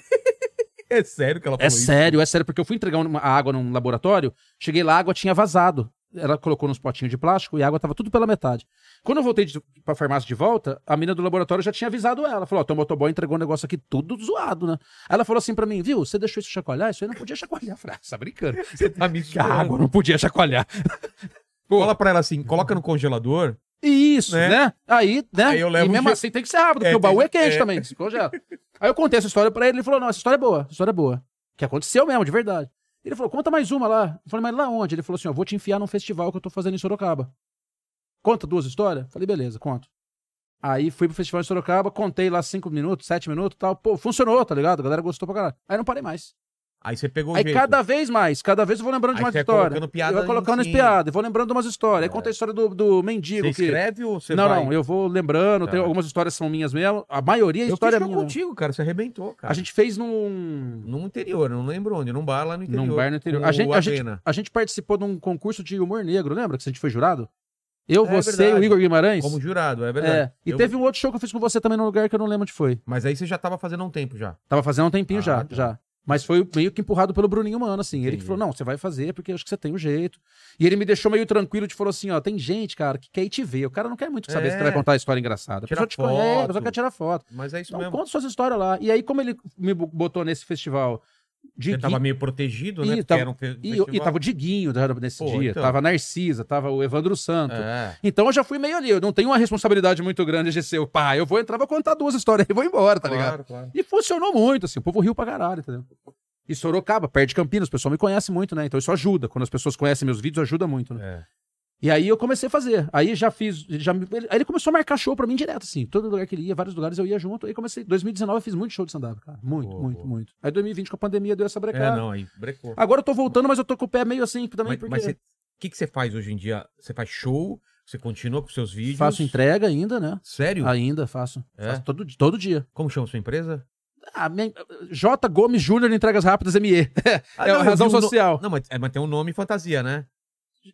É sério que ela falou É isso? sério, é sério, porque eu fui entregar uma- a água num laboratório, cheguei lá, a água tinha vazado. Ela colocou nos potinhos de plástico e a água tava tudo pela metade. Quando eu voltei de, pra farmácia de volta, a menina do laboratório já tinha avisado ela. Falou, ó, teu motoboy entregou um negócio aqui tudo zoado, né? Aí ela falou assim pra mim, viu, você deixou isso chacoalhar? Isso aí não podia chacoalhar. Eu [LAUGHS] falei, ah, você tá brincando. [LAUGHS] Você tá me Que a água não podia chacoalhar. [LAUGHS] Fala pra ela assim, coloca no congelador. Isso, Né? né? Aí, né? Aí eu levo e mesmo um assim tem que ser rápido, É, porque o baú é quente é. também, se congela. Aí eu contei essa história pra ele, ele falou, não, essa história é boa, essa história é boa. Que aconteceu mesmo, de verdade. Ele falou, conta mais uma lá. Eu falei, mas lá onde? Ele falou assim, ó, vou te enfiar num festival que eu tô fazendo em Sorocaba. Conta duas histórias? Falei, beleza, conto. Aí fui pro festival em Sorocaba, contei lá cinco minutos, sete minutos e tal. Pô, funcionou, tá ligado? A galera gostou pra caralho. Aí não parei mais. Aí você pegou o Aí jeito. cada vez mais, cada vez eu vou lembrando de Aí mais você vai história. colocando piada eu vou colocando as piadas, vou lembrando de umas histórias. Aí É. conta a história do, do mendigo Você que. escreve ou você não, vai... não, eu vou lembrando. Tá. Tem algumas histórias são minhas mesmo. A maioria é Eu história fiz minha. contigo, cara. Você arrebentou, cara. A gente fez num. No interior, eu não lembro onde. Num bar lá no interior. Num bar no interior. A gente, a, gente, a gente participou de um concurso de humor negro, lembra? Que a gente foi jurado? Eu, É você e verdade. o Igor Guimarães. Como jurado, é verdade. É. E Eu- teve um outro show que eu fiz com você também num lugar que eu não lembro onde foi. Mas aí você já tava fazendo há um tempo já. Tava fazendo um tempinho Ah, já, tá. já. Mas foi meio que empurrado pelo Bruninho Mano, assim. Ele que falou: não, você vai fazer porque acho que você tem um jeito. E ele me deixou meio tranquilo e falou assim: ó, tem gente, cara, que quer ir te ver. O cara não quer muito saber É. se você vai contar a história engraçada. A pessoa te conhece, a pessoa quer tirar foto. Mas é isso Então mesmo. conta suas histórias lá. E aí, como ele me botou nesse festival de Você tava meio protegido, né? Porque tava- um e, e tava o Diguinho nesse Pô, dia, então. tava a Narcisa, tava o Evandro Santo. É. Então eu já fui meio ali, eu não tenho uma responsabilidade muito grande de ser o pai. Eu vou entrar, vou contar duas histórias e vou embora, tá ligado? Claro, claro. E funcionou muito, assim, o povo riu pra caralho, entendeu? E Sorocaba, perto de Campinas, o pessoal me conhece muito, né? Então isso ajuda. Quando as pessoas conhecem meus vídeos, ajuda muito, né? É. E aí eu comecei a fazer. Aí já fiz. Já, ele- aí ele começou a marcar show pra mim direto, assim. Todo lugar que ele ia, vários lugares eu ia junto. Aí comecei. 2019 eu fiz muito show de stand-up, cara. Muito, Boa, muito, boa. muito. Aí 2020 com a pandemia deu essa É, brecada. não, aí brecou. Agora eu tô voltando, mas eu tô com o pé meio assim também, Mas, porque o que, que você faz hoje em dia? Você faz show? Você continua com seus vídeos? faço entrega ainda, né? Sério? Ainda faço. É? Faço todo, todo dia. Como chama sua empresa? Ah, minha- J. Gomes Júnior Entregas Rápidas ME. [LAUGHS] Ah, é não, a eu razão o no- social. Não, mas, é, mas tem um nome fantasia, né?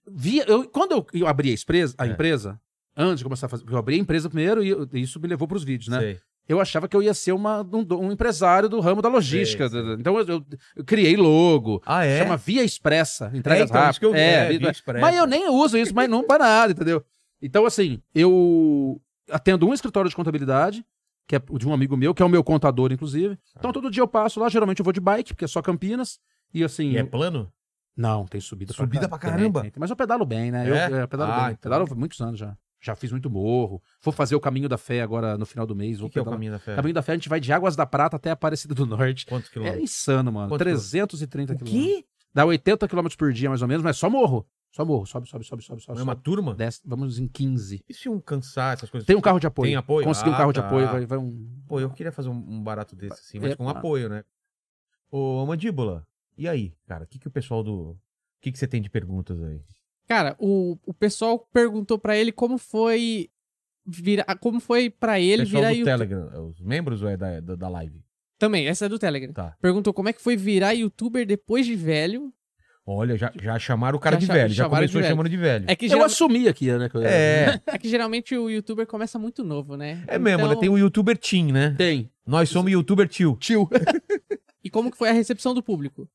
Via, eu, quando eu, eu abri a empresa, a É. empresa, antes de começar a fazer. Eu abri a empresa primeiro e eu- isso me levou pros vídeos, né? Sei. eu achava que eu ia ser uma, um, um empresário do ramo da logística. Sei, sei. Então eu, eu- criei logo. Ah, é? Chama Via Expressa, entregas É, então, que eu vi, rápidas. é, Via- Via Expressa. Mas eu nem uso isso, mas não para nada, entendeu? Então, assim, eu atendo um escritório de contabilidade, que é de um amigo meu, que é o meu contador, inclusive. Então, todo dia eu passo lá, geralmente eu vou de bike, porque é só Campinas. E assim. E é plano? Não, tem subida Subida pra, pra caramba. tem, tem. Mas eu pedalo bem, né? Eu, É? eu pedalo Ah, bem. então. Pedalo há muitos anos já. Já fiz muito morro. Vou fazer o Caminho da Fé agora no final do mês. O Vou que, que é o caminho da fé? Caminho da Fé, a gente vai de Águas da Prata até Aparecida do Norte. Quantos É quilômetros? insano, mano. Quantos 330 O quilômetros. quê? Dá 80 quilômetros por dia, mais ou menos, mas só morro. Só morro. Sobe, sobe, sobe, sobe, sobe. É uma sobe. turma? Desce, vamos em 15. E se um cansar, essas coisas? Tem um carro de apoio. Tem apoio? Consegui um Ah, carro de tá. apoio, vai, vai um. Pô, eu queria fazer um, um barato desse, assim, mas É, com ah. apoio, né? Ô, Mandíbula, e aí, cara? O que, que o pessoal do. O que, que você tem de perguntas aí? Cara, o, o pessoal perguntou pra ele como foi virar, como foi pra ele pessoal virar do YouTube. Telegram, é os membros ou é da, da, da live? Também, essa é do Telegram. Tá. Perguntou como é que foi virar youtuber depois de velho. Olha, já, já chamaram o cara Já de velho, já de começou velho. chamando de velho. É que, Eu geral- assumi aqui, né? que eu- É, é que geralmente o youtuber começa muito novo, né? é mesmo, Então, né? Tem o youtuber Team, né? Tem. Nós somos youtuber tio. Tio. [LAUGHS] E como que foi a recepção do público?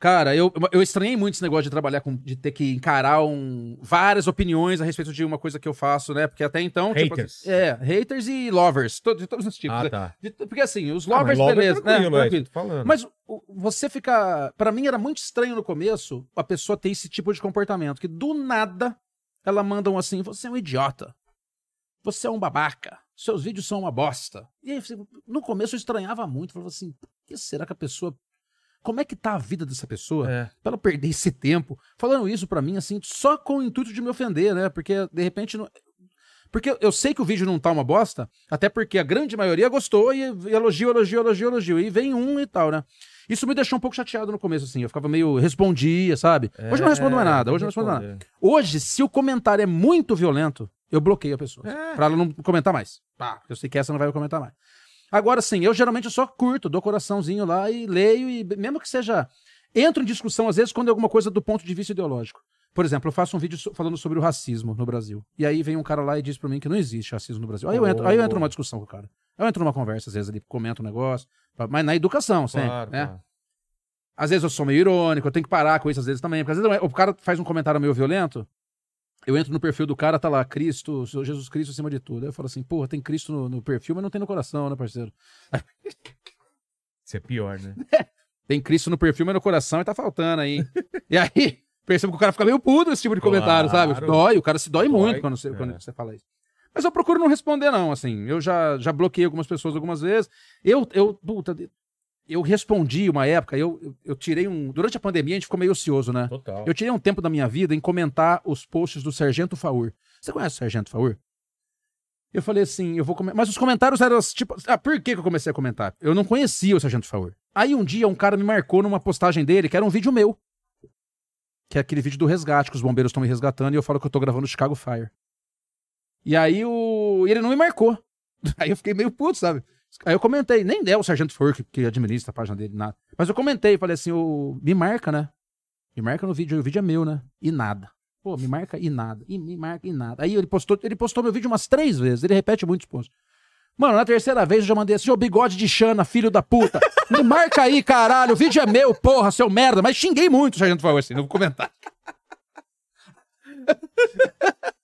Cara, eu, eu estranhei muito esse negócio de trabalhar com. de ter que encarar um, várias opiniões a respeito de uma coisa que eu faço, né? Porque até então. tipo, Haters. é, haters e lovers. de todos os tipos. Ah, né? tá. De- porque assim, os Ah, mas lovers, é beleza, né? tranquilo, é, Tranquilo. que eu tô falando. Mas o- você fica. Pra mim era muito estranho no começo a pessoa ter esse tipo de comportamento. Que do nada ela manda um assim: você é um idiota. Você é um babaca. Seus vídeos são uma bosta. E aí, no começo eu estranhava muito. Falava assim: por que será que a pessoa. Como é que tá a vida dessa pessoa? É. Pra ela perder esse tempo falando isso pra mim, assim, só com o intuito de me ofender, né? Porque, de repente. Não... Porque eu sei que o vídeo não tá uma bosta, até porque a grande maioria gostou e, elogio, elogio, elogio, elogio. E vem um e tal, né? Isso me deixou um pouco chateado no começo, assim. Eu ficava meio. Respondia, sabe? Hoje eu não respondo mais É, nada. Hoje eu não respondo nada. Hoje, se o comentário é muito violento, eu bloqueio a pessoa. É. Pra ela não comentar mais. Pá, eu sei que essa não vai comentar mais. Agora sim, eu geralmente eu só curto, dou coraçãozinho lá e leio, e mesmo que seja. Entro em discussão, às vezes, quando é alguma coisa do ponto de vista ideológico. Por exemplo, eu faço um vídeo falando sobre o racismo no Brasil. E aí vem um cara lá e diz pra mim que não existe racismo no Brasil. Aí eu entro, aí eu entro numa discussão com o cara. Eu entro numa conversa, às vezes, ali, comento um negócio. Mas na educação, sempre. Claro, né? claro. Às vezes eu sou meio irônico, eu tenho que parar com isso às vezes também. Porque às vezes o cara faz um comentário meio violento, eu entro no perfil do cara, tá lá, Cristo, Jesus Cristo acima de tudo. Aí eu falo assim, porra, tem Cristo no, no perfil, mas não tem no coração, né, parceiro? Isso é pior, né? [LAUGHS] Tem Cristo no perfil, mas no coração e tá faltando aí. e aí, [LAUGHS] percebo que o cara fica meio puto nesse tipo de comentário, Claro. sabe? Dói, o cara se dói, Dói, muito quando você, é. quando você fala isso. Mas eu procuro não responder, não, assim. Eu já, já bloqueei algumas pessoas algumas vezes. Eu, eu, puta, eu respondi uma época, eu, eu, eu tirei um. Durante a pandemia, a gente ficou meio ocioso, né? Total. Eu tirei um tempo da minha vida em comentar os posts do Sargento Faur. Você conhece o Sargento Faur? Eu falei assim, eu vou comentar. Mas os comentários eram tipo. Ah, por que, que eu comecei a comentar? Eu não conhecia o Sargento Faur. Aí um dia um cara me marcou numa postagem dele, que era um vídeo meu. Que é aquele vídeo do resgate, que os bombeiros estão me resgatando, e eu falo que eu tô gravando Chicago Fire. E aí o. e ele não me marcou. [LAUGHS] Aí eu fiquei meio puto, sabe? Aí eu comentei, nem é o Sargento Faur que, administra a página dele, nada. Mas eu comentei, falei assim, o... me marca, né? Me marca no vídeo, o vídeo é meu, né? E nada. Pô, me marca e nada. E me marca e nada. Aí ele postou, ele postou meu vídeo umas três vezes. Ele repete muitos posts. Mano, na terceira vez eu já mandei assim, ô bigode de Xana, filho da puta. Me marca aí, caralho. O vídeo é meu, porra, seu merda. Mas xinguei muito o Sargento falou assim no comentário. [LAUGHS]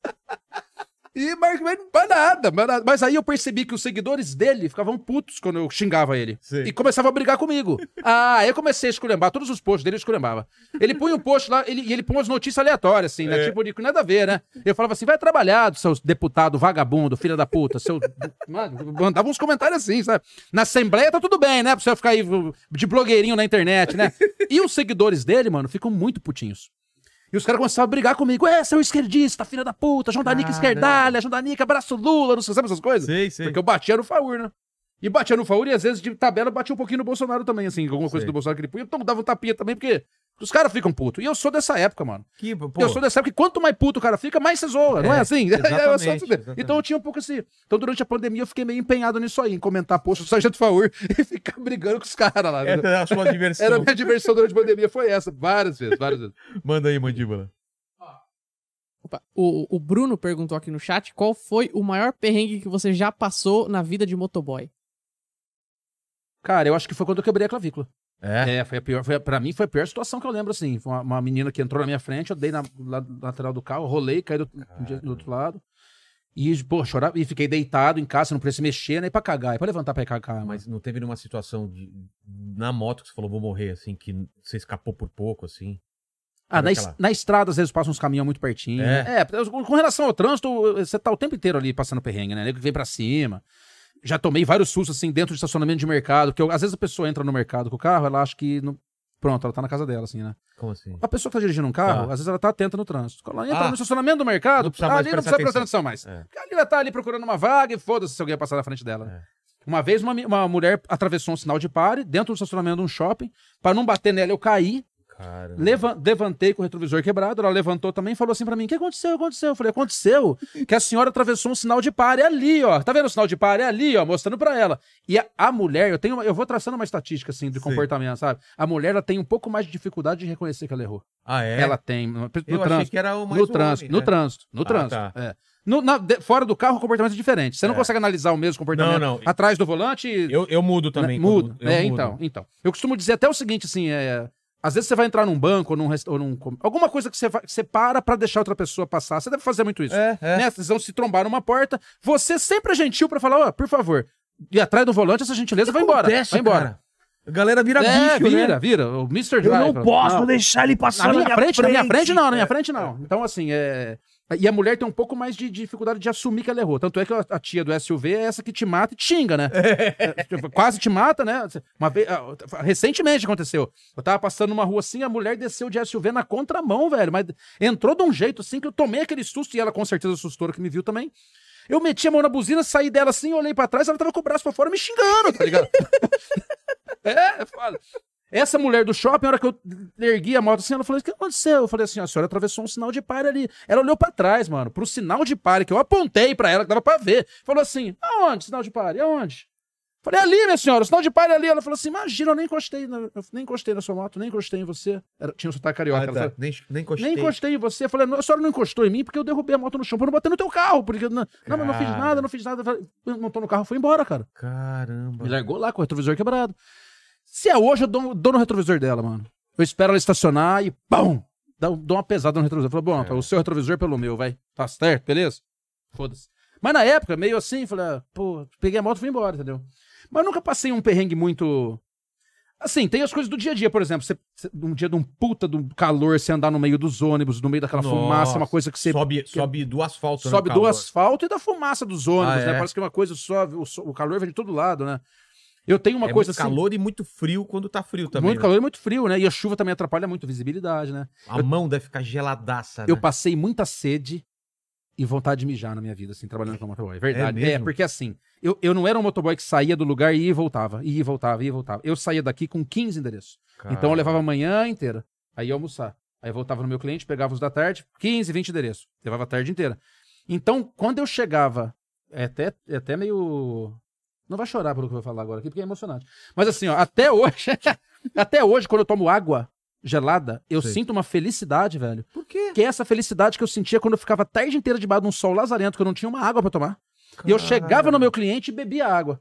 E mas, mas, mas nada, mas nada. Mas aí eu percebi que os seguidores dele ficavam putos quando eu xingava ele. Sim. E começavam a brigar comigo. [LAUGHS] Ah, aí eu comecei a esculhambar. Todos os posts dele eu esculhambava. Ele punha um post lá ele, e ele punha umas notícias aleatórias, assim, né? É. Tipo, de nada a ver, né? Eu falava assim, vai trabalhar, seu deputado vagabundo, filho da puta, seu... [LAUGHS] Mano, mandava uns comentários assim, sabe? Na Assembleia tá tudo bem, né? Pra você ficar aí de blogueirinho na internet, né? [LAUGHS] E os seguidores dele, mano, ficam muito putinhos. E os caras começaram a brigar comigo. É, seu esquerdista, filha da puta, João Danica Caramba. esquerdalha, João Danica, abraço Lula, não sei, sabe essas coisas? Sei, sei. Porque eu batia no Faur, né? E batia no Faur e às vezes de tabela batia um pouquinho no Bolsonaro também, assim, alguma coisa Sei. do Bolsonaro que ele punha. Então dava um tapinha também, porque os caras ficam putos. E eu sou dessa época, mano. Que, pô, eu sou dessa época que quanto mais puto o cara fica, mais você zoa, não é É, assim? [LAUGHS] Eu sou exatamente, assim. exatamente. Então eu tinha um pouco assim. Então durante a pandemia eu fiquei meio empenhado nisso aí, em comentar post do Sargento Faur [LAUGHS] e ficar brigando com os caras lá. Essa é a sua diversão. Era a minha diversão durante a pandemia, foi essa, várias vezes, várias vezes. [LAUGHS] Manda aí, mandíbula. Opa, o, o Bruno perguntou aqui no chat qual foi o maior perrengue que você já passou na vida de motoboy. Cara, eu acho que foi quando eu quebrei a clavícula. É. É, foi a pior, foi a- pra mim foi a pior situação que eu lembro, assim. Foi uma, uma menina que entrou na minha frente, eu dei na, la- lateral do carro, rolei, caí do, do outro lado. E, pô, chorava, e fiquei deitado em casa, não podia se mexer, nem pra cagar, é pra levantar pra ir cagar. Mas... Não teve nenhuma situação de, na moto que você falou, vou morrer, assim, que você escapou por pouco, assim. Ah, na, aquela- na estrada, às vezes, passam uns caminhões muito pertinho. É. É, com relação ao trânsito, você tá o tempo inteiro ali passando perrengue, né? Nego que vem pra cima. Já tomei vários sustos, assim, dentro de estacionamento de mercado, porque eu- às vezes a pessoa entra no mercado com o carro, ela acha que. não- Pronto, ela tá na casa dela, assim, né? Como assim? A pessoa que tá dirigindo um carro, Tá. às vezes ela tá atenta no trânsito. Quando ela entra Ah. no estacionamento do mercado, Não ali não precisa prestar atenção mais. É. Ali ela tá ali procurando uma vaga e foda-se se alguém passar na frente dela. É. Uma vez uma, uma mulher atravessou um sinal de pare dentro do estacionamento de um shopping. Pra não bater nela, eu caí, Leva- levantei com o retrovisor quebrado, ela levantou também e falou assim pra mim: O que aconteceu? Aconteceu? Eu falei: Aconteceu que a senhora atravessou um sinal de pare ali, ó. Tá vendo o sinal de pare ali, ó? Mostrando pra ela. E a, a mulher, eu tenho, eu vou traçando uma estatística assim de Sim. comportamento, sabe? A mulher ela tem um pouco mais de dificuldade de reconhecer que ela errou. Ah, é? Ela tem. No, no Eu achei trânsito. que era o mais No trânsito, homem, no né? trânsito, no Ah, trânsito. tá. é. No- fora do carro, o comportamento é diferente. Você não É. consegue analisar o mesmo comportamento Não, não. atrás do volante. Eu, eu mudo também. Né? Mudo. eu é, mudo. então, então. Eu costumo dizer até o seguinte, assim, é... Às vezes você vai entrar num banco ou num, ou alguma coisa que você, vai- que você para pra deixar outra pessoa passar. Você deve fazer muito isso. É, é. Né? Vocês vão se trombar numa porta. Você sempre é gentil pra falar, ó, por favor. E atrás do volante, essa gentileza vai embora. Acontece, Vai embora. cara. A galera vira É, bicho, vira, né? vira. O Mr. Eu Drive. não posso Não. deixar ele passar Na minha, frente, na minha frente, não, na minha É. frente não. Então, assim, é. E a mulher tem um pouco mais de dificuldade de assumir que ela errou. Tanto é que a a tia do SUV é essa que te mata e te xinga, né? [LAUGHS] É, tipo, quase te mata, né? Uma vez, ah, recentemente aconteceu. Eu tava passando numa rua assim, a mulher desceu de SUV na contramão, velho. Mas entrou de um jeito assim que eu tomei aquele susto e ela com certeza assustou que me viu também. Eu meti a mão na buzina, saí dela assim, olhei pra trás, ela tava com o braço pra fora me xingando, tá ligado? [LAUGHS] é, é foda. Essa mulher do shopping, a hora que eu ergui a moto assim, ela falou: O que aconteceu? Eu falei assim: a senhora atravessou um sinal de pare ali. Ela olhou pra trás, mano, pro sinal de pare, que eu apontei pra ela, que dava pra ver. Falou assim: aonde sinal de pare? Aonde? Falei, ali, minha senhora, o sinal de pare é ali. Ela falou assim: imagina, eu nem encostei, na, eu nem encostei na sua moto, nem encostei em você. Era- tinha um sotaque carioca. Ah, ela tá. falou, Nem, nem encostei. nem encostei em você. Eu falei, "Não, a senhora não encostou em mim porque eu derrubei a moto no chão pra não bater no teu carro. Porque não, não, não fiz nada, não fiz nada. Tô no carro, foi embora, cara. Caramba. Me largou lá com o retrovisor quebrado. Se é hoje, eu dou, dou no retrovisor dela, mano. Eu espero ela estacionar e pum! Dou, dou uma pesada no retrovisor. Falo, bom, tá, o seu retrovisor pelo meu, vai. Tá certo, beleza? Foda-se. Mas na época, meio assim, falei, ah, pô, peguei a moto e fui embora, entendeu? Mas eu nunca passei um perrengue muito. Assim, tem as coisas do dia a dia, por exemplo. Você, um dia de um puta do calor, você andar no meio dos ônibus, no meio daquela fumaça, é uma coisa que você Sobe, sobe do asfalto, né, sobe do calor. asfalto e da fumaça dos ônibus, Ah, né? é? Parece que é uma coisa só, o, o calor vem de todo lado, né? Eu tenho uma é coisa muito assim. calor e muito frio quando tá frio também. muito né? calor e muito frio, né? E a chuva também atrapalha muito a visibilidade, né? A mão deve ficar geladaça, né? Eu passei muita sede e vontade de mijar na minha vida, assim, trabalhando com motoboy. Verdade. É É, porque assim, eu, eu não era um motoboy que saía do lugar e ia e voltava, ia e voltava, ia e voltava. Eu saía daqui com 15 endereços. Então eu levava a manhã inteira, aí ia almoçar. Aí eu voltava no meu cliente, pegava os da tarde, 15, 20 endereços. Levava a tarde inteira. Então, quando eu chegava, é até, é até meio. Não vai chorar pelo que eu vou falar agora aqui, porque é emocionante. Mas assim, ó, até hoje, [LAUGHS] até hoje, quando eu tomo água gelada, eu Sei. sinto uma felicidade, velho. Por quê? Que é essa felicidade que eu sentia quando eu ficava a tarde inteira debaixo de um sol lazarento, que eu não tinha uma água pra tomar. E eu chegava no meu cliente e bebia água.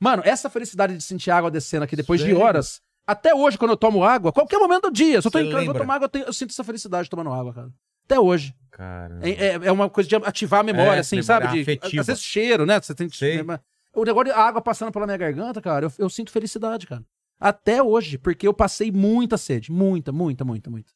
Mano, essa felicidade de sentir água descendo aqui depois de Sério? horas, até hoje, quando eu tomo água, qualquer momento do dia, se eu tô Você em casa, eu vou tomar água, eu, tenho- eu sinto essa felicidade tomando água, cara. Até hoje. Caramba. É, é- é uma coisa de ativar a memória, É, assim, sabe? De, afetiva. às vezes cheiro, né? Você tem que. Sei. O negócio de água passando pela minha garganta, cara, eu, eu sinto felicidade, cara. Até hoje, porque eu passei muita sede. Muita, muita, muita, muita.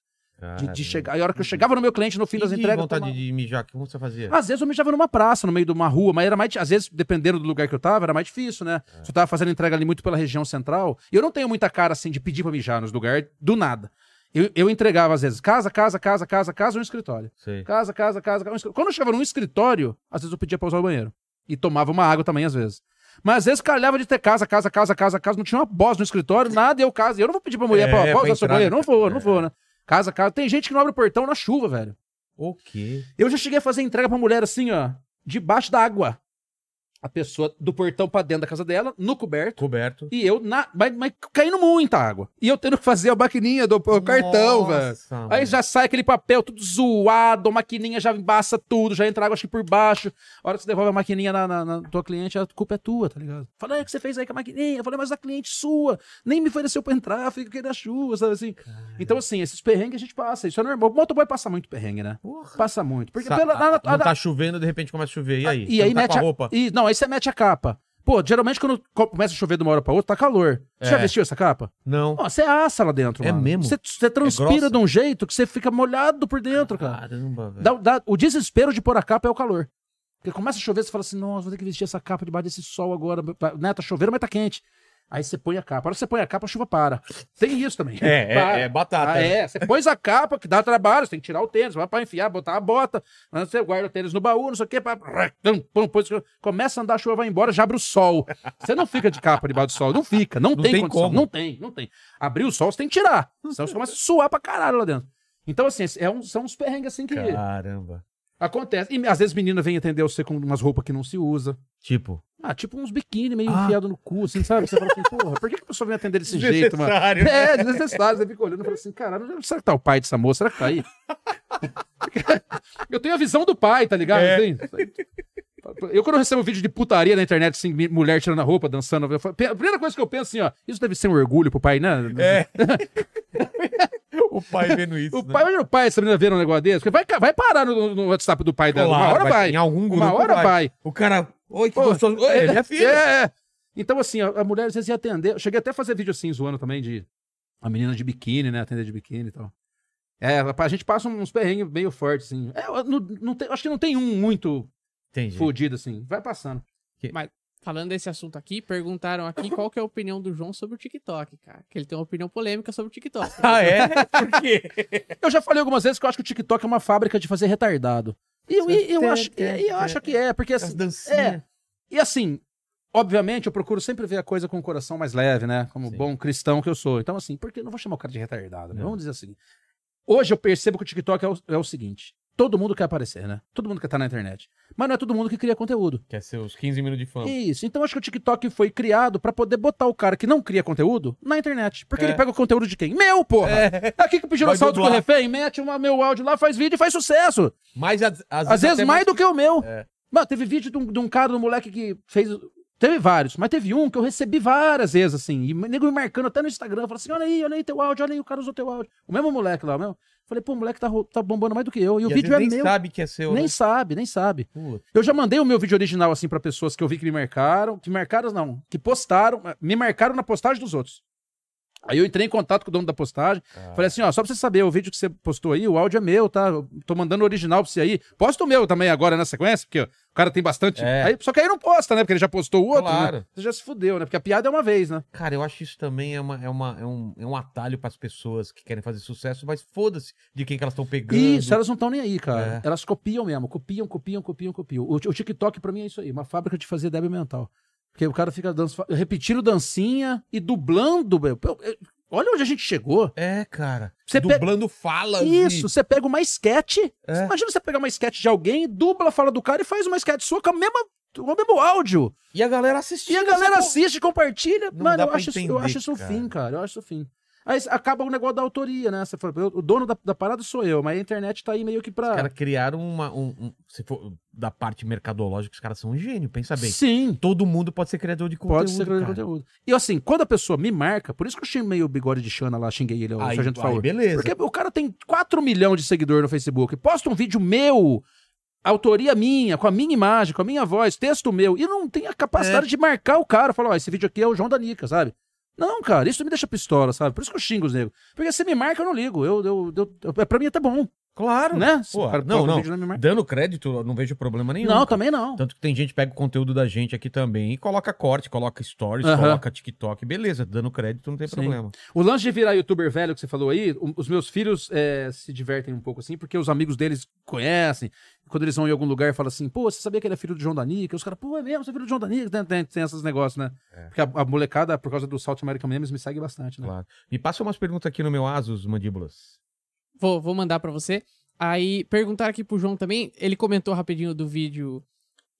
De, de chegar. E a hora que eu chegava no meu cliente no fim E das entregas. vontade tomava. de mijar, como você fazia? Às vezes eu mijava numa praça, no meio de uma rua, mas era mais. Às vezes, dependendo do lugar que eu tava, era mais difícil, né? É. Se eu tava fazendo entrega ali muito pela região central, e eu não tenho muita cara assim de pedir pra mijar nos lugares do nada. Eu, eu entregava, às vezes, casa, casa, casa, casa, casa, um escritório. Sei. Casa, casa, casa, casa. Um escritório. Quando eu chegava num escritório, às vezes eu pedia pra usar o banheiro. E tomava uma água também, às vezes. Mas às vezes calhava de ter casa, casa, casa, casa, casa. Não tinha uma boss no escritório, nada, eu casa. Eu não vou pedir pra mulher, É, pra, seu entrar, banheiro. Não vou, não é. vou, né? Casa, casa. Tem gente que não abre o portão na chuva, velho. O quê? Eu já cheguei a fazer entrega pra mulher assim, ó, debaixo da água. A pessoa do portão pra dentro da casa dela, no coberto. Coberto. E eu, na, mas, mas caindo muita água. E eu tendo que fazer a maquininha do o cartão, velho. Aí já sai aquele papel tudo zoado, a maquininha já embaça tudo, já entra água acho que por baixo. A hora que você devolve a maquininha na, na, na tua cliente, a culpa é tua, tá ligado? Fala, é o que você fez aí com a maquininha? Eu falei, mas a cliente sua, nem me ofereceu pra entrar, fica aqui na chuva, sabe assim? Então, assim, esses perrengues a gente passa, isso é normal. O motoboy passa muito perrengue, né? Porra. Passa muito. Porque Sa- pela, na- na- tá chovendo, de repente começa a chover. E aí? e aí não tá mete a, roupa? e, não, aí você mete a capa. Pô, geralmente quando co- começa a chover de uma hora pra outra, tá calor. Você já É. vestiu essa capa? Não. Ó, você assa lá dentro, É mano. mesmo? Você, você transpira grossa? de um jeito que você fica molhado por dentro, cara. Caramba, velho. Dá- dá- o desespero de pôr a capa é o calor. Porque começa a chover, você fala assim, nossa, vou ter que vestir essa capa debaixo desse sol agora. Né, tá chovendo, mas tá quente. Aí você põe a capa. A hora que você põe a capa, a chuva para. Tem isso também. É, é- [LAUGHS] Para. é batata, Ah, né? é, você pôs a capa, que dá trabalho, você tem que tirar o tênis, vai pra enfiar, botar a bota, aí você guarda o tênis no baú, não sei o quê, pá, começa a andar, a chuva vai embora, já abre o sol. Você não fica de capa debaixo do sol, não fica, não, Não tem, tem condição, como. não tem, não tem. Abriu o sol, você tem que tirar, senão você começa a suar pra caralho lá dentro. Então, assim, é um- são uns perrengues assim que Caramba. acontece. E às vezes menina vem atender você com umas roupas que não se usa. Tipo. Ah, tipo uns biquíni meio Ah. enfiado no cu, assim, sabe? Você fala assim, porra, por que, que a pessoa vem atender desse jeito, mano? Desnecessário. É, desnecessário. Você fica olhando e fala assim, caralho, será que tá o pai dessa moça? Será que tá aí? [LAUGHS] eu tenho a visão do pai, tá ligado? É. Assim, Eu, quando eu recebo vídeo de putaria na internet, assim, mulher tirando a roupa, dançando, eu falo- a primeira coisa que eu penso assim, ó, isso deve ser um orgulho pro pai, né? É. [LAUGHS] o pai vendo isso. O né? pai, imagina o pai, essa menina vendo um negócio desse, porque vai, vai parar no, no WhatsApp do pai dela. Claro, uma hora vai. Em algum grupo Uma hora vai. O cara. Oi, que Pô, gostoso. Oi, é minha filha. É. Então, assim, a, a mulher às vezes ia atender. Eu cheguei até a fazer vídeo assim, zoando também, de a menina de biquíni, né? Atender de biquíni e tal. É, a gente passa uns perrengues meio fortes, assim. É, eu não, não tem- acho que não tem um muito Entendi. fodido, assim. Vai passando. Falando desse assunto aqui, perguntaram aqui qual que é a opinião do João sobre o TikTok, cara. Que ele tem uma opinião polêmica sobre o TikTok. [LAUGHS] Ah, é? Por quê? Eu já falei algumas vezes que eu acho que o TikTok é uma fábrica de fazer retardado. E eu, e eu, acho, e eu acho que é, porque As assim. dancinhas. É. E assim, obviamente, eu procuro sempre ver a coisa com o coração mais leve, né? Como Sim. bom cristão que eu sou. Então, assim, porque eu não vou chamar o cara de retardado, né? Não. Vamos dizer assim. Hoje eu percebo que o TikTok é o, é o seguinte: todo mundo quer aparecer, né? Todo mundo quer estar na internet. Mas não é todo mundo que cria conteúdo. Quer ser os 15 minutos de fama. Isso. Então, acho que o TikTok foi criado pra poder botar o cara que não cria conteúdo na internet. Porque É. ele pega o conteúdo de quem? Meu, porra! Aqui que pediu Vai salto com o refém, mete uma, meu áudio lá, faz vídeo e faz sucesso. Mas às, Às vezes mais do que o meu. É. Mano, teve vídeo de um, de um cara, de um moleque que fez. Teve vários, mas teve um que eu recebi várias vezes, assim. E nego me marcando até no Instagram. Falou assim: olha aí, olha aí teu áudio, olha aí, o cara usou teu áudio. O mesmo moleque lá, o mesmo. Falei, pô, o moleque tá, tá bombando mais do que eu. E, o às vídeo é nem meu. sabe que é seu. nem né? sabe, nem sabe. Puta. Eu já mandei o meu vídeo original, assim, pra pessoas que eu vi que me marcaram. Que marcaram, não. Que postaram. Me marcaram na postagem dos outros. Aí eu entrei em contato com o dono da postagem. Ah. Falei assim, ó, só pra você saber, o vídeo que você postou aí, o áudio é meu, tá? Eu tô mandando o original pra você aí. Posta o meu também agora na sequência, porque ó, o cara tem bastante. É. Aí, só que aí não posta, né? Porque ele já postou o outro. Claro. Né? Você já se fudeu, né? Porque a piada é uma vez, né? Cara, eu acho isso também é, uma, é, uma, é, um, é um atalho pras pessoas que querem fazer sucesso, mas foda-se de quem que elas estão pegando. Isso, elas não estão nem aí, cara. É. Elas copiam mesmo. Copiam, copiam, copiam, copiam. O, o TikTok pra mim é isso aí, uma fábrica de fazer débil mental. Porque o cara fica dança, repetindo dancinha e dublando, meu. Eu- eu- Olha onde a gente chegou. É, cara. Você pega- Dublando falas. Isso, você pega uma sketch. É. Imagina você pegar uma sketch de alguém, dubla a fala do cara e faz uma sketch sua com, a mesma, com o mesmo áudio. E a galera assistindo. E a galera assiste, compartilha. Não Mano, eu acho, isso, eu entender, acho isso fim, cara. Eu acho isso o fim. Aí acaba o negócio da autoria, né? Você fala, eu- o dono da, da parada sou eu, mas a internet tá aí meio que pra. Os caras criaram uma. Um, um- se for da parte mercadológica, os caras são um gênio, pensa bem. Sim. Todo mundo pode ser criador de conteúdo. Pode ser criador de cara. conteúdo. E assim, quando a pessoa me marca, por isso que eu chamei o bigode de Xana lá, xinguei ele, o Aí, Sargento Favor. beleza. Porque o cara tem 4 milhões de seguidores no Facebook, posta um vídeo meu, autoria minha, com a minha imagem, com a minha voz, texto meu, e não tem a É. capacidade de marcar o cara, falar, ó, esse vídeo aqui é o João da Nica, sabe? Não, cara, isso me deixa pistola, sabe? Por isso que eu xingo os negros. Porque se me marca, eu não ligo. Eu, eu, eu, eu- pra mim até bom, Claro. né? Pô, cara não, não. Dando crédito, eu não vejo problema nenhum. Não, cara. também não. Tanto que tem gente que pega o conteúdo da gente aqui também e coloca corte, coloca stories, coloca TikTok, beleza, dando crédito não tem Sim. problema. O lance de virar youtuber velho que você falou aí, os meus filhos é, se divertem um pouco assim, porque os amigos deles conhecem. Quando eles vão em algum lugar e falam assim, pô, você sabia que ele é filho do João Danica? Os caras, pô, é mesmo, você é filho do João Danica? Tem, tem, tem esses negócios, né? É. Porque a, a molecada, por causa do South American Memes, me segue bastante, né? Claro. Me passa umas perguntas aqui no meu Asus, mandíbulas. Vou, vou mandar pra você. Aí perguntaram aqui pro João também. Ele comentou rapidinho do vídeo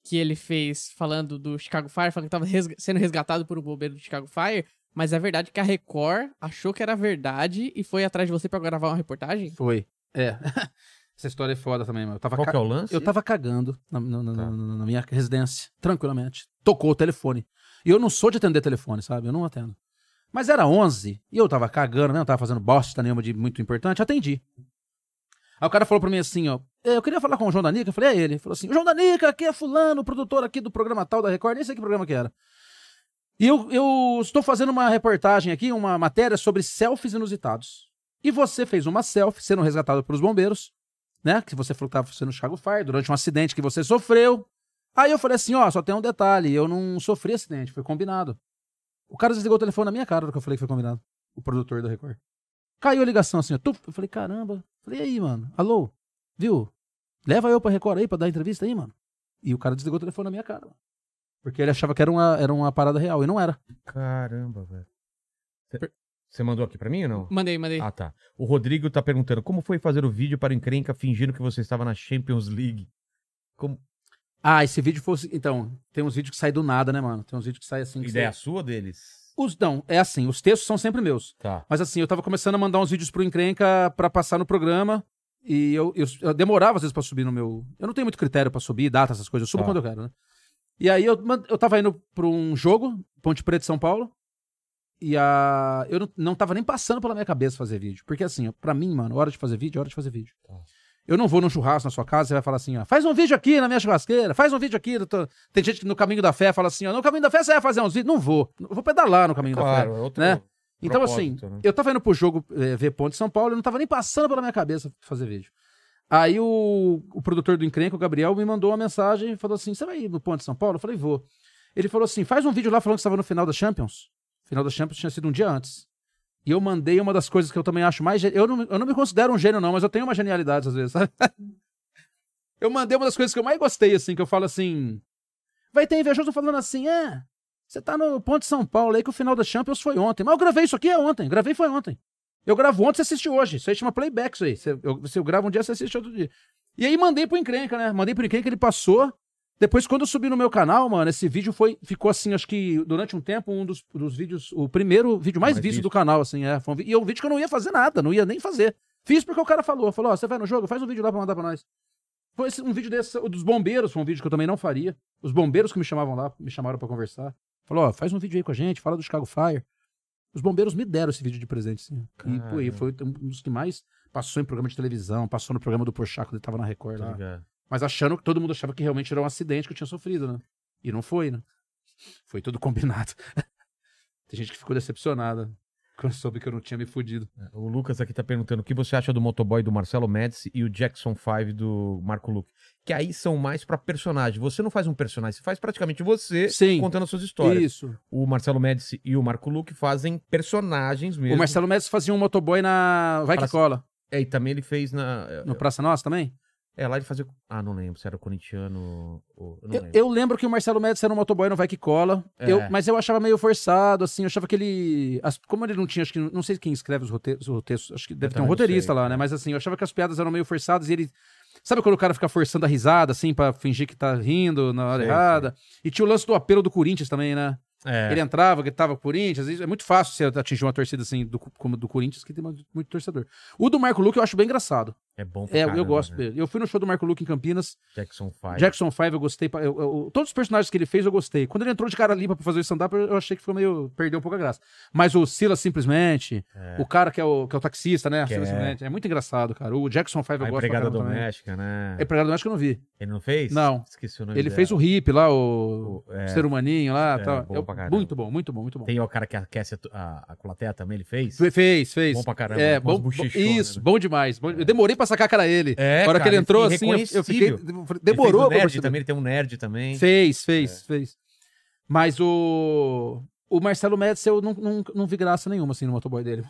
que ele fez falando do Chicago Fire, falando que tava resga- sendo resgatado por um bombeiro do Chicago Fire, mas é verdade que a Record achou que era verdade e foi atrás de você pra gravar uma reportagem? Foi. É. [LAUGHS] Essa história é foda também, mano. Eu tava, Qual é o lance? eu tava cagando na, na- na- Tá. na- na minha residência, tranquilamente. Tocou o telefone. E eu não sou de atender telefone, sabe? Eu não atendo. Mas era 11 e eu tava cagando mesmo, tava fazendo bosta nenhuma de muito importante, atendi. Aí o cara falou pra mim assim, ó, "É, eu queria falar com o João Danica, eu falei, é ele. Ele falou assim, o João Danica, aqui é fulano, produtor aqui do programa tal da Record, nem sei que programa que era. E eu, eu estou fazendo uma reportagem aqui, uma matéria sobre selfies inusitados. E você fez uma selfie sendo resgatado pelos bombeiros, né? Que você falou que estava sendo Chicago Fire durante um acidente que você sofreu. Aí eu falei assim, ó, só tem um detalhe, eu não sofri acidente, foi combinado. O cara desligou o telefone na minha cara na hora que eu falei que foi combinado. O produtor da Record. Caiu a ligação assim, ó. tuf. Eu falei, caramba. Falei, e aí, mano? Alô? Viu? Leva eu pra Record aí pra dar entrevista aí, mano. E o cara desligou o telefone na minha cara. mano. Porque ele achava que era uma, era uma parada real. E não era. Caramba, velho. Cê- Você mandou aqui pra mim ou não? Mandei, mandei. Ah, tá. O Rodrigo tá perguntando como foi fazer o vídeo para o encrenca fingindo que você estava na Champions League. Como... Ah, esse vídeo fosse. Então, tem uns vídeos que saem do nada, né, mano? Tem uns vídeos que saem assim. Que Ideia você- sua deles? Os, não, é assim, os textos são sempre meus. Tá. Mas assim, eu tava começando a mandar uns vídeos pro Encrenca pra passar no programa. E eu, eu, eu demorava às vezes pra subir no meu. Eu não tenho muito critério pra subir, data, essas coisas. Eu subo Tá. quando eu quero, né? E aí eu, eu tava indo pra um jogo, Ponte Preta de São Paulo. E a. Eu não, não tava nem passando pela minha cabeça fazer vídeo. Porque assim, pra mim, mano, hora de fazer vídeo é hora de fazer vídeo. Tá. Eu não vou num churrasco na sua casa, você vai falar assim, ó, faz um vídeo aqui na minha churrasqueira, faz um vídeo aqui. tô- Tem gente que no caminho da fé fala assim, ó, no caminho da fé você vai fazer uns vídeos. Não vou. Eu vou pedalar no caminho da fé. Claro, é outro né? Então, assim, né? eu tava indo pro jogo eh, ver Ponte São Paulo, eu não tava nem passando pela minha cabeça fazer vídeo. Aí o, o produtor do Encrenca, o Gabriel, me mandou uma mensagem e falou assim: Você vai ir no Ponte São Paulo? Eu falei, vou. Ele falou assim: faz um vídeo lá falando que você tava no final da Champions. Final da Champions tinha sido um dia antes. E eu mandei uma das coisas que eu também acho mais. Eu não, eu não me considero um gênio, não, mas eu tenho uma genialidade às vezes, sabe? [LAUGHS] eu mandei uma das coisas que eu mais gostei, assim, que eu falo assim. Vai ter invejoso falando assim, é. Você tá no Ponte São Paulo aí que o final da Champions foi ontem. Mas eu gravei isso aqui é ontem. Gravei foi ontem. Eu gravo ontem, você assiste hoje. Isso aí chama playback, isso aí. Você, eu, eu gravo um dia, você assiste outro dia. E aí mandei pro Encrenca, né? Mandei pro Encrenca, ele passou. Depois, quando eu subi no meu canal, mano, esse vídeo foi, ficou assim, acho que durante um tempo, um dos, dos vídeos, o primeiro vídeo mais, Mais visto visto. do canal, assim, é. Um e é um vídeo que eu não ia fazer nada, não ia nem fazer. Fiz porque o cara falou, falou, ó, você vai no jogo, faz um vídeo lá pra mandar pra nós. Foi esse- um vídeo desse, o dos bombeiros, foi um vídeo que eu também não faria. Os bombeiros que me chamavam lá, me chamaram pra conversar. Falou, ó, faz um vídeo aí com a gente, fala do Chicago Fire. Os bombeiros me deram esse vídeo de presente, sim. E, pô, e foi um dos que mais passou em programa de televisão, passou no programa do Porchat quando ele tava na Record Tá lá. ligado? Mas achando que todo mundo achava que realmente era um acidente que eu tinha sofrido, né? E não foi, né? Foi tudo [LAUGHS] combinado. Tem gente que ficou decepcionada quando soube que eu não tinha me fudido. O Lucas aqui tá perguntando o que você acha do motoboy do Marcelo Médici e o Jackson 5 do Marco Luque. Que aí são mais pra personagem. Você não faz um personagem, você faz praticamente você Sim. contando as suas histórias. Isso. O Marcelo Médici e o Marco Luque fazem personagens mesmo. O Marcelo Médici fazia um motoboy na Vai Que Praça- Cola. É, e também ele fez na. No Praça Nossa também? É, lá ele fazia. Ah, não lembro se era corintiano ou. Eu Eu, lembro. eu lembro que o Marcelo Médici era um motoboy no Vai Que Cola. É. Eu- mas eu achava meio forçado, assim. Eu achava que ele. as- como ele não tinha, acho que. Não sei quem escreve os roteiros. os roteiros, acho que deve ter um roteirista sei, lá, é. né? Mas assim, eu achava que as piadas eram meio forçadas e ele. Sabe quando o cara fica forçando a risada, assim, pra fingir que tá rindo na hora Sei, errada? E tinha o lance do apelo do Corinthians também, né? É. Ele entrava, gritava Corinthians. É muito fácil você atingir uma torcida assim, do, como do Corinthians, que tem muito, muito torcedor. O do Marco Luque eu acho bem engraçado. É bom pra É, eu caramba, gosto né? dele. Eu fui no show do Marco Luque em Campinas. Jackson 5. Jackson 5 eu gostei. eu- eu- todos os personagens que ele fez eu gostei. Quando ele entrou de cara limpa pra fazer o stand-up, eu eu achei que ficou meio. perdeu um pouco a graça. Mas o Silas simplesmente, É. o cara que é o, que é o taxista, né? Que Silas é. Simplesmente, é muito engraçado, cara. O Jackson 5 eu A gosto empregada caramba também. doméstica, né? É empregado doméstico que eu não vi. Ele não fez? Não. Esqueci o nome Ele dela. fez o hippie lá, o, O- é. ser humaninho lá. É, tal. bom É muito bom, muito bom, muito bom. Tem o cara que aquece a, a, a também, ele fez? Fe- Fez, fez. Bom pra caramba, É, as bom, bom- isso, né? bom demais. Bom- Eu demorei pra sacar que era ele. É, a hora que cara, ele entrou, e assim, eu, eu fiquei. Ele Demorou o pra nerd também, ele tem um nerd também. Fez, fez, fez. Mas o. O Marcelo Médici eu não, não, não vi graça nenhuma, assim, no motoboy dele.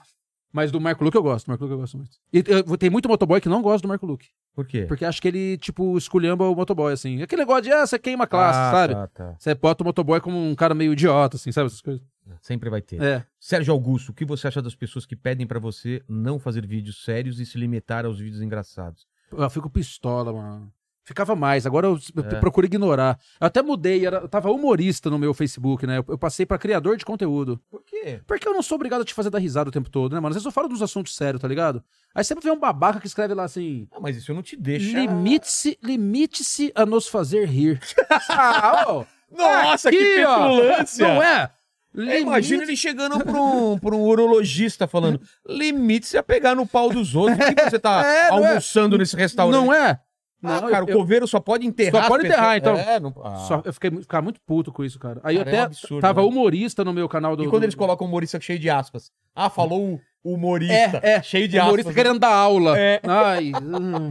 Mas do Marco Luque eu gosto, do Marco Luque eu gosto muito. E eu- tem muito motoboy que não gosta do Marco Luque. Por quê? Porque acho que ele, tipo, esculhamba o motoboy, assim. Aquele negócio de, ah, você queima a classe, Ah, sabe? Tá, tá. Você bota o motoboy como um cara meio idiota, assim, sabe? Essas coisas. Sempre vai ter. É. Sérgio Augusto, o que você acha das pessoas que pedem pra você não fazer vídeos sérios e se limitar aos vídeos engraçados? Eu fico pistola, mano. ficava mais. Agora eu, eu É. procuro ignorar. Eu até mudei, era, eu tava humorista no meu Facebook, né? Eu, eu passei pra criador de conteúdo. Por quê? Porque eu não sou obrigado a te fazer dar risada o tempo todo, né, mano? Às vezes eu falo dos assuntos sérios, tá ligado? Aí sempre vem um babaca que escreve lá assim. Ah, mas isso não te deixa. Limite-se limite a nos fazer rir. [LAUGHS] [LAUGHS] ah, Nossa, aqui, que ó. petulância! Não é? É, imagina ele chegando pra um, pra um urologista falando: limite-se a pegar no pau dos outros. Por que você tá [LAUGHS] É, é? almoçando nesse restaurante? Não é? Não, Não, cara, eu- o coveiro só pode enterrar. Só pode enterrar, então. É, não... ah. Só, eu fiquei ficava muito puto com isso, cara. Aí Cara, eu é um até absurdo, tava né? humorista no meu canal do. E quando do- eles colocam humorista cheio de aspas? Ah, falou humorista. É, é. Cheio de humorista aspas. querendo dar aula. É. Ai. hum.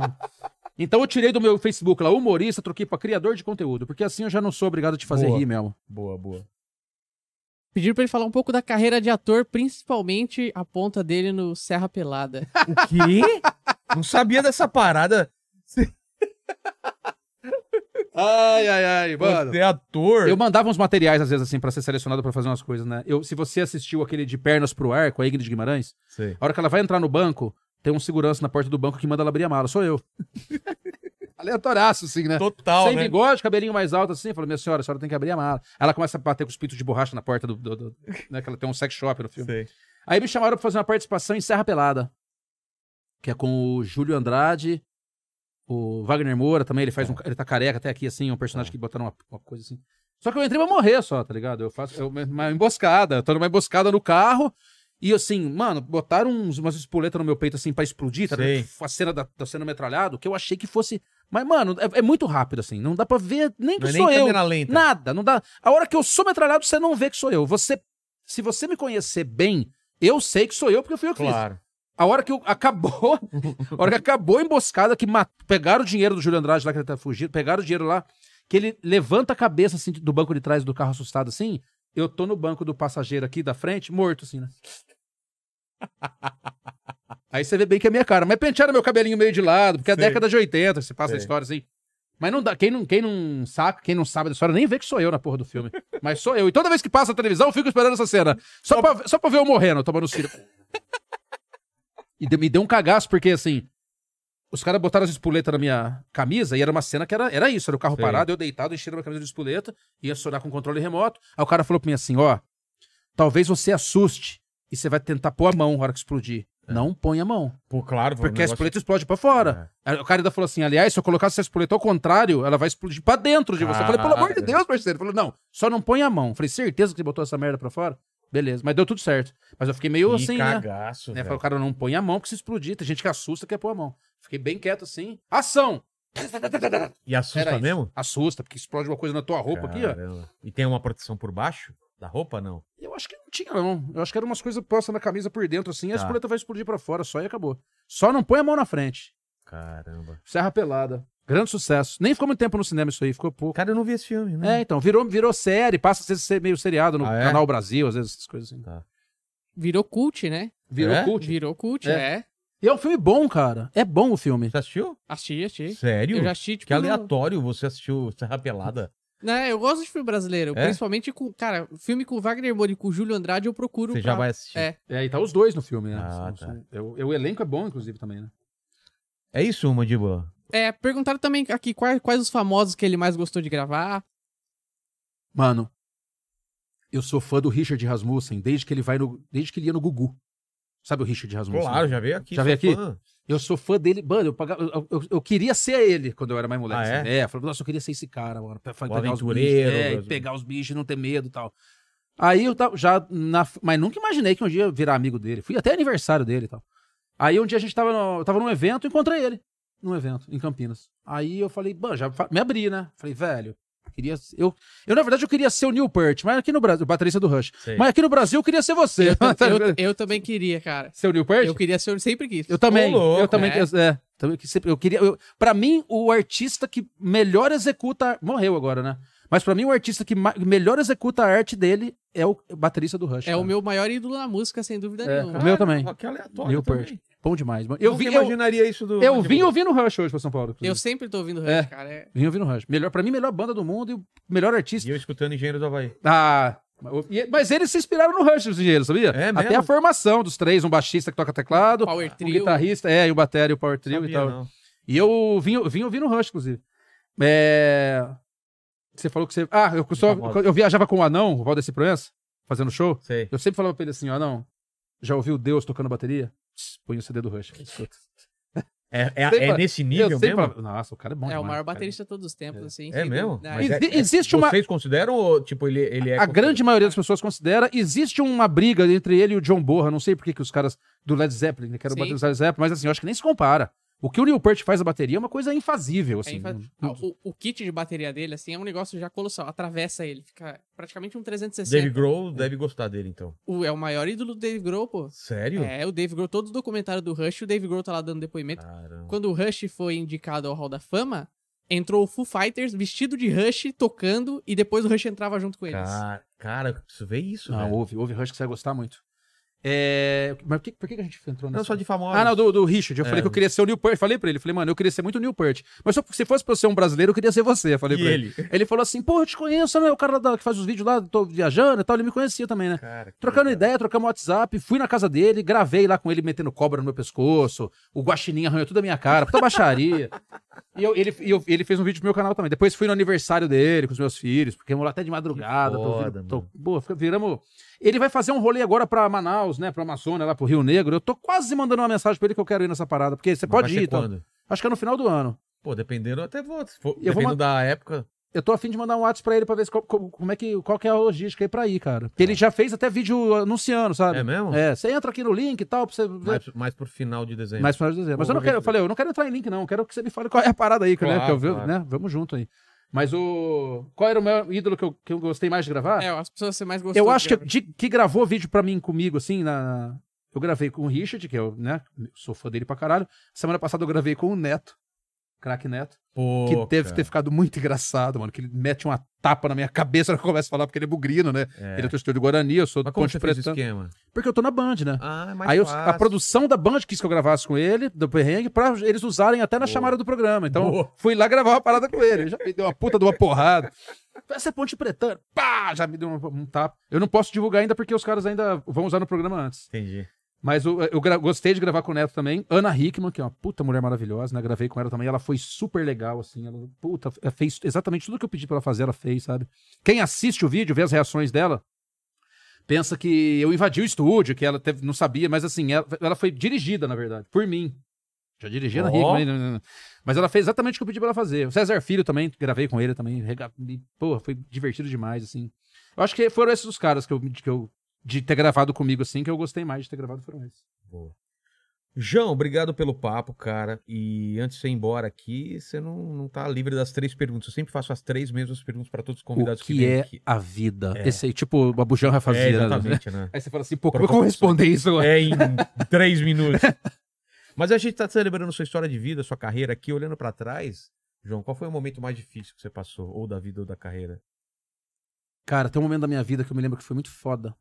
Então eu tirei do meu Facebook lá, humorista, troquei pra criador de conteúdo, porque assim eu já não sou obrigado a te fazer Boa. rir mesmo. Boa, boa. Pediram pra ele falar um pouco da carreira de ator, principalmente a ponta dele no Serra Pelada. O quê? não sabia dessa parada. Ai, ai, ai, Você é ator. Eu mandava uns materiais, às vezes, assim, pra ser selecionado pra fazer umas coisas, né? Eu, se você assistiu aquele de Pernas pro Ar com a Ingrid Guimarães, Sei. a hora que ela vai entrar no banco, tem um segurança na porta do banco que manda ela abrir a mala. Sou eu. Aleatoraço, assim, né? Total, Sem né? bigode, cabelinho mais alto, assim. Falou, minha senhora, a senhora tem que abrir a mala. Ela começa a bater com os pitos de borracha na porta do. do- do- né, que ela tem um sex shop no filme. Sei. Aí me chamaram pra fazer uma participação em Serra Pelada. Que é com o Júlio Andrade, o Wagner Moura também. Ele faz um. Ele tá careca até aqui, assim, um personagem que botaram uma, uma coisa assim. Só que eu entrei pra morrer só, tá ligado? Eu faço eu- uma emboscada. Eu tô numa emboscada no carro. E assim, mano, botaram uns, umas espoletas no meu peito assim pra explodir, tá Sei. ligado? A cena da, da sendo metralhado, que eu achei que fosse. Mas, mano, é, é muito rápido, assim. Não dá pra ver nem que Não é sou nem eu. câmera lenta. Nada, não dá. A hora que eu sou metralhado, você não vê que sou eu. Você, se você me conhecer bem, eu sei que sou eu porque fui eu que fiz. Claro. A hora que eu, acabou, [LAUGHS] a hora que acabou a emboscada, que mat- pegaram o dinheiro do Júlio Andrade lá que ele tá fugindo, pegaram o dinheiro lá, que ele levanta a cabeça assim do banco de trás do carro assustado assim, eu tô no banco do passageiro aqui da frente, morto assim, né? [LAUGHS] Aí você vê bem que é minha cara, mas pentearam meu cabelinho meio de lado, porque é a década de 80, você passa a Sei. história assim. Mas não dá, quem não, quem não saca, quem não sabe da história, nem vê que sou eu na porra do filme. [LAUGHS] Mas sou eu. E toda vez que passa a televisão, eu fico esperando essa cena. Só, pra, só pra ver eu morrendo, tomando tiro. [LAUGHS] E de- me deu um cagaço, porque assim. Os caras botaram as espoletas na minha camisa e era uma cena que era, era isso: era o carro Sei. parado, eu deitado, enchendo a minha camisa de espoleta, ia acionar com controle remoto. Aí o cara falou pra mim assim: ó, talvez você assuste e você vai tentar pôr a mão na hora que explodir. Não põe a mão. Pô, claro. Porque a É. negócio- espoleta explode pra fora. Aí O cara ainda falou assim: aliás, se eu colocasse essa espoleta ao contrário, ela vai explodir pra dentro de você. Eu falei, pelo amor de Caralho. Deus, parceiro. Ele falou, não, só não põe a mão. Eu falei, certeza que você botou essa merda pra fora? Beleza, mas deu tudo certo. Mas eu fiquei meio Que assim, né? cagaço, né? velho. Falei, cara, não põe a mão que se explodir. Tem gente que assusta quer pôr a mão. Fiquei bem quieto assim. Ação! E assusta Era isso. mesmo? Assusta, porque explode uma coisa na tua roupa aqui, ó. Caramba. E tem uma proteção por baixo da roupa, não? Eu acho que não tinha, não. Eu acho que eram umas coisas postas na camisa por dentro, assim, e a Tá. espoleta vai explodir pra fora, só e acabou. Só não põe a mão na frente. Caramba. Serra Pelada. Grande sucesso. Nem ficou muito tempo no cinema isso aí, ficou pouco. Cara, eu não vi esse filme, né? É, então, virou, virou série, passa a ser- ser meio seriado no Ah, é? Canal Brasil, às vezes, essas coisas assim. Virou cult, né? Virou É? cult. Virou cult, É. é. E é um filme bom, cara. É bom o filme. Você assistiu? Assisti, assisti. Sério? Eu já assisti, tipo, Que aleatório você assistiu Serra Pelada. Né, eu gosto de filme brasileiro. É? Principalmente com. Cara, filme com Wagner Moura e com Júlio Andrade eu procuro. Você pra- já vai assistir. É. É, e tá os dois no filme, né? Ah, tá. eu- o elenco é bom, inclusive, também, né? É isso, Mandíbula? É, perguntaram também aqui quais, quais os famosos que ele mais gostou de gravar. Mano, eu sou fã do Richard Rasmussen desde que ele vai no. Desde que ele ia no Gugu. Sabe o Richard Rasmussen? Claro, já veio aqui. Já veio aqui? fã. Eu sou fã dele. Mano, eu, pagava, eu, eu- eu queria ser ele quando eu era mais moleque. Ah, é? assim. é? eu falei, nossa, eu queria ser esse cara, mano. Pra, pegar os bichos, é, e pegar os bichos e não ter medo e tal. Aí eu tava já. Na, mas nunca imaginei que um dia eu virar amigo dele. Fui até aniversário dele e tal. Aí um dia a gente tava, no, eu tava num evento e encontrei ele. Num evento, em Campinas. Aí eu falei, bom, já me abri, né? Falei, velho, queria. Eu, eu, na verdade, eu queria ser o Neil Peart, mas aqui no Brasil, o baterista do Rush. Sei. Mas aqui no Brasil eu queria ser você. Eu, [LAUGHS] eu também queria, cara. ser o Neil Peart? Eu queria ser, eu sempre quis. Eu também. Louco, eu também. é? Eu, é, também que sempre- eu queria. Eu, pra mim, o artista que melhor executa. Morreu agora, né? Mas pra mim, o artista que melhor executa a arte dele é o baterista do Rush. É cara. o meu maior ídolo na música, sem dúvida É, nenhuma. o meu também. Que aleatório Neil também. Peart. Bom demais. mano. Eu, Nunca vi, eu, imaginaria isso do eu vim ouvindo Rush hoje pra São Paulo. Eu inclusive. sempre tô ouvindo Rush, É. cara. É... Vim ouvindo Rush. Melhor, pra mim, melhor banda do mundo e o melhor artista. E eu escutando Engenheiros do Havaí. Ah. e- Mas eles se inspiraram no Rush, os engenheiros, sabia? É Até mesmo? a formação dos três, um baixista que toca teclado, Power um Trio. guitarrista, é, e o bateria, o power trio e Sabia, tal. não. E eu vim, vim ouvindo Rush, inclusive. É... Você falou que você. Ah, eu, só, eu viajava com o anão, o Valdeci Proença, fazendo show. Sei. Eu sempre falava pra ele assim: ó, não. Já ouviu Deus tocando bateria? Põe o CD do Rush. É, é, Sempre é fala- nesse nível mesmo? falava, Nossa, o cara é bom É o demais, maior cara. baterista de todos os tempos, assim. É mesmo? Exi- é- é- existe uma- Vocês consideram ou, tipo, ele, ele é... A grande maioria das pessoas considera. Existe uma briga entre ele e o John Borra. Não sei por que que os caras do Led Zeppelin, né, que eram Sim. bateristas do Led Zeppelin, mas assim, eu acho que nem se compara. O que o Neil Peart faz a bateria é uma coisa infazível, É, assim. Ah, o, o kit de bateria dele, assim, é um negócio já colossal. Atravessa ele. Fica praticamente um 360. Dave Grohl deve gostar dele, então. O, é o maior ídolo do Dave Grohl, pô. Sério? É, o Dave Grohl, todo documentário do Rush, o Dave Grohl tá lá dando depoimento. Caramba. Quando o Rush foi indicado ao Hall da Fama, entrou o Foo Fighters vestido de Rush, tocando, e depois o Rush entrava junto com eles. Cara, cara, eu preciso ver isso, Não, velho. ouve, ouve Rush que você vai gostar muito. É... Mas por que, por que a gente entrou nessa? Não, só de famosos. Ah, não, do, do Richard. Eu É. falei que eu queria ser o Neil Peart. Falei pra ele, falei, mano, eu queria ser muito o Neil Peart. Mas se fosse pra eu ser um brasileiro, eu queria ser você. Eu falei E pra ele. ele? Ele falou assim, pô, eu te conheço, né? O cara da- que faz os vídeos lá, tô viajando e tal. Ele me conhecia também, né? Cara, Trocando legal. ideia, trocamos WhatsApp, fui na casa dele, gravei lá com ele metendo cobra no meu pescoço, o guaxinim arranhou tudo a minha cara, puta baixaria. [LAUGHS] e eu- ele, eu- ele fez um vídeo pro meu canal também. Depois fui no aniversário dele com os meus filhos, porque lá até de madrugada. Que tô foda, ouvindo- tô- boa, viramos... Ele vai fazer um rolê agora pra Manaus, né, pra Amazônia, lá pro Rio Negro. Eu tô quase mandando uma mensagem pra ele que eu quero ir nessa parada, porque você Mas pode ir, quando? Acho que é no final do ano. Pô, dependendo, eu até vou. For, Eu vou dependendo ma- da época. Eu tô afim de mandar um WhatsApp pra ele pra ver co- como é que, qual que é a logística aí pra ir, cara. Porque ele já fez até vídeo anunciando, sabe? É mesmo? É, você entra aqui no link e tal, pra você ver. Mais, mais pro final de dezembro. Mais final de dezembro. Mas eu não quero, eu falei, eu não quero entrar em link, não. Eu quero que você me fale qual é a parada aí, que, né? Claro, Que eu vi, claro. né? Vamos junto aí. Mas o. Qual era o meu ídolo que eu, que eu gostei mais de gravar? É, as pessoas que você mais gostou. eu acho que, gravar. de- que gravou vídeo pra mim comigo, assim, na. Eu gravei com o Richard, que eu, né? Sou fã dele pra caralho. Semana passada eu gravei com o Neto. Craque Neto. Pô, Que deve cara. ter ficado muito engraçado, mano. Que ele mete uma tapa na minha cabeça eu começo a falar, porque ele é bugrino, né? É. Ele é torcedor do Guarani, eu sou do Mas como Ponte Preta. Porque eu tô na Band, né? Ah, é Aí eu- a produção da Band quis que eu gravasse com ele, do perrengue, pra eles usarem até na Boa. chamada do programa. Então, Boa. fui lá gravar uma parada com ele. Ele Já me deu uma puta de uma porrada. Essa é Ponte Pretana. Pá! Já me deu um, um tapa. Eu não posso divulgar ainda porque os caras ainda vão usar no programa antes. Entendi. Mas eu, eu gostei de gravar com o Neto também. Ana Hickman, que é uma puta mulher maravilhosa, né? Gravei com ela também. Ela foi super legal, assim. Ela, puta, fez exatamente tudo que eu pedi pra ela fazer, ela fez, sabe? Quem assiste o vídeo, vê as reações dela, pensa que eu invadi o estúdio, que ela teve- não sabia, mas assim, ela, ela foi dirigida, na verdade, por mim. Já dirigia Ana Ó. Hickman, né, né, né. mas ela fez exatamente o que eu pedi pra ela fazer. O César Filho também, gravei com ele também. rega- Pô, foi divertido demais, assim. Eu acho que foram esses os caras que eu, que eu de ter gravado comigo, assim, que eu gostei mais de ter gravado foram esses. Boa. João, obrigado pelo papo, cara. E antes de você ir embora aqui, você não, não tá livre das três perguntas. Eu sempre faço as três mesmas perguntas pra todos os convidados o que que é aqui. a vida? É. Esse aí, tipo, o Babujão já fazia, É, né? exatamente, né? Aí você fala assim, pô, como eu vou responder isso agora? É em três minutos. [LAUGHS] Mas a gente tá celebrando sua história de vida, sua carreira aqui, olhando pra trás. João, qual foi o momento mais difícil que você passou? Ou da vida ou da carreira? Cara, tem um momento da minha vida que eu me lembro que foi muito foda.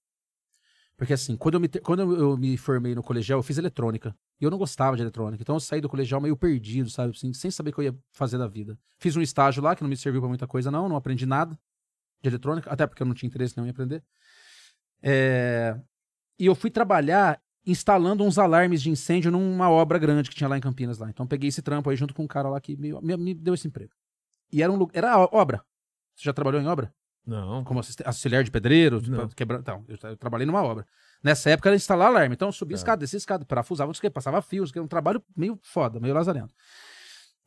Porque assim, quando eu me, quando eu me formei no colegial, eu fiz eletrônica. E eu não gostava de eletrônica. Então eu saí do colegial meio perdido, sabe? Assim, sem saber o que eu ia fazer da vida. Fiz um estágio lá que não me serviu pra muita coisa, não. Não aprendi nada de eletrônica, até porque eu não tinha interesse nenhum em aprender. É, E eu fui trabalhar instalando uns alarmes de incêndio numa obra grande que tinha lá em Campinas. lá. Então peguei esse trampo aí junto com um cara lá que me, me- me deu esse emprego. E era um. Era obra. Você já trabalhou em obra? Não. como auxiliar de pedreiro, pra quebrar. Então, eu, eu trabalhei numa obra. Nessa época era instalar alarme. Então eu subia Tá. escada, descia escada, parafusava, que, passava fios, que é um trabalho meio foda, meio lazarento.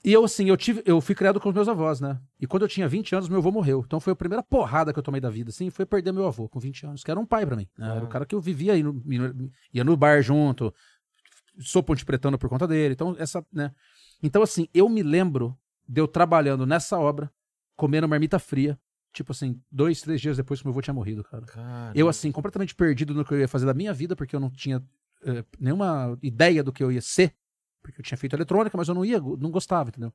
E eu, assim, eu tive, eu fui criado com os meus avós, né? E quando eu tinha 20 anos, meu avô morreu. Então foi a primeira porrada que eu tomei da vida, assim, foi perder meu avô com 20 anos, que era um pai pra mim. né? Era Ah. o cara que eu vivia aí, no- ia no bar junto, sou ponte pretano por conta dele. Então, essa, né? Então, assim, eu me lembro de eu trabalhando nessa obra, comendo marmita fria, tipo assim, dois, três dias depois que meu avô tinha morrido, cara. Cara, Eu, assim, completamente perdido no que eu ia fazer da minha vida, porque eu não tinha eh, nenhuma ideia do que eu ia ser. Porque eu tinha feito eletrônica, mas eu não ia, não gostava, entendeu?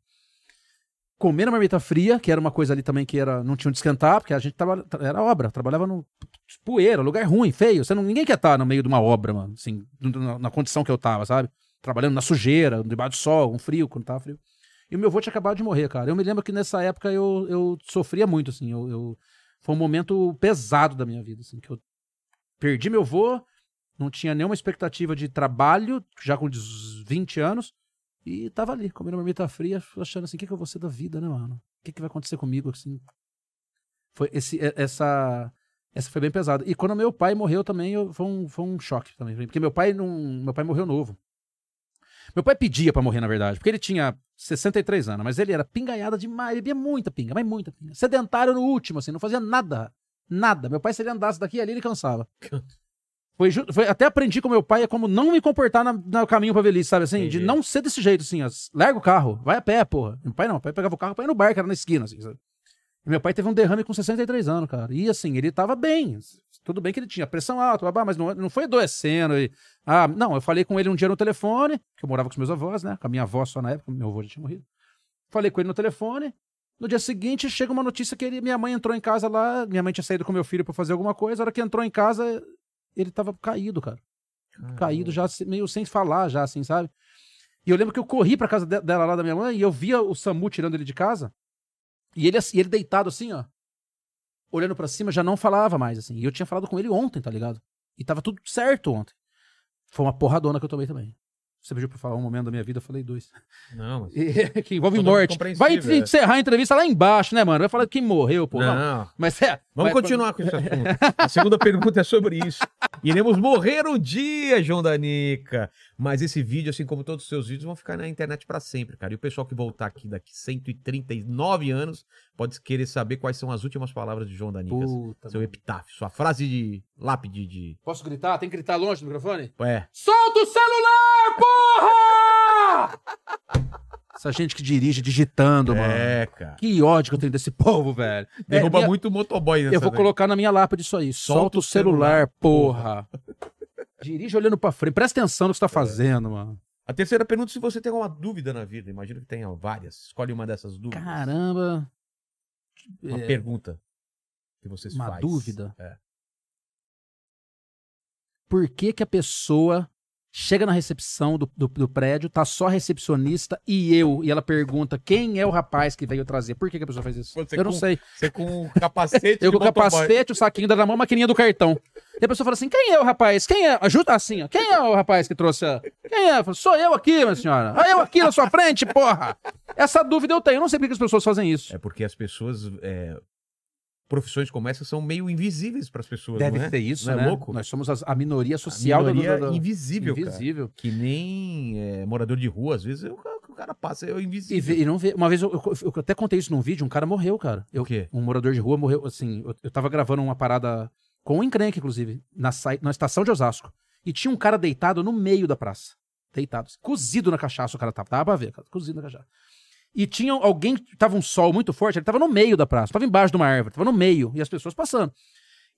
Comendo marmita fria, que era uma coisa ali também que era, não tinha onde esquentar, porque a gente trabalha, tra- era obra, trabalhava no poeira, lugar ruim, feio. Você não, ninguém quer estar no meio de uma obra, mano, assim, na, na condição que eu tava, sabe? Trabalhando na sujeira, debaixo do sol, um frio, quando tava frio. E o meu avô tinha acabado de morrer, cara. Eu me lembro que nessa época eu, eu sofria muito, assim. Eu, eu- foi um momento pesado da minha vida, assim, que eu perdi meu avô, não tinha nenhuma expectativa de trabalho, já com 20 anos, E tava ali, comendo marmita fria, achando assim, o que, que eu vou ser da vida, né, mano? O que, que vai acontecer comigo, assim? Foi esse, essa... Essa foi bem pesada. E quando meu pai morreu também, eu- foi, um, foi um choque também. Porque meu pai não. Meu pai morreu novo. Meu pai pedia pra morrer, na verdade, porque ele tinha 63 anos, mas ele era pingaiada demais, ele bebia muita pinga, mas muita pinga. Sedentário no último, assim, não fazia nada. Nada. Meu pai, se ele andasse daqui ali, ele cansava. [LAUGHS] Foi, foi- até aprendi com meu pai como não me comportar na- no caminho pra velhice, sabe assim? De Entendi. não ser desse jeito, assim, ó. Larga o carro, vai a pé, porra. Meu pai não, meu pai pegava o carro pra ir no bar, que era na esquina, assim, sabe? E meu pai teve um derrame com 63 anos, cara. E assim, ele tava bem. Tudo bem que ele tinha pressão alta, babá, mas não, não foi adoecendo. E, ah, não, eu falei com ele um dia no telefone, que eu morava com os meus avós, né? Com a minha avó só na época, meu avô já tinha morrido. Falei com ele no telefone. No dia seguinte, chega uma notícia que ele- minha mãe entrou em casa lá. Minha mãe tinha saído com meu filho pra fazer alguma coisa. A hora que entrou em casa, ele tava caído, cara. Caído já, meio sem falar, já, assim, sabe? E eu lembro que eu corri pra casa de- dela lá da minha mãe e eu via o Samu tirando ele de casa. E ele, ele deitado assim, ó. Olhando pra cima, já não falava mais, assim. E eu tinha falado com ele ontem, tá ligado? E tava tudo certo ontem. Foi uma porradona que eu tomei também. Você pediu pra falar um momento da minha vida, eu falei dois. Não, mas... [LAUGHS] E- que envolve Totalmente morte. Vai é. encerrar a entrevista lá embaixo, né, mano? Vai falar quem morreu, pô. Não. Não. Mas é. Vamos vai- continuar com esse assunto. A segunda pergunta é sobre isso. Iremos morrer um dia, João Danica. Mas esse vídeo, assim como todos os seus vídeos, vão ficar na internet pra sempre, cara. E o pessoal que voltar aqui daqui 139 anos pode querer saber quais são as últimas palavras de João Danica. Puta, Seu mano. epitáfio, sua frase de lápide de. Posso gritar? Tem que gritar longe do microfone? É. Solta o celular, porra! Essa gente que dirige digitando, mano. É, cara. Que ódio que eu tenho desse povo, velho. Derruba É, minha- muito motoboy nessa Eu vou daí. colocar na minha lápide isso aí. Solta, o celular, porra. Dirige olhando pra frente. Presta atenção no que você tá fazendo, mano. A terceira pergunta é se você tem alguma dúvida na vida. Imagino que tenha várias. Escolhe uma dessas dúvidas. Caramba. Uma É, pergunta que você Uma faz. dúvida? É. Por que que a pessoa chega na recepção do, do, do prédio, tá só a recepcionista e eu, e ela pergunta quem é o rapaz que veio trazer? Por que que a pessoa faz isso? Você eu não com- sei. Você com o capacete [LAUGHS] Eu com o capacete, o saquinho da mão, a maquininha do cartão. E a pessoa fala assim: quem é o rapaz? Quem é? Ajuda assim, ó. Quem é o rapaz que trouxe a. Quem é? Eu falo, Sou eu aqui, minha senhora. Ah, eu aqui na sua frente, porra. Essa dúvida eu tenho. Eu não sei por que as pessoas fazem isso. É porque as pessoas. é, Profissões como essa são meio invisíveis para as pessoas. Deve não é? ser isso, Não é né? louco? Nós somos as- a minoria A social da- minoria da- da- invisível, cara. invisível. Que nem é, morador de rua, às vezes o cara, o cara passa, é o E, invisível. vê- e não vê. Uma vez eu, eu- eu até contei isso num vídeo, um cara morreu, cara. Eu, O quê? Um morador de rua morreu, assim, eu, eu tava gravando uma parada com um encrenque, inclusive, na, na estação de Osasco. E tinha um cara deitado no meio da praça. Deitado. Cozido na cachaça o cara tava. Dava pra ver, cara. Cozido na cachaça. E tinha alguém, tava um sol muito forte, ele tava no meio da praça, tava embaixo de uma árvore, tava no meio, e as pessoas passando.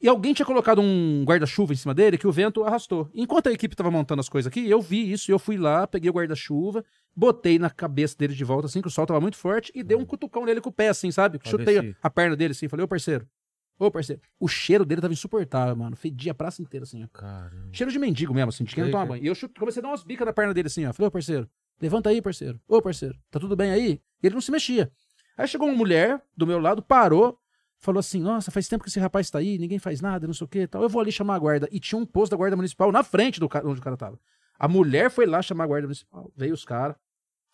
E alguém tinha colocado um guarda-chuva em cima dele que o vento arrastou. Enquanto a equipe tava montando as coisas aqui, eu vi isso, e eu fui lá, peguei o guarda-chuva, botei na cabeça dele de volta, assim, que o sol tava muito forte, e dei um cutucão nele com o pé, assim, sabe? Chutei se- a perna dele, assim, falei, ô parceiro, ô parceiro. O cheiro dele tava insuportável, mano. Fedia a praça inteira, assim, ó. Caramba. Cheiro de mendigo mesmo, assim, de quem não toma banho. E eu chute- comecei a dar umas bicas na perna dele, assim, ó. Falei, ô parceiro, levanta aí, parceiro. Ô parceiro, tá tudo bem aí? E ele não se mexia. Aí chegou uma mulher do meu lado, parou, falou assim: Nossa, faz tempo que esse rapaz tá aí, ninguém faz nada, não sei o que tal. Eu vou ali chamar a guarda. E tinha um posto da guarda municipal na frente do cara, onde o cara tava. A mulher foi lá chamar a guarda municipal. Veio os caras,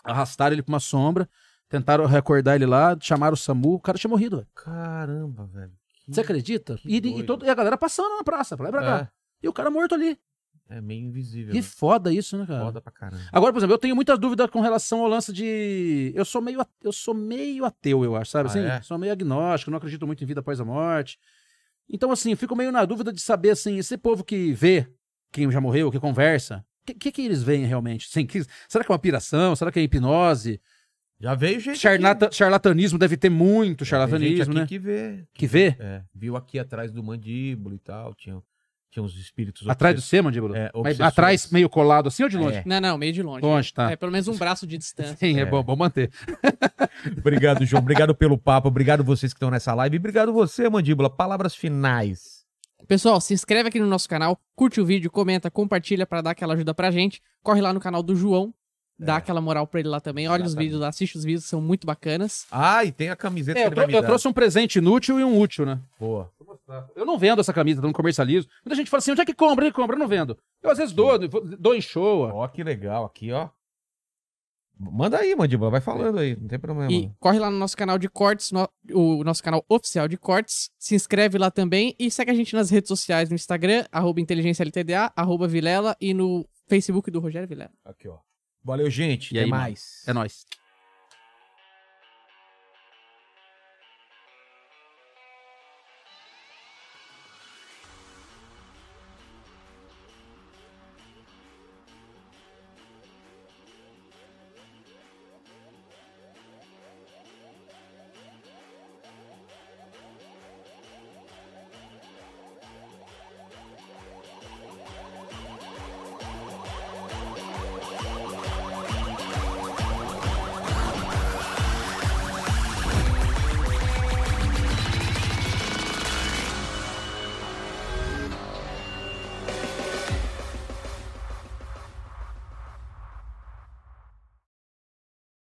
arrastaram ele pra uma sombra, tentaram recordar ele lá, chamaram o SAMU, o cara tinha morrido, velho. Caramba, velho. Você acredita? E, e, todo- e a galera passando na praça, pra lá e pra cá. E o cara morto ali. É, meio invisível. Que né? foda isso, né, cara? Foda pra caramba. Agora, por exemplo, eu tenho muitas dúvidas com relação ao lance de. Eu sou meio, eu sou meio ateu, eu acho, sabe? Ah, assim, é? Sou meio agnóstico, não acredito muito em vida após a morte. Então, assim, eu fico meio na dúvida de saber, assim, esse povo que vê quem já morreu, que conversa, o que, que, que eles veem realmente? Assim, que- será que é uma piração? Será que é hipnose? Já veio gente. Charlata- charlatanismo deve ter muito já charlatanismo, aqui né? que vê. Que vê? É, viu aqui atrás do mandíbulo e tal. Tinha, tinha uns espíritos. Atrás do C, mandíbula? É, Mas atrás, meio colado assim ou de longe? É. Não, não, meio de longe. Longe, tá. É pelo menos um braço de distância. Sim, é, É. bom, bom manter. [LAUGHS] Obrigado, João. Obrigado pelo papo. Obrigado vocês que estão nessa live. E obrigado você, Mandíbula. Palavras finais. Pessoal, se inscreve aqui no nosso canal, curte o vídeo, comenta, compartilha pra dar aquela ajuda pra gente. Corre lá no canal do João, dá aquela moral pra ele lá também. Olha os Exatamente. vídeos lá, assiste os vídeos, são muito bacanas. Ah, e tem a camiseta É, que eu, ele vai me eu dar. trouxe um presente inútil e um útil, né? Boa. Eu não vendo essa camisa, não comercializo. Muita gente fala assim, onde é que compra? Ele compra, eu não vendo. Eu às vezes dou, dou em show. ó. Que legal. Aqui, ó. Manda aí, Mandíbula, vai falando aí, não tem problema. E corre lá no nosso canal de cortes, no- o nosso canal oficial de cortes. Se inscreve lá também e segue a gente nas redes sociais, no Instagram, arroba inteligência LTDA, arroba Vilela e no Facebook do Rogério Vilela. Aqui, ó. Valeu, gente. E Até aí, mano? mais. É nóis.